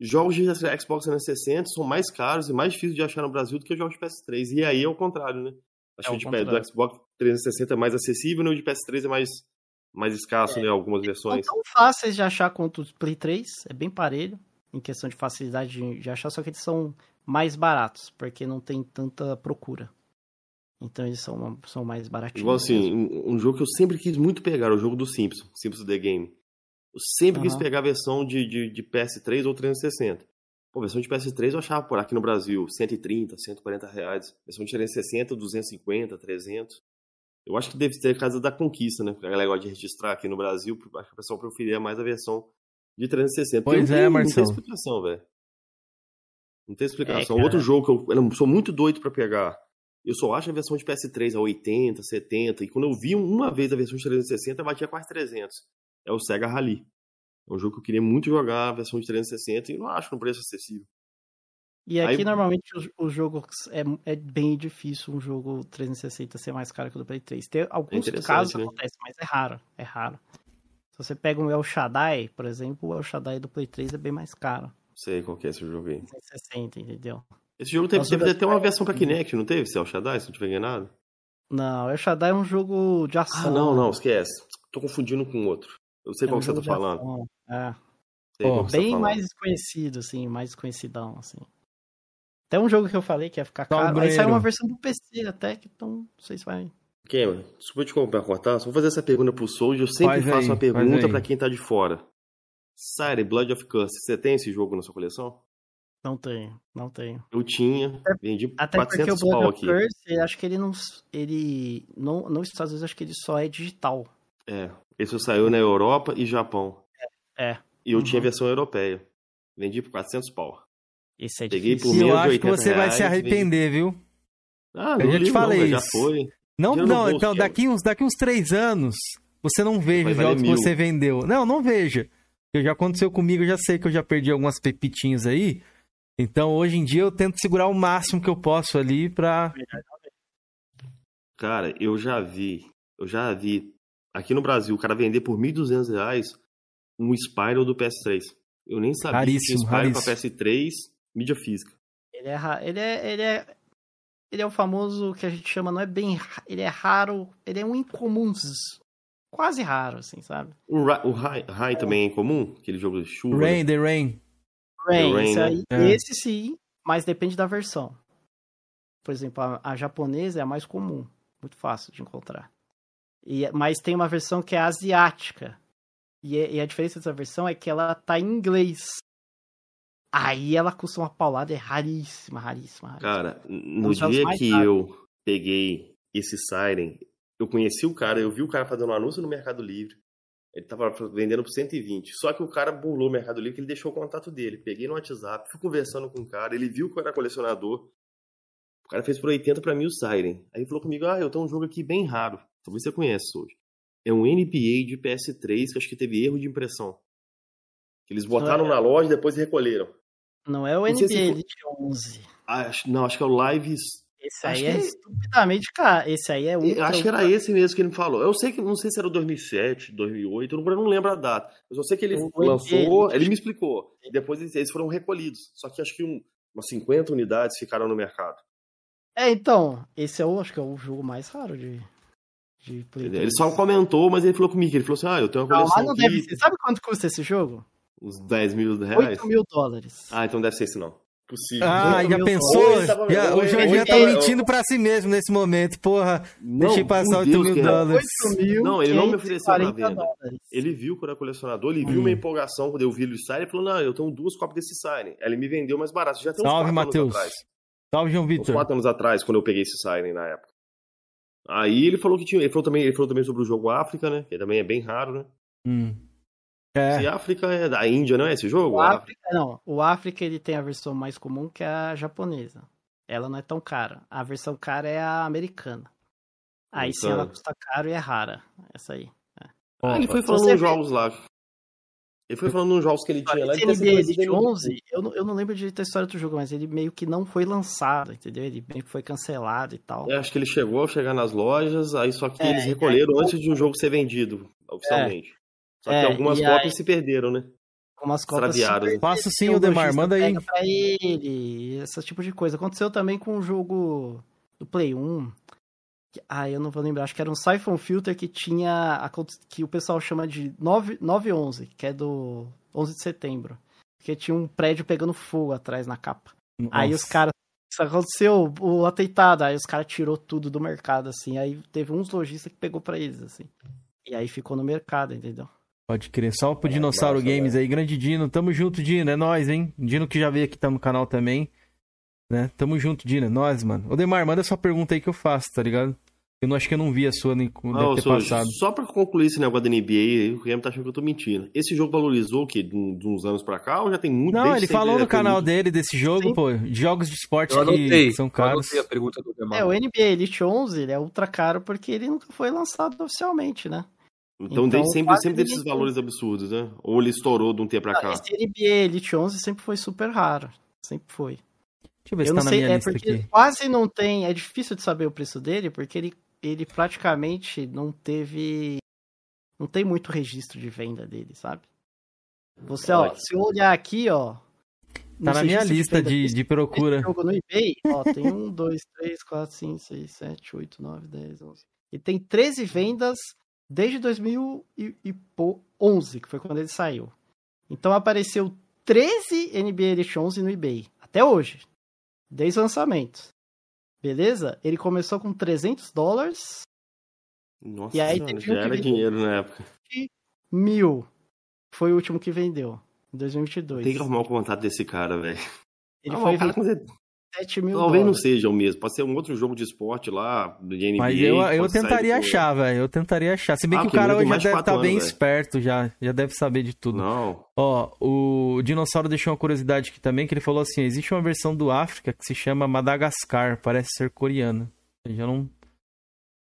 Jogos de Xbox 360 são mais caros e mais difíceis de achar no Brasil do que jogos de PS3. E aí é o contrário, né? Acho É que o o de- contrário. do Xbox 360 é mais acessível e o de PS3 é mais, mais escasso, né? Algumas São versões. tão fáceis de achar quanto os Play 3, é bem parelho em questão de facilidade de, de achar, só que eles são mais baratos, porque não tem tanta procura. Então eles são, são mais baratinhos. Igual assim, um, um jogo que eu sempre quis muito pegar, o jogo do Simpsons, Simpsons The Game. Eu sempre quis Aham. pegar a versão de, de, de PS3 ou 360. Pô, a versão de PS3 eu achava por aqui no Brasil 130, 140 reais. Versão de 360, 250, 300. Eu acho que deve ter a casa da conquista, né? Porque a galera gosta de registrar aqui no Brasil. Acho que o pessoal preferia mais a versão de 360. Porque Pois é, tem- Não Marcelo. tem explicação, velho. Não tem explicação. É. Outro jogo que eu, eu sou muito doido pra pegar. Eu só acho a versão de PS3 a 80, 70. E quando eu vi uma vez a versão de 360, eu batia quase 300. É o Sega Rally. É um jogo que eu queria muito jogar a versão de 360 e não acho no preço acessível. E aqui Aí- normalmente o, o jogo é, é bem difícil um jogo 360 ser mais caro que o do Play 3. Tem alguns interessante, casos né? acontece, mas é raro, é raro. Se você pega um El Shaddai, por exemplo, o El Shaddai do Play 3 é bem mais caro. Não sei qual que é esse jogo aí. 360, entendeu? Esse jogo teve, Nossa, teve até uma versão pra Kinect, não teve? Cell Shaddai, se não tiver enganado. Não, El Shaddai é um jogo de ação. Ah, não, não, esquece. Tô confundindo com outro. Eu sei É qual um que você tá falando. ação, É. Pô, tá Bem falando. mais desconhecido, assim, mais desconhecidão, assim. Até um jogo que eu falei que ia ficar caro. Aí saiu uma versão do PC até, que então, não sei se vai. Quem, mano? Desculpa te comprar, cortar. Só vou fazer essa pergunta pro Soldier. Eu sempre Faz faço aí, uma pergunta pra quem tá de fora. Siren, Blood of Curse, você tem esse jogo na sua coleção? Não tenho, não tenho. Eu tinha, vendi por Até porque o 400 Blood of aqui. Curse, eu acho que ele não. Ele. Não, não nos Estados Unidos, acho que ele só é digital. É, esse saiu na Europa e Japão. É. E eu Uhum. tinha a versão europeia. Vendi por 400 pau. Esse é Peguei difícil. por E eu acho que 80 você vai se reais, arrepender, viu? Ah, Eu não já te falei não, velho, já isso. foi. Não, não, bolso, então daqui uns, daqui uns três anos você não veja os jogos que você vendeu. Não, não veja. Porque já aconteceu comigo, eu já sei que eu já perdi algumas pepitinhas aí. Então hoje em dia eu tento segurar o máximo que eu posso ali pra. Cara, eu já vi, eu já vi aqui no Brasil o cara vender por 1.200 reais um Spyro do PS3. Eu nem sabia Raríssimo, que tinha Spyro pra raríssimo. PS3, mídia física. Ele é, ele é. Ele é. Ele é o famoso que a gente chama, não é bem. Ele é raro. Ele é um incomum. Quase raro, assim, sabe? O, Ra o também é incomum? Aquele jogo de chuva. Rain, The Rain. Rain, Rain, esse, né? aí, É. esse sim, mas depende da versão. Por exemplo, a, a japonesa é a mais comum. Muito fácil de encontrar. E, é- mas tem uma versão que é asiática. E, é- e a diferença dessa versão é que ela tá em inglês. Aí ela custa uma paulada, é raríssima, raríssima. raríssima. Cara, no Um dos dia que raros. eu peguei esse Siren, eu conheci o cara, eu vi o cara fazendo um anúncio no Mercado Livre. Ele tava vendendo por 120. Só que o cara burlou o Mercado Livre, que ele deixou o contato dele. Peguei no WhatsApp, fui conversando com o cara, ele viu que eu era colecionador. O cara fez por 80 pra mim o Siren. Aí ele falou comigo: Ah, eu tenho um jogo aqui bem raro. Talvez você conheça hoje. É um NPA de PS3 que acho que teve erro de impressão. Que eles botaram é- na loja e depois recolheram. Não é o Não NBA se for- Elite 11. Ah, acho- não, acho que é o Lives Esse Acho aí que é é- estupidamente caro. Esse aí é ultra, acho que era esse mesmo que ele me falou. Eu sei que não sei se era 2007, 2008, eu não, eu não lembro a data. Eu só sei que ele O- o lançou, ele me explicou. E depois eles, eles foram recolhidos. Só que acho que um- umas 50 unidades ficaram no mercado. É, então, esse é o, acho que é o jogo mais raro de, de Play Entendeu? 3. Ele só comentou, mas ele falou comigo. Ele falou assim: Ah, eu tenho uma Não, coleção não aqui, deve ser. Sabe quanto custa esse jogo? uns 10 mil reais. 8 mil dólares. Ah, então deve ser esse não. Possível. Ah, já pensou? Tava- Já- o Jorginho tá mentindo pra si mesmo nesse momento. Porra, não, deixei passar por 8 Deus, mil dólares. 8 mil. Não, ele não me ofereceu pra 540 venda. dólares. Ele viu que eu era colecionador, ele viu Hum. minha empolgação quando eu vi o Siren e falou: Não, eu tenho duas cópias desse Siren. Aí Ele me vendeu mais barato. Já tem uns Salve, quatro anos Matheus. atrás. Salve, João Vitor. quatro anos atrás, quando eu peguei esse Siren na época. Aí ele falou que tinha. Ele falou também, ele falou também sobre o jogo África, né? Que também é bem raro, né? Hum. É, Se África é da Índia, não é esse jogo? O África, não, o África ele tem a versão mais comum que é a japonesa. Ela não é tão cara. A versão cara é a americana. Aí sim ela custa caro e é rara. Essa aí. Ah, ele foi falando vê- jogos lá. Ele foi falando nos jogos que ele tinha lá. Esse NBA conhecido Elite ele- 11, eu não, eu não lembro direito da história do jogo, mas ele meio que não foi lançado, entendeu? Ele meio que foi cancelado e tal. Eu acho que ele chegou a chegar nas lojas, aí só que É, eles recolheram aí- antes de um jogo ser vendido oficialmente. Só que É, algumas cópias aí- se perderam, né? Algumas cópias Extraviadas. super- Faço sim, o Demar, manda aí. Pra ele, esse tipo de coisa. Aconteceu também com o jogo do Play 1. Ah, eu não vou lembrar. Acho que era um Siphon Filter que tinha. a que o pessoal chama de 9, 911, que é do 11 de setembro. Porque tinha um prédio pegando fogo atrás na capa. Aí os Nossa. caras. Isso aconteceu, o atentado. Aí os caras tirou tudo do mercado, assim. Aí teve uns lojistas que pegou pra eles, assim. E aí ficou no mercado, entendeu? Pode crer. Só pro Dinossauro massa, Games aí, grande Dino. Tamo junto, Dino. É nóis, hein? Dino que já veio aqui, tá no canal também. Né? Tamo junto, Dino. É nóis, mano. Ô, Demar, manda sua pergunta aí que eu faço, tá ligado? Eu não acho que eu não vi a sua, nem deve Ah, ô, ter passado. só pra concluir esse negócio da NBA, o Guilherme tá achando que eu tô mentindo. Esse jogo valorizou o quê? De de uns anos pra cá ou já tem muito Não, ele falou é no canal muito- dele desse jogo, Sim. pô. de Jogos de esporte Eu anotei. que são eu caros. anotei a pergunta do Demar. É, o NBA Elite 11 ele é ultra caro porque ele nunca foi lançado oficialmente, né? Então, Então, desde sempre, sempre teve esses valores absurdos, né? Ou ele estourou de um tempo pra cá. Esse NBA Elite 11 sempre foi super raro. Sempre foi. Deixa eu ver se eu tá não na sei, minha é lista porque aqui. quase não tem. É difícil de saber o preço dele, porque ele, ele praticamente não teve. Não tem muito registro de venda dele, sabe? Você, ó, Olha. se eu olhar aqui, ó. Tá na minha lista de, desse- de procura. jogo no eBay, ó, tem 1, 2, 3, 4, 5, 6, 7, 8, 9, 10, 11. E tem 13 vendas desde 2011, que foi quando ele saiu. Então apareceu 13 NBA Elite 11 no eBay, até hoje, desde o lançamento. Beleza? Ele começou com 300 dólares, Nossa E aí um já era dinheiro na época. mil. Foi o último que vendeu, em 2022. Tem que arrumar o contato desse cara, velho. Ele Ah, foi o cara 7 mil Talvez não dólares. seja o mesmo. Pode ser um outro jogo de esporte lá, de NBA. Mas eu, eu tentaria achar, velho. Eu tentaria achar. Se bem Ah, que o cara hoje já deve estar bem anos, velho. esperto, já. Já deve saber de tudo. Não. Ó, o Dinossauro deixou uma curiosidade aqui também, que ele falou assim, existe uma versão do África que se chama Madagascar, parece ser coreana. Eu já não...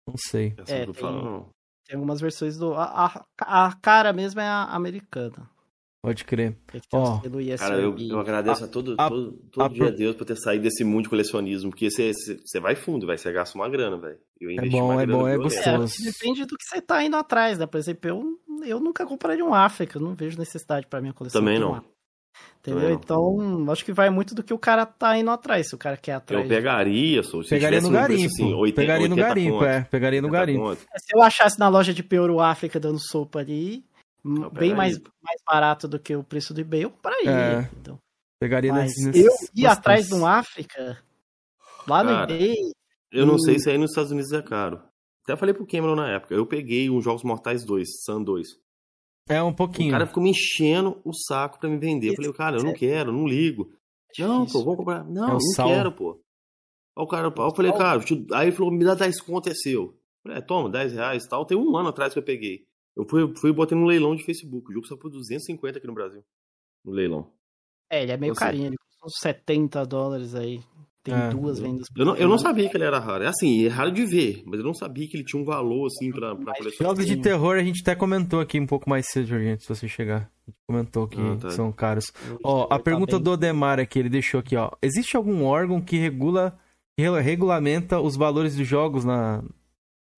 Não sei. É, tem- não. Tem algumas versões do. A, a, a cara mesmo é a americana. Pode crer. Ó, ESRB. Cara, eu, eu agradeço a, todo, a- todo, todo a dia a Deus por ter saído desse mundo de colecionismo, porque você, vai fundo, vai, você gasta uma grana, velho. Eu investi bom, uma é bom, é violenta. É, gostoso. depende do que você tá indo atrás, né? Por exemplo, eu, eu nunca compraria um África, eu não vejo necessidade pra minha coleção. Também não. Entendeu? Também não. Então, acho que vai muito do que o cara tá indo atrás, se o cara quer atrás. Eu pegaria, sou, se Pegaria no um garimpo. preço assim, 80, pegaria no 80 garimpo, conto, é. Pegaria no 80 garimpo. conto. Se eu achasse na loja de Peru África dando sopa ali, Não, bem mais, mais barato do que o preço do eBay, eu compraria. É. Então. Pegaria Mas nesse, eu nesses ir atrás de um África, lá no Cara, eBay, Eu não sei se aí nos Estados Unidos é caro. Até falei pro Cameron na época. Eu peguei um Jogos Mortais 2, Sun 2. É um O pouquinho. cara ficou me enchendo o saco pra me vender. Eu falei, cara, eu não quero, não ligo. Não, difícil. pô, vamos comprar. Não, É o não sal. quero, pô. Aí o cara, eu falei, cara, aí ele falou, me dá 10 conto, é seu. Eu falei, é, toma, 10 reais e tal. Tem um ano atrás que eu peguei. Eu fui, fui botei no leilão de Facebook. O jogo saiu por 250 aqui no Brasil. No leilão. É, ele é meio Ou seja, carinho, ele custa uns 70 dólares aí. Tem É, duas vendas por Eu não, eu não sabia que ele era raro. É assim, é raro de ver, mas eu não sabia que ele tinha um valor, assim, pra, pra colecionar. Jogos de terror a gente até comentou aqui um pouco mais cedo, gente, se você chegar. A gente comentou que Ah, tá. são caros. Eu- Ó, tá a pergunta bem. do Odemar aqui, ele deixou aqui, ó. Existe algum órgão que regula, regulamenta os valores dos jogos na,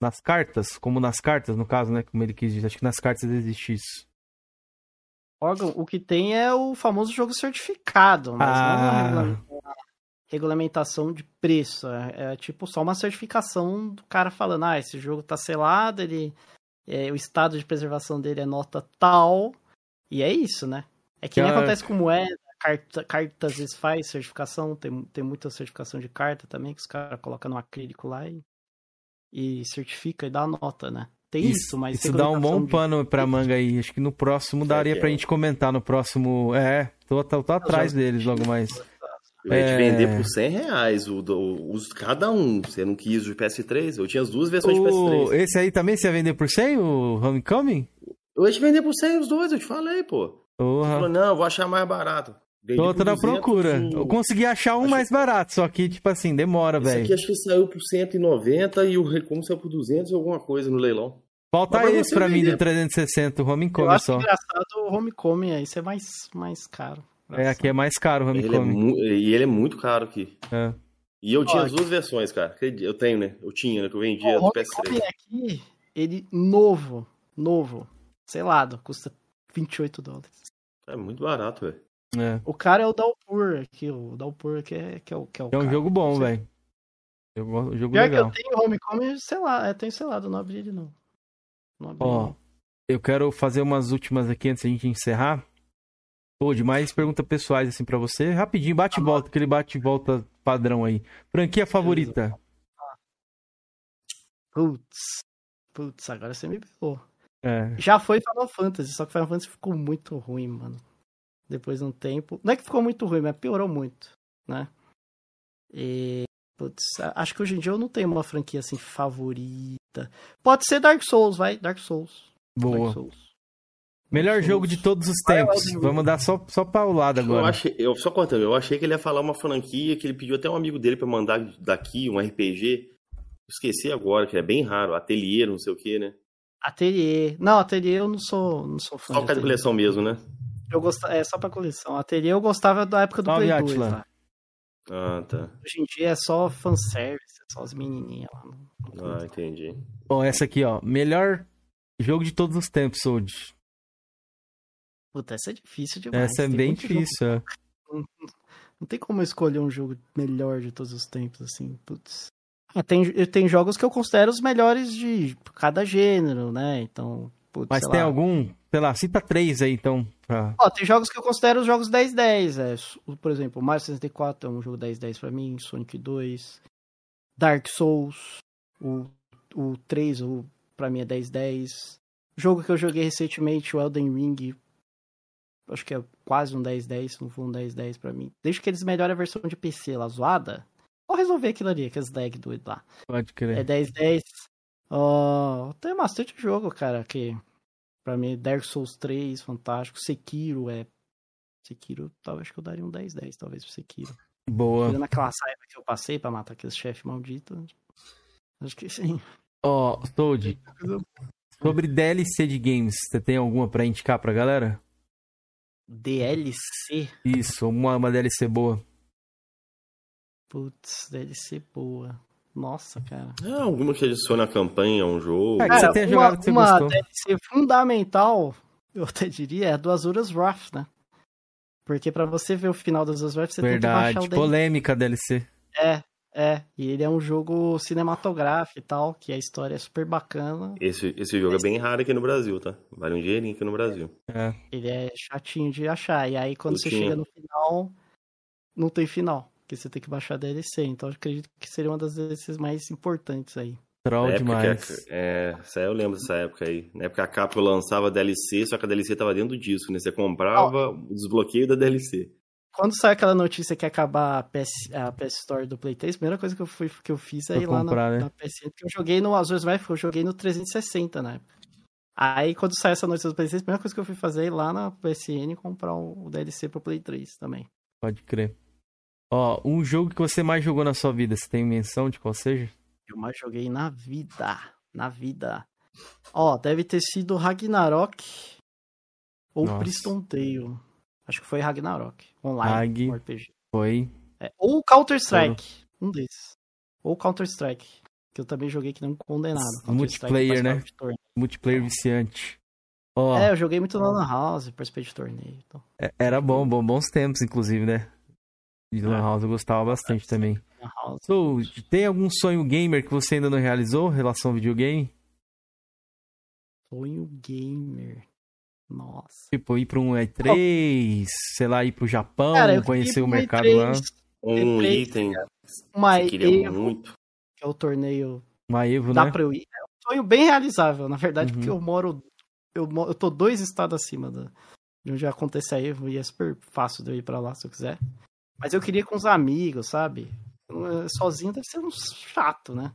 nas cartas? Como nas cartas, no caso, né? Como ele quis dizer. Acho que nas cartas existe isso. órgão, o que tem é o famoso jogo certificado, mas não Ah. uma regula- uma regulamentação de preço. É, é tipo só uma certificação do cara falando, ah, esse jogo tá selado, ele, é, o estado de preservação dele é nota tal, e é isso, né? É que nem Que a- acontece com moeda, carta, carta às vezes faz certificação, tem, tem muita certificação de carta também, que os caras colocam no acrílico lá e, e certifica e dá a nota, né? Tem isso, mas... Isso dá um bom de- pano pra manga aí. Acho que no próximo daria que pra é? gente comentar. No próximo. É, tô, tô, tô atrás deles logo mais. Eu ia te É. vender por 100 reais o, do- os, cada um. Você não quis o PS3? Eu tinha as duas versões de O- PS3. Esse aí também você ia vender por 100, o Homecoming? Eu ia te vender por 100 os dois, eu te falei, pô. Porra. falou, não, eu vou achar mais barato. Vendi Tô, por tô na 200 procura. Eu consegui achar um Acho- mais barato, só que, tipo assim, demora, Esse aqui velho. acho que saiu por 190 e o Recom saiu por 200 e alguma coisa no leilão. Falta Mas pra esse pra mim do 360, o Eu Homecoming acho só. engraçado o Homecoming aí ser mais, mais caro. É, aqui é mais caro o Ele é Homecoming. mu- e ele é muito caro aqui. É. E eu tinha as duas versões, cara. Eu tenho, né? Eu tinha, né? Que eu vendia O do Homecoming PS3. aqui, ele novo, novo, selado, custa 28 dólares. É muito barato, velho. É. O cara é o Dalpur aqui, o Dalpur que é, que é o que é o É um cara. jogo bom, sei. velho. Jogo, jogo Pior legal. que eu tenho Homecoming, sei lá, é, tenho selado, não abri ele não. Não abri Ó. Eu quero fazer umas últimas aqui antes da gente encerrar. Pô, demais perguntas pessoais assim pra você. Rapidinho, bate e volta, aquele bate e volta padrão aí. Franquia favorita? Putz. Putz, agora você me pegou. É. Já foi Final Fantasy, só que Final Fantasy ficou muito ruim, mano. Depois de um tempo. Não é que ficou muito ruim, mas piorou muito, né? E. Putz, acho que hoje em dia eu não tenho uma franquia assim favorita. Pode ser Dark Souls, vai. Dark Souls. Boa. Dark Souls. Melhor Dark jogo Souls. de todos os Vai, tempos. Ring. Vamos dar só, só pra o lado Eu agora. achei, eu só contando, eu achei que ele ia falar uma franquia que ele pediu até um amigo dele pra mandar daqui, um RPG. Esqueci agora, que é bem raro, ateliê, não sei o que, né? Ateliê. Não, Ateliê eu não sou, não sou fã. Só de coleção mesmo, né? Eu gostava, é só pra coleção. Ateliê eu gostava da época do Play 2 Atila. lá. Ah, tá. Hoje em dia é só fanservice, é só as menininhas lá. Não- Ah, entendi. Ó, essa aqui, ó. Melhor jogo de todos os tempos, Sold. Puta, essa é difícil demais. Essa é Tem bem muito jogo difícil. é. Não tem como eu escolher um jogo melhor de todos os tempos, assim, putz. Ah, tem, tem jogos que eu considero os melhores de cada gênero, né? Então, putz, Mas sei tem lá. algum, sei lá, cita três aí, então. Pra... Ó, tem jogos que eu considero os jogos 10-10. É, por exemplo, Mario 64 é um jogo 10-10 pra mim, Sonic 2, Dark Souls, o, o 3 o, pra mim é 10-10. Jogo que eu joguei recentemente, o Elden Ring, acho que é quase um 10-10, se não for um 10-10 pra mim. Desde que eles melhorem a versão de PC lá, zoada, vou resolver aquilo ali, aqueles lag doido lá. Pode crer. É 10-10. Ó, tem bastante jogo, cara, que pra mim Dark Souls 3, fantástico. Sekiro é. Sekiro, talvez que eu daria um 10-10, talvez pro Sekiro. Boa. Tirando aquela saiba que eu passei pra matar aquele chefe maldito. Acho que sim. Ó, Sold, sobre DLC de games, você tem alguma pra indicar pra galera? DLC? Isso, uma, uma DLC boa. Putz, DLC boa. Nossa, cara. É, alguma que adiciona a campanha a um jogo. É, que Cara, você tenha uma, jogado que você uma gostou. DLC fundamental, <laughs> eu até diria, é a do Azuras Wrath, né? Porque pra você ver o final do Azuras Wrath, você tem que Verdade. baixar o DLC. Polêmica DLC. É, é. E ele é um jogo cinematográfico e tal, que a história é super bacana. Esse, esse jogo é bem raro aqui no Brasil, tá? Vale um dinheirinho aqui no Brasil. É. Ele é chatinho de achar. E aí, quando você chega no final, não tem final. Porque você tem que baixar a DLC. Então, eu acredito que seria uma das DLCs mais importantes aí. Troll demais. que a- é, eu lembro dessa época aí. Na época a Capcom lançava DLC, só que a DLC tava dentro do disco, né? Você comprava o desbloqueio da DLC. Quando sai aquela notícia que ia acabar a PS, a PS Store do Play 3, a primeira coisa que eu, fui, que eu fiz é ir lá comprar, na, né? na PSN, porque eu joguei no Azures Life, eu joguei no 360 na época. Aí, quando sai essa notícia do Play 3, a primeira coisa que eu fui fazer é ir lá na PSN e comprar o, o DLC pro Play 3 também. Pode crer. Ó, um jogo que você mais jogou na sua vida, você tem menção de qual seja? Eu mais joguei na vida. Na vida. Ó, deve ter sido Ragnarok ou Nossa. Priston Tale. Acho que foi Ragnarok. Online. Rag. um RPG. Foi. É, ou Counter-Strike. Um desses. Ou Counter-Strike. Que eu também joguei que não condenado. Multiplayer, né? Multiplayer viciante. Ó, É, eu joguei muito na House, participei de torneio. Então. é- era bom, bom, bons tempos, inclusive, né? De Lan É. House eu gostava bastante também. So, tem algum sonho gamer que você ainda não realizou em relação ao videogame? Sonho gamer. Nossa. Tipo, ir pra um E3, sei lá, ir pro Japão, Cara, conhecer o mercado E3, lá. Um E3, item Uma que eu queria Evo, muito. que é o torneio Uma Evo, Dá né? pra eu ir. É um sonho bem realizável, na verdade, Uhum. porque eu moro. Eu, eu tô dois estados acima da, de onde acontece a Evo e é super fácil de eu ir pra lá se eu quiser. Mas eu queria com os amigos, sabe? Eh, Sozinho deve ser um chato, né?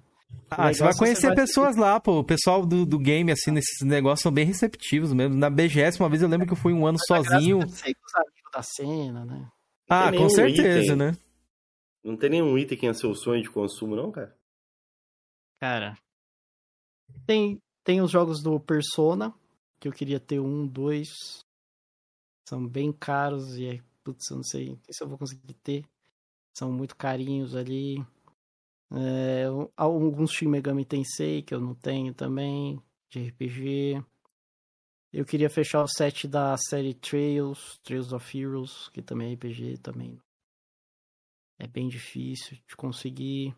Ah, legal você vai conhecer você vai- pessoas lá, pô. O pessoal do, do game, assim, nesses negócios são bem receptivos mesmo. Na BGS, uma vez eu lembro que eu fui um ano Mas sozinho. é sair com os amigos da cena, né? Ah, com certeza, item. né? Não tem nenhum item que é seu sonho de consumo, não, cara? Cara. Tem, tem os jogos do Persona, que eu queria ter um, dois. São bem caros e é, putz, eu não sei, se eu vou conseguir ter. São muito carinhos ali. É, alguns Shin Megami Tensei que eu não tenho também, de RPG. Eu queria fechar o set da série Trails, Trails of Heroes, que também é RPG, também é bem difícil de conseguir.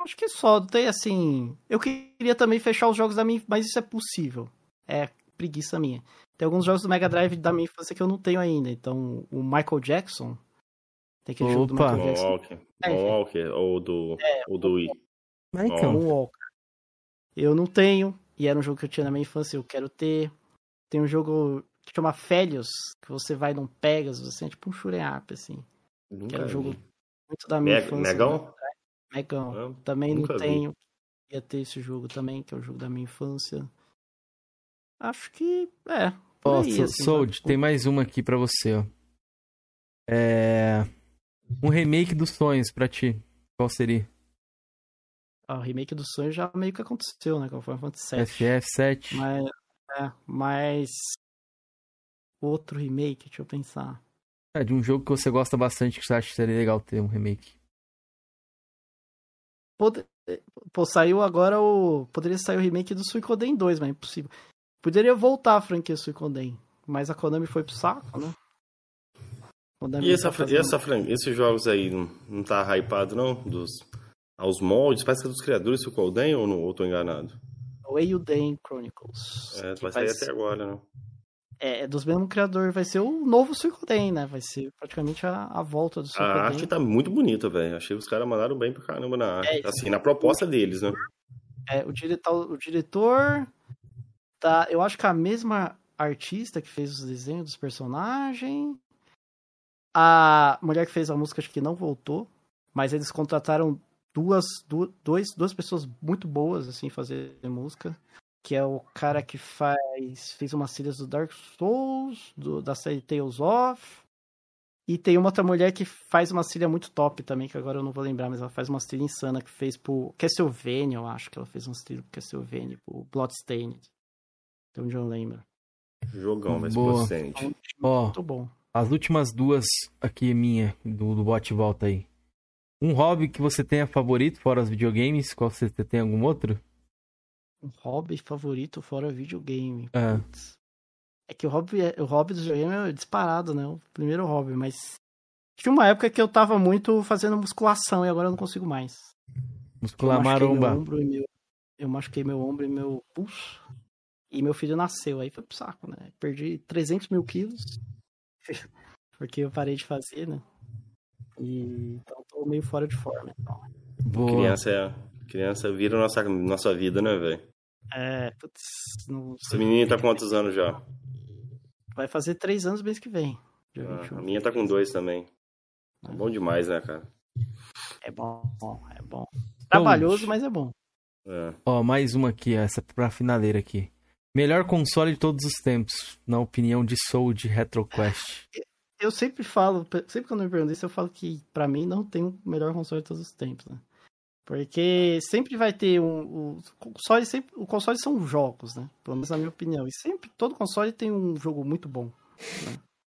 Acho que só, tem assim. Eu queria também fechar os jogos da minha, mas isso é possível. É preguiça minha. Tem alguns jogos do Mega Drive da minha infância que eu não tenho ainda. Então, o Michael Jackson. Tem aquele jogo do Opa. Michael Jackson. Walker. É, Walker, ou do, É, ou do Wii. Michael. Moonwalker. Eu não tenho, e era um jogo que eu tinha na minha infância, eu quero ter. Tem um jogo que chama Félios, que você vai num Pegasus, assim, é tipo um up, assim. Que Nunca era um jogo vi. muito da minha Me- infância. Megão? né? Megão. Não, Também não nunca vi. tenho. Ia ter esse jogo também, que é o jogo da minha infância. Acho que. É. Ó, assim, Sold, vai. tem mais uma aqui pra você, ó. É... Um remake dos sonhos pra ti. Qual seria? Ah, o remake do sonho já meio que aconteceu, né? Com o Final Fantasy VII. FF7. Mas. É, mas. Outro remake, deixa eu pensar. É, de um jogo que você gosta bastante, que você acha que seria legal ter um remake. Pô, saiu agora o. Poderia sair o remake do Suicoden 2, mas é impossível. Poderia voltar a franquia Suicoden, mas a Konami foi pro saco, né? Konami E, essa, tá fran- e fazendo- essa fran- esses jogos aí não, não tá hypado, não? Dos, aos moldes? Parece que é dos criadores do Colden ou não? Ou tô enganado? O Eiyuden Chronicles. É, vai vai sair ser- até agora, né? É, é dos mesmos criadores, vai ser o novo Suicoden, né? Vai ser praticamente a, a volta do A Suicoden. arte tá muito bonita, velho. Achei que os caras mandaram bem pra caramba na arte. É, assim, na proposta deles, né? É, o, diretor, o diretor tá. Eu acho que a mesma artista que fez os desenhos dos personagens. A mulher que fez a música acho que não voltou. Mas eles contrataram duas, du- dois, duas pessoas muito boas, assim, fazer música. Que é o cara que faz. fez umas trilhas do Dark Souls, do- da série Tales of. E tem uma outra mulher que faz uma trilha muito top também, que agora eu não vou lembrar, mas ela faz uma trilha insana que fez pro Castlevania, eu acho que ela fez uma trilha pro Castlevania, pro Bloodstained. Onde eu lembro. Jogão, mas Boa. Ó, Muito bom. as últimas duas aqui minha, do, do bot volta aí. Um hobby que você tenha favorito, fora os videogames, qual você tem algum outro? Um hobby favorito fora videogame. É. Putz. É que o hobby, é- o hobby do videogame é disparado, né? O primeiro hobby, mas. Tinha uma época que eu tava muito fazendo musculação e agora eu não consigo mais. Muscular eu machuquei meu maromba. ombro e meu. Eu machuquei meu ombro e meu pulso. E meu filho nasceu, aí foi pro saco, né? Perdi 300 mil quilos. <laughs> Porque eu parei de fazer, né? E então tô meio fora de forma. Então. Boa. Criança, é, criança vira nossa, nossa vida, né, velho? É, putz, não Essa menina tá com quantos anos já? vai fazer três anos mês que vem. Ah, 21. a minha tá com dois também. Tá bom demais, né, cara? É bom, é bom. Trabalhoso, mas é bom. É. Ó, mais uma aqui, essa pra finaleira aqui. Melhor console de todos os tempos, na opinião de Soul de RetroQuest. Eu sempre falo, sempre quando me perguntam isso, eu falo que pra mim não tem o melhor console de todos os tempos, né? Porque sempre vai ter um. O console, sempre, o console são jogos, né? Pelo menos na minha opinião. E sempre, todo console tem um jogo muito bom.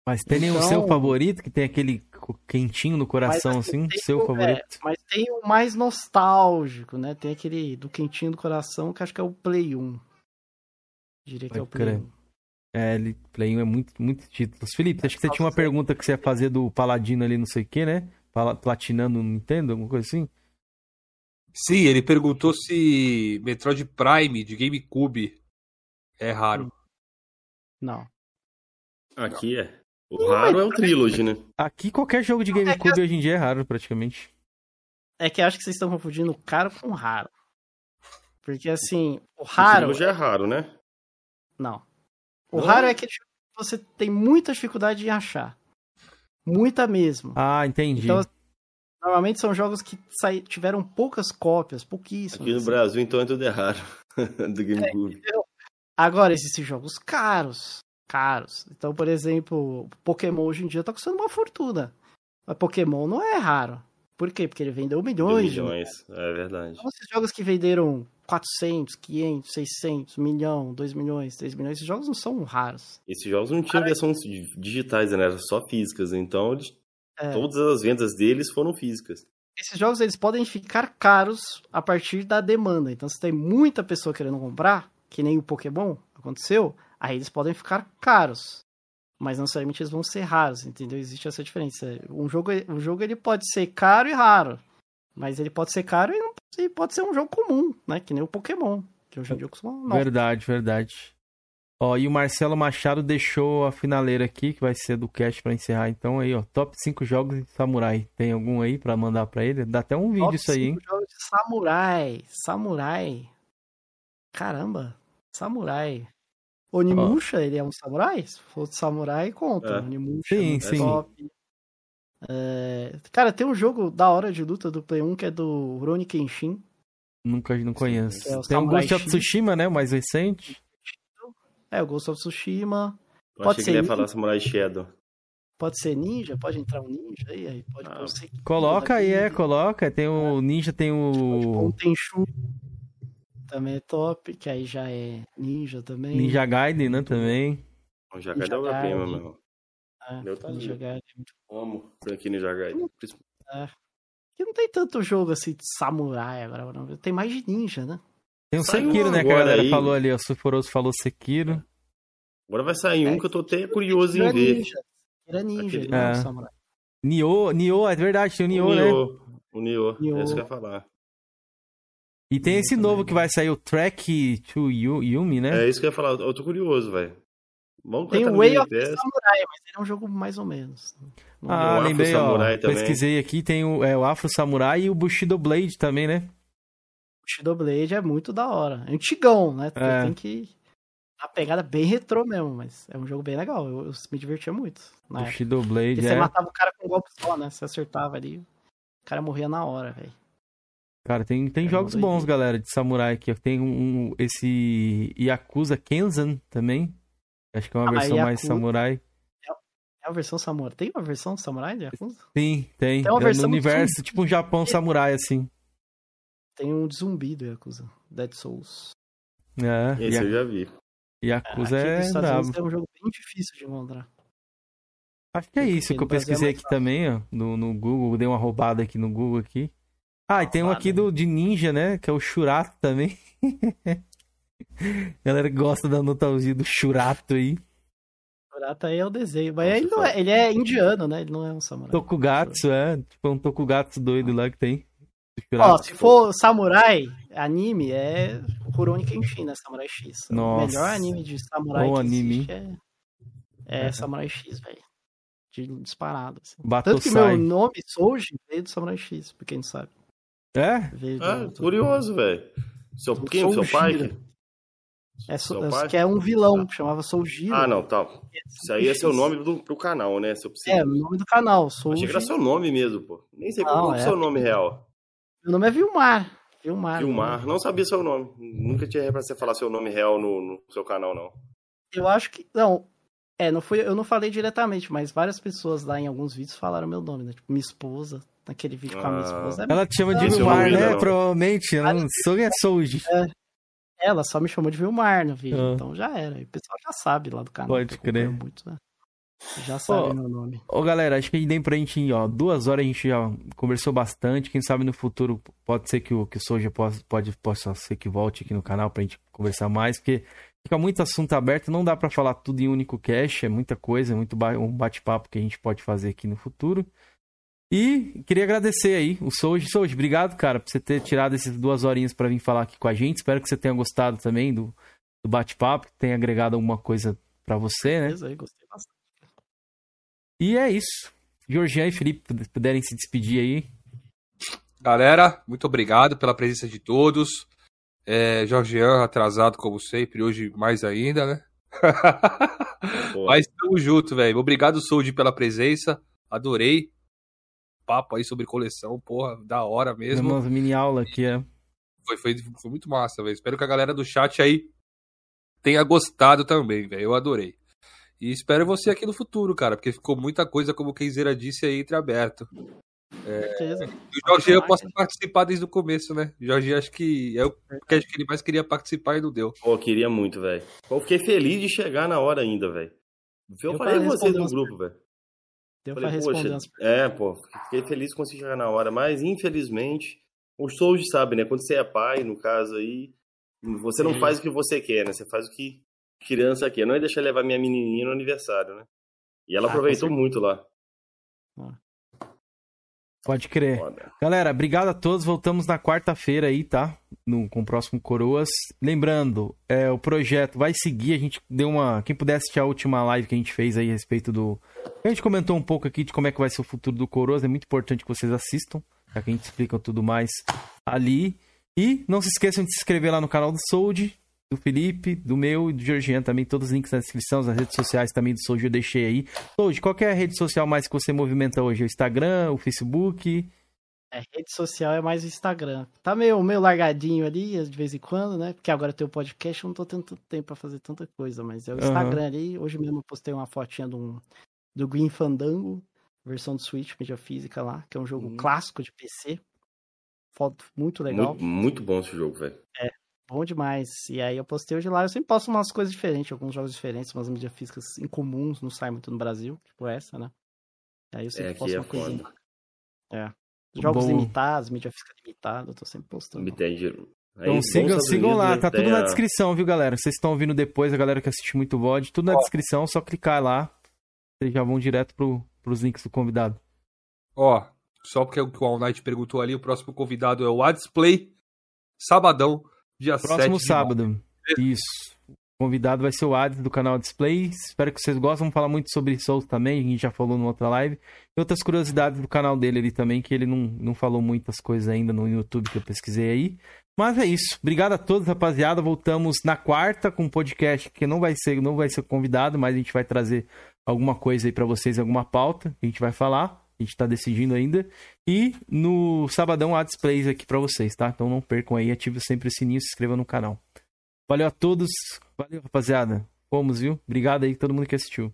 Mas tem Então- seu favorito que tem aquele quentinho no coração, Mas, assim? tem Seu o- favorito? é, mas tem o mais nostálgico, né? Tem aquele do quentinho do coração, que acho que é o Play 1. Diria que é o Play crer. 1. É, ele Play 1 é muito, muito títulos. Felipe, acho que você tinha uma pergunta que você ia fazer do Paladino ali, não sei o que, né? Platinando no Nintendo, alguma coisa assim? Sim, ele perguntou se Metroid Prime de GameCube é raro. Não. Aqui é. O raro é o Trilogy, né? Aqui qualquer jogo de GameCube hoje em dia é raro, praticamente. É que acho que vocês estão confundindo caro com raro. Porque assim, o O raro. Trilogy é raro, né? Não. O Não? raro é aquele jogo que você tem muita dificuldade em achar. Muita mesmo. Ah, entendi. Então, Normalmente são jogos que sai- tiveram poucas cópias, pouquíssimas. Aqui no assim. Brasil, então, é tudo errado. <laughs> do GameCube. Agora, existem jogos caros. Caros. Então, por exemplo, Pokémon hoje em dia tá custando uma fortuna. Mas Pokémon não é raro. Por quê? Porque ele vendeu De milhões. de milhões. É verdade. Então, esses jogos que venderam 400, 500, 600, milhão, 2 milhões, 3 milhões, esses jogos não são raros. Esses jogos não tinham versões digitais, né? Eram só físicas. Então, eles- É, todas as vendas deles foram físicas. Esses jogos eles podem ficar caros a partir da demanda. Então, se tem muita pessoa querendo comprar, que nem o Pokémon, aconteceu, aí eles podem ficar caros. Mas não necessariamente eles vão ser raros, entendeu? Existe essa diferença. Um jogo, um jogo ele pode ser caro e raro. Mas ele pode ser caro e, não, e pode ser um jogo comum, né? Que nem o Pokémon. Que hoje em dia costuma. Não. Verdade, verdade. Ó, e o Marcelo Machado deixou a finaleira aqui, que vai ser do cast pra encerrar. Então aí, ó, top 5 jogos de samurai. Tem algum aí pra mandar pra ele? Dá até um vídeo Top isso aí, hein? cinco jogos de samurai. Samurai. Caramba. Samurai. Onimusha, ele é um samurai? Se for samurai, conta. É. Onimusha, Sim, muito sim. top. É, Cara, tem um jogo da hora de luta do Play 1 que é do Rurouni Kenshin. Nunca não conheço. É o Tem o Ghost of. Tsushima, né? O mais recente. É, o Ghost of Tsushima. Eu Pode achei que ser ele ia ninja. falar Samurai Shadow. Pode ser ninja, pode entrar um ninja aí, aí pode Ah, o Sekiro Coloca aí, é, coloca. Tem o Ninja, tem Pode pôr o um Tenchu. Também é top, que aí já é ninja também. Ninja Gaiden, né? Também. O Jagai Ninja dá uma prima, Gaiden. meu. É, Meu. Amo franquia Ninja Gaiden. Que não tem tanto jogo assim de samurai agora. não. Tem mais de ninja, né? Tem o Saiu Sekiro, né? Que a galera aí. falou ali. O Suforoso falou Sekiro. Agora vai sair um É, que eu tô até curioso em é ver. ninja. Era ninja, Aquele- não é um É. samurai. Nioh, Nioh, é verdade, tem o Nioh, o né? Nioh. O Nioh. Nioh. É isso que eu ia falar. E tem Nioh esse também, novo né? que vai sair, o Track to Yu- Yumi, né? É isso que eu ia falar. Eu tô curioso, velho. Vamos Tem Way of the. Samurai, mas ele é um jogo mais ou menos. Não Ah, Afro lembrei, ó. Samurai também. Pesquisei aqui, tem o, é, o Afro Samurai e o Bushido Blade também, né? O Shadow Blade é muito da hora. É antigão, né? Você É. Tem que. A pegada bem retrô mesmo, mas é um jogo bem legal. Eu, eu me divertia muito. Na época. Bushido Blade, Porque você é. matava o cara com um golpe só, né? Você acertava ali, o cara morria na hora, velho. Cara, tem, tem É jogos bons, galera, de samurai aqui. Tem um, um- esse Yakuza Kenzan também. Acho que é uma Ah, versão mais Yakuza- samurai. É a versão samurai. Tem uma versão samurai de Yakuza? Sim, tem. Tem uma É versão no universo, tipo um Japão samurai, assim. Tem um de zumbi do Yakuza. Dead Souls. É, Esse Ya- eu já vi. Yakuza Aqui é brabo. Unidos é um jogo bem difícil de encontrar. Acho que é isso que eu é pesquisei mais aqui também, ó, no, no Google. Dei uma roubada aqui no Google aqui. Ah, e tem um aqui do, de ninja, né? Que é o Shurato também. <laughs> <laughs> Galera gosta da nostalgia do Shurato aí. Murata aí é o desenho. Mas Nossa, ele, não é, ele é indiano, né? Ele não é um samurai. Tokugatsu, é. Tipo, é um Tokugatsu doido lá que tem. Ó, se for samurai, anime, é Rurouni Kenshin, né? Samurai X. Nossa. O melhor anime de samurai Bom que anime, existe é, é Samurai X, velho. De disparado. Assim. Tanto que meu nome, Souji, veio do Samurai X, pra quem não sabe. É? Veio Ah, do, curioso, velho. Seu, quem? Seu pai? É, Seu so, pai? que é um vilão, que chamava Soujiro. Ah, não, tá. Isso aí é seu nome do, pro canal, né? Seu É, o nome do canal, Souji. Achei que era seu nome mesmo, pô. Nem sei Não, qual é o é. seu nome real. Meu nome é Vilmar. Vilmar. Vilmar. Não sabia seu nome. Nunca tinha pra você falar seu nome real no, no seu canal, não. Eu acho que. Não. É, não foi, eu não falei diretamente, mas várias pessoas lá em alguns vídeos falaram meu nome, né? Tipo, minha esposa, naquele vídeo com a minha Ah. esposa. Ela te chama de Vilmar, né? não. Provavelmente. Eu não sou é Souji. Ela só me chamou de Vilmar no vídeo, Ah. então já era. E o pessoal já sabe lá do canal. Pode crer. Muito, né? Já sabe Ó, meu nome. Ô, galera, acho que deu pra gente, ir, ó, duas horas a gente já conversou bastante. Quem sabe no futuro pode ser que o, que o Soja possa, pode, possa ser que volte aqui no canal pra gente conversar mais, porque fica muito assunto aberto, não dá pra falar tudo em um único cast, é muita coisa, é muito ba- um bate-papo que a gente pode fazer aqui no futuro. E queria agradecer aí o Soji. Soji, obrigado, cara, por você ter tirado essas duas horinhas pra vir falar aqui com a gente. Espero que você tenha gostado também do, do bate-papo, que tenha agregado alguma coisa pra você, né? Beleza, aí, gostei bastante. E é isso. Georgian e Felipe pud- puderem se despedir aí. Galera, muito obrigado pela presença de todos. É, Jorgian, atrasado como sempre, hoje mais ainda, né? <laughs> Mas tamo junto, velho. Obrigado, Sold, pela presença. Adorei. Papo aí sobre coleção, porra, da hora mesmo. Uma mini aula aqui, é. Foi, foi, foi muito massa, velho. Espero que a galera do chat aí tenha gostado também, velho. Eu adorei. E espero você aqui no futuro, cara, porque ficou muita coisa, como o Kenzeira disse aí, entreaberto. Certeza. E o Jorge eu posso participar desde o começo, né? O Jorge acho que é o que acho que ele mais queria participar e não deu. Pô, queria muito, velho. Eu fiquei feliz de chegar na hora ainda, velho. Eu Eu falei com vocês no grupo, velho. Deu pra Falei, responder poxa, umas é, pô, fiquei feliz consegui chegar na hora, mas infelizmente, o Souji sabe, né? Quando você é pai, no caso aí, você não Sim. faz o que você quer, né? Você faz o que criança aqui. Eu não ia deixar levar minha menininha no aniversário, né? E ela Ah, aproveitou com muito lá. Pode crer. Foda. Galera, obrigado a todos. Voltamos na quarta-feira aí, tá? No, com o próximo Coroas. Lembrando, é, o projeto vai seguir. A gente deu uma. Quem puder assistir a última live que a gente fez aí a respeito do. A gente comentou um pouco aqui de como é que vai ser o futuro do Coroas. É muito importante que vocês assistam. Já que a gente explica tudo mais ali. E não se esqueçam de se inscrever lá no canal do Sold, do Felipe, do meu e do Georgiano também. Todos os links na descrição, as redes sociais também do Sold eu deixei aí. Sold, qual que é a rede social mais que você movimenta hoje? É o Instagram, o Facebook? É, rede social é mais o Instagram. Tá meio, meio largadinho ali, de vez em quando, né? Porque agora tem o podcast, eu não tô tendo tanto tempo pra fazer tanta coisa, mas é o. Instagram ali. Hoje mesmo eu postei uma fotinha do, do Green Fandango, versão do Switch, mídia física lá, que é um jogo Uhum. clássico de PC. Foto muito legal. Muito, muito bom esse jogo, velho. Bom demais. E aí eu postei hoje lá. Eu sempre posto umas coisas diferentes, alguns jogos diferentes, umas mídias físicas incomuns, não sai muito no Brasil, tipo essa, né? Aí eu sempre É, aqui posto é uma coisinha. foda. É. Jogos Bom. limitados, mídia física limitada, eu tô sempre postando. Me entende. Aí, Então vamos sigam, sigam lá, tá tudo na a- descrição, viu, galera? Vocês estão ouvindo depois, a galera que assiste muito VOD, tudo na Ó. descrição, só clicar lá. Vocês já vão direto pro, pros links do convidado. Ó, só porque o All Night perguntou ali, o próximo convidado é o Adisplay, sabadão, dia 7 Próximo sábado. Isso. O convidado vai ser o Ades do canal Display. Espero que vocês gostem. Vamos falar muito sobre Souls também. A gente já falou numa outra live. E outras curiosidades do canal dele ali também, que ele não, não falou muitas coisas ainda no YouTube que eu pesquisei aí. Mas é isso. Obrigado a todos, rapaziada. Voltamos na quarta com um podcast que não vai ser, não vai ser convidado, mas a gente vai trazer alguma coisa aí pra vocês, alguma pauta. A gente vai falar. A gente tá decidindo ainda. E no sabadão há displays aqui pra vocês, tá? Então não percam aí, ative sempre o sininho, se inscreva no canal. Valeu a todos. Valeu, rapaziada. Fomos, viu? Obrigado aí todo mundo que assistiu.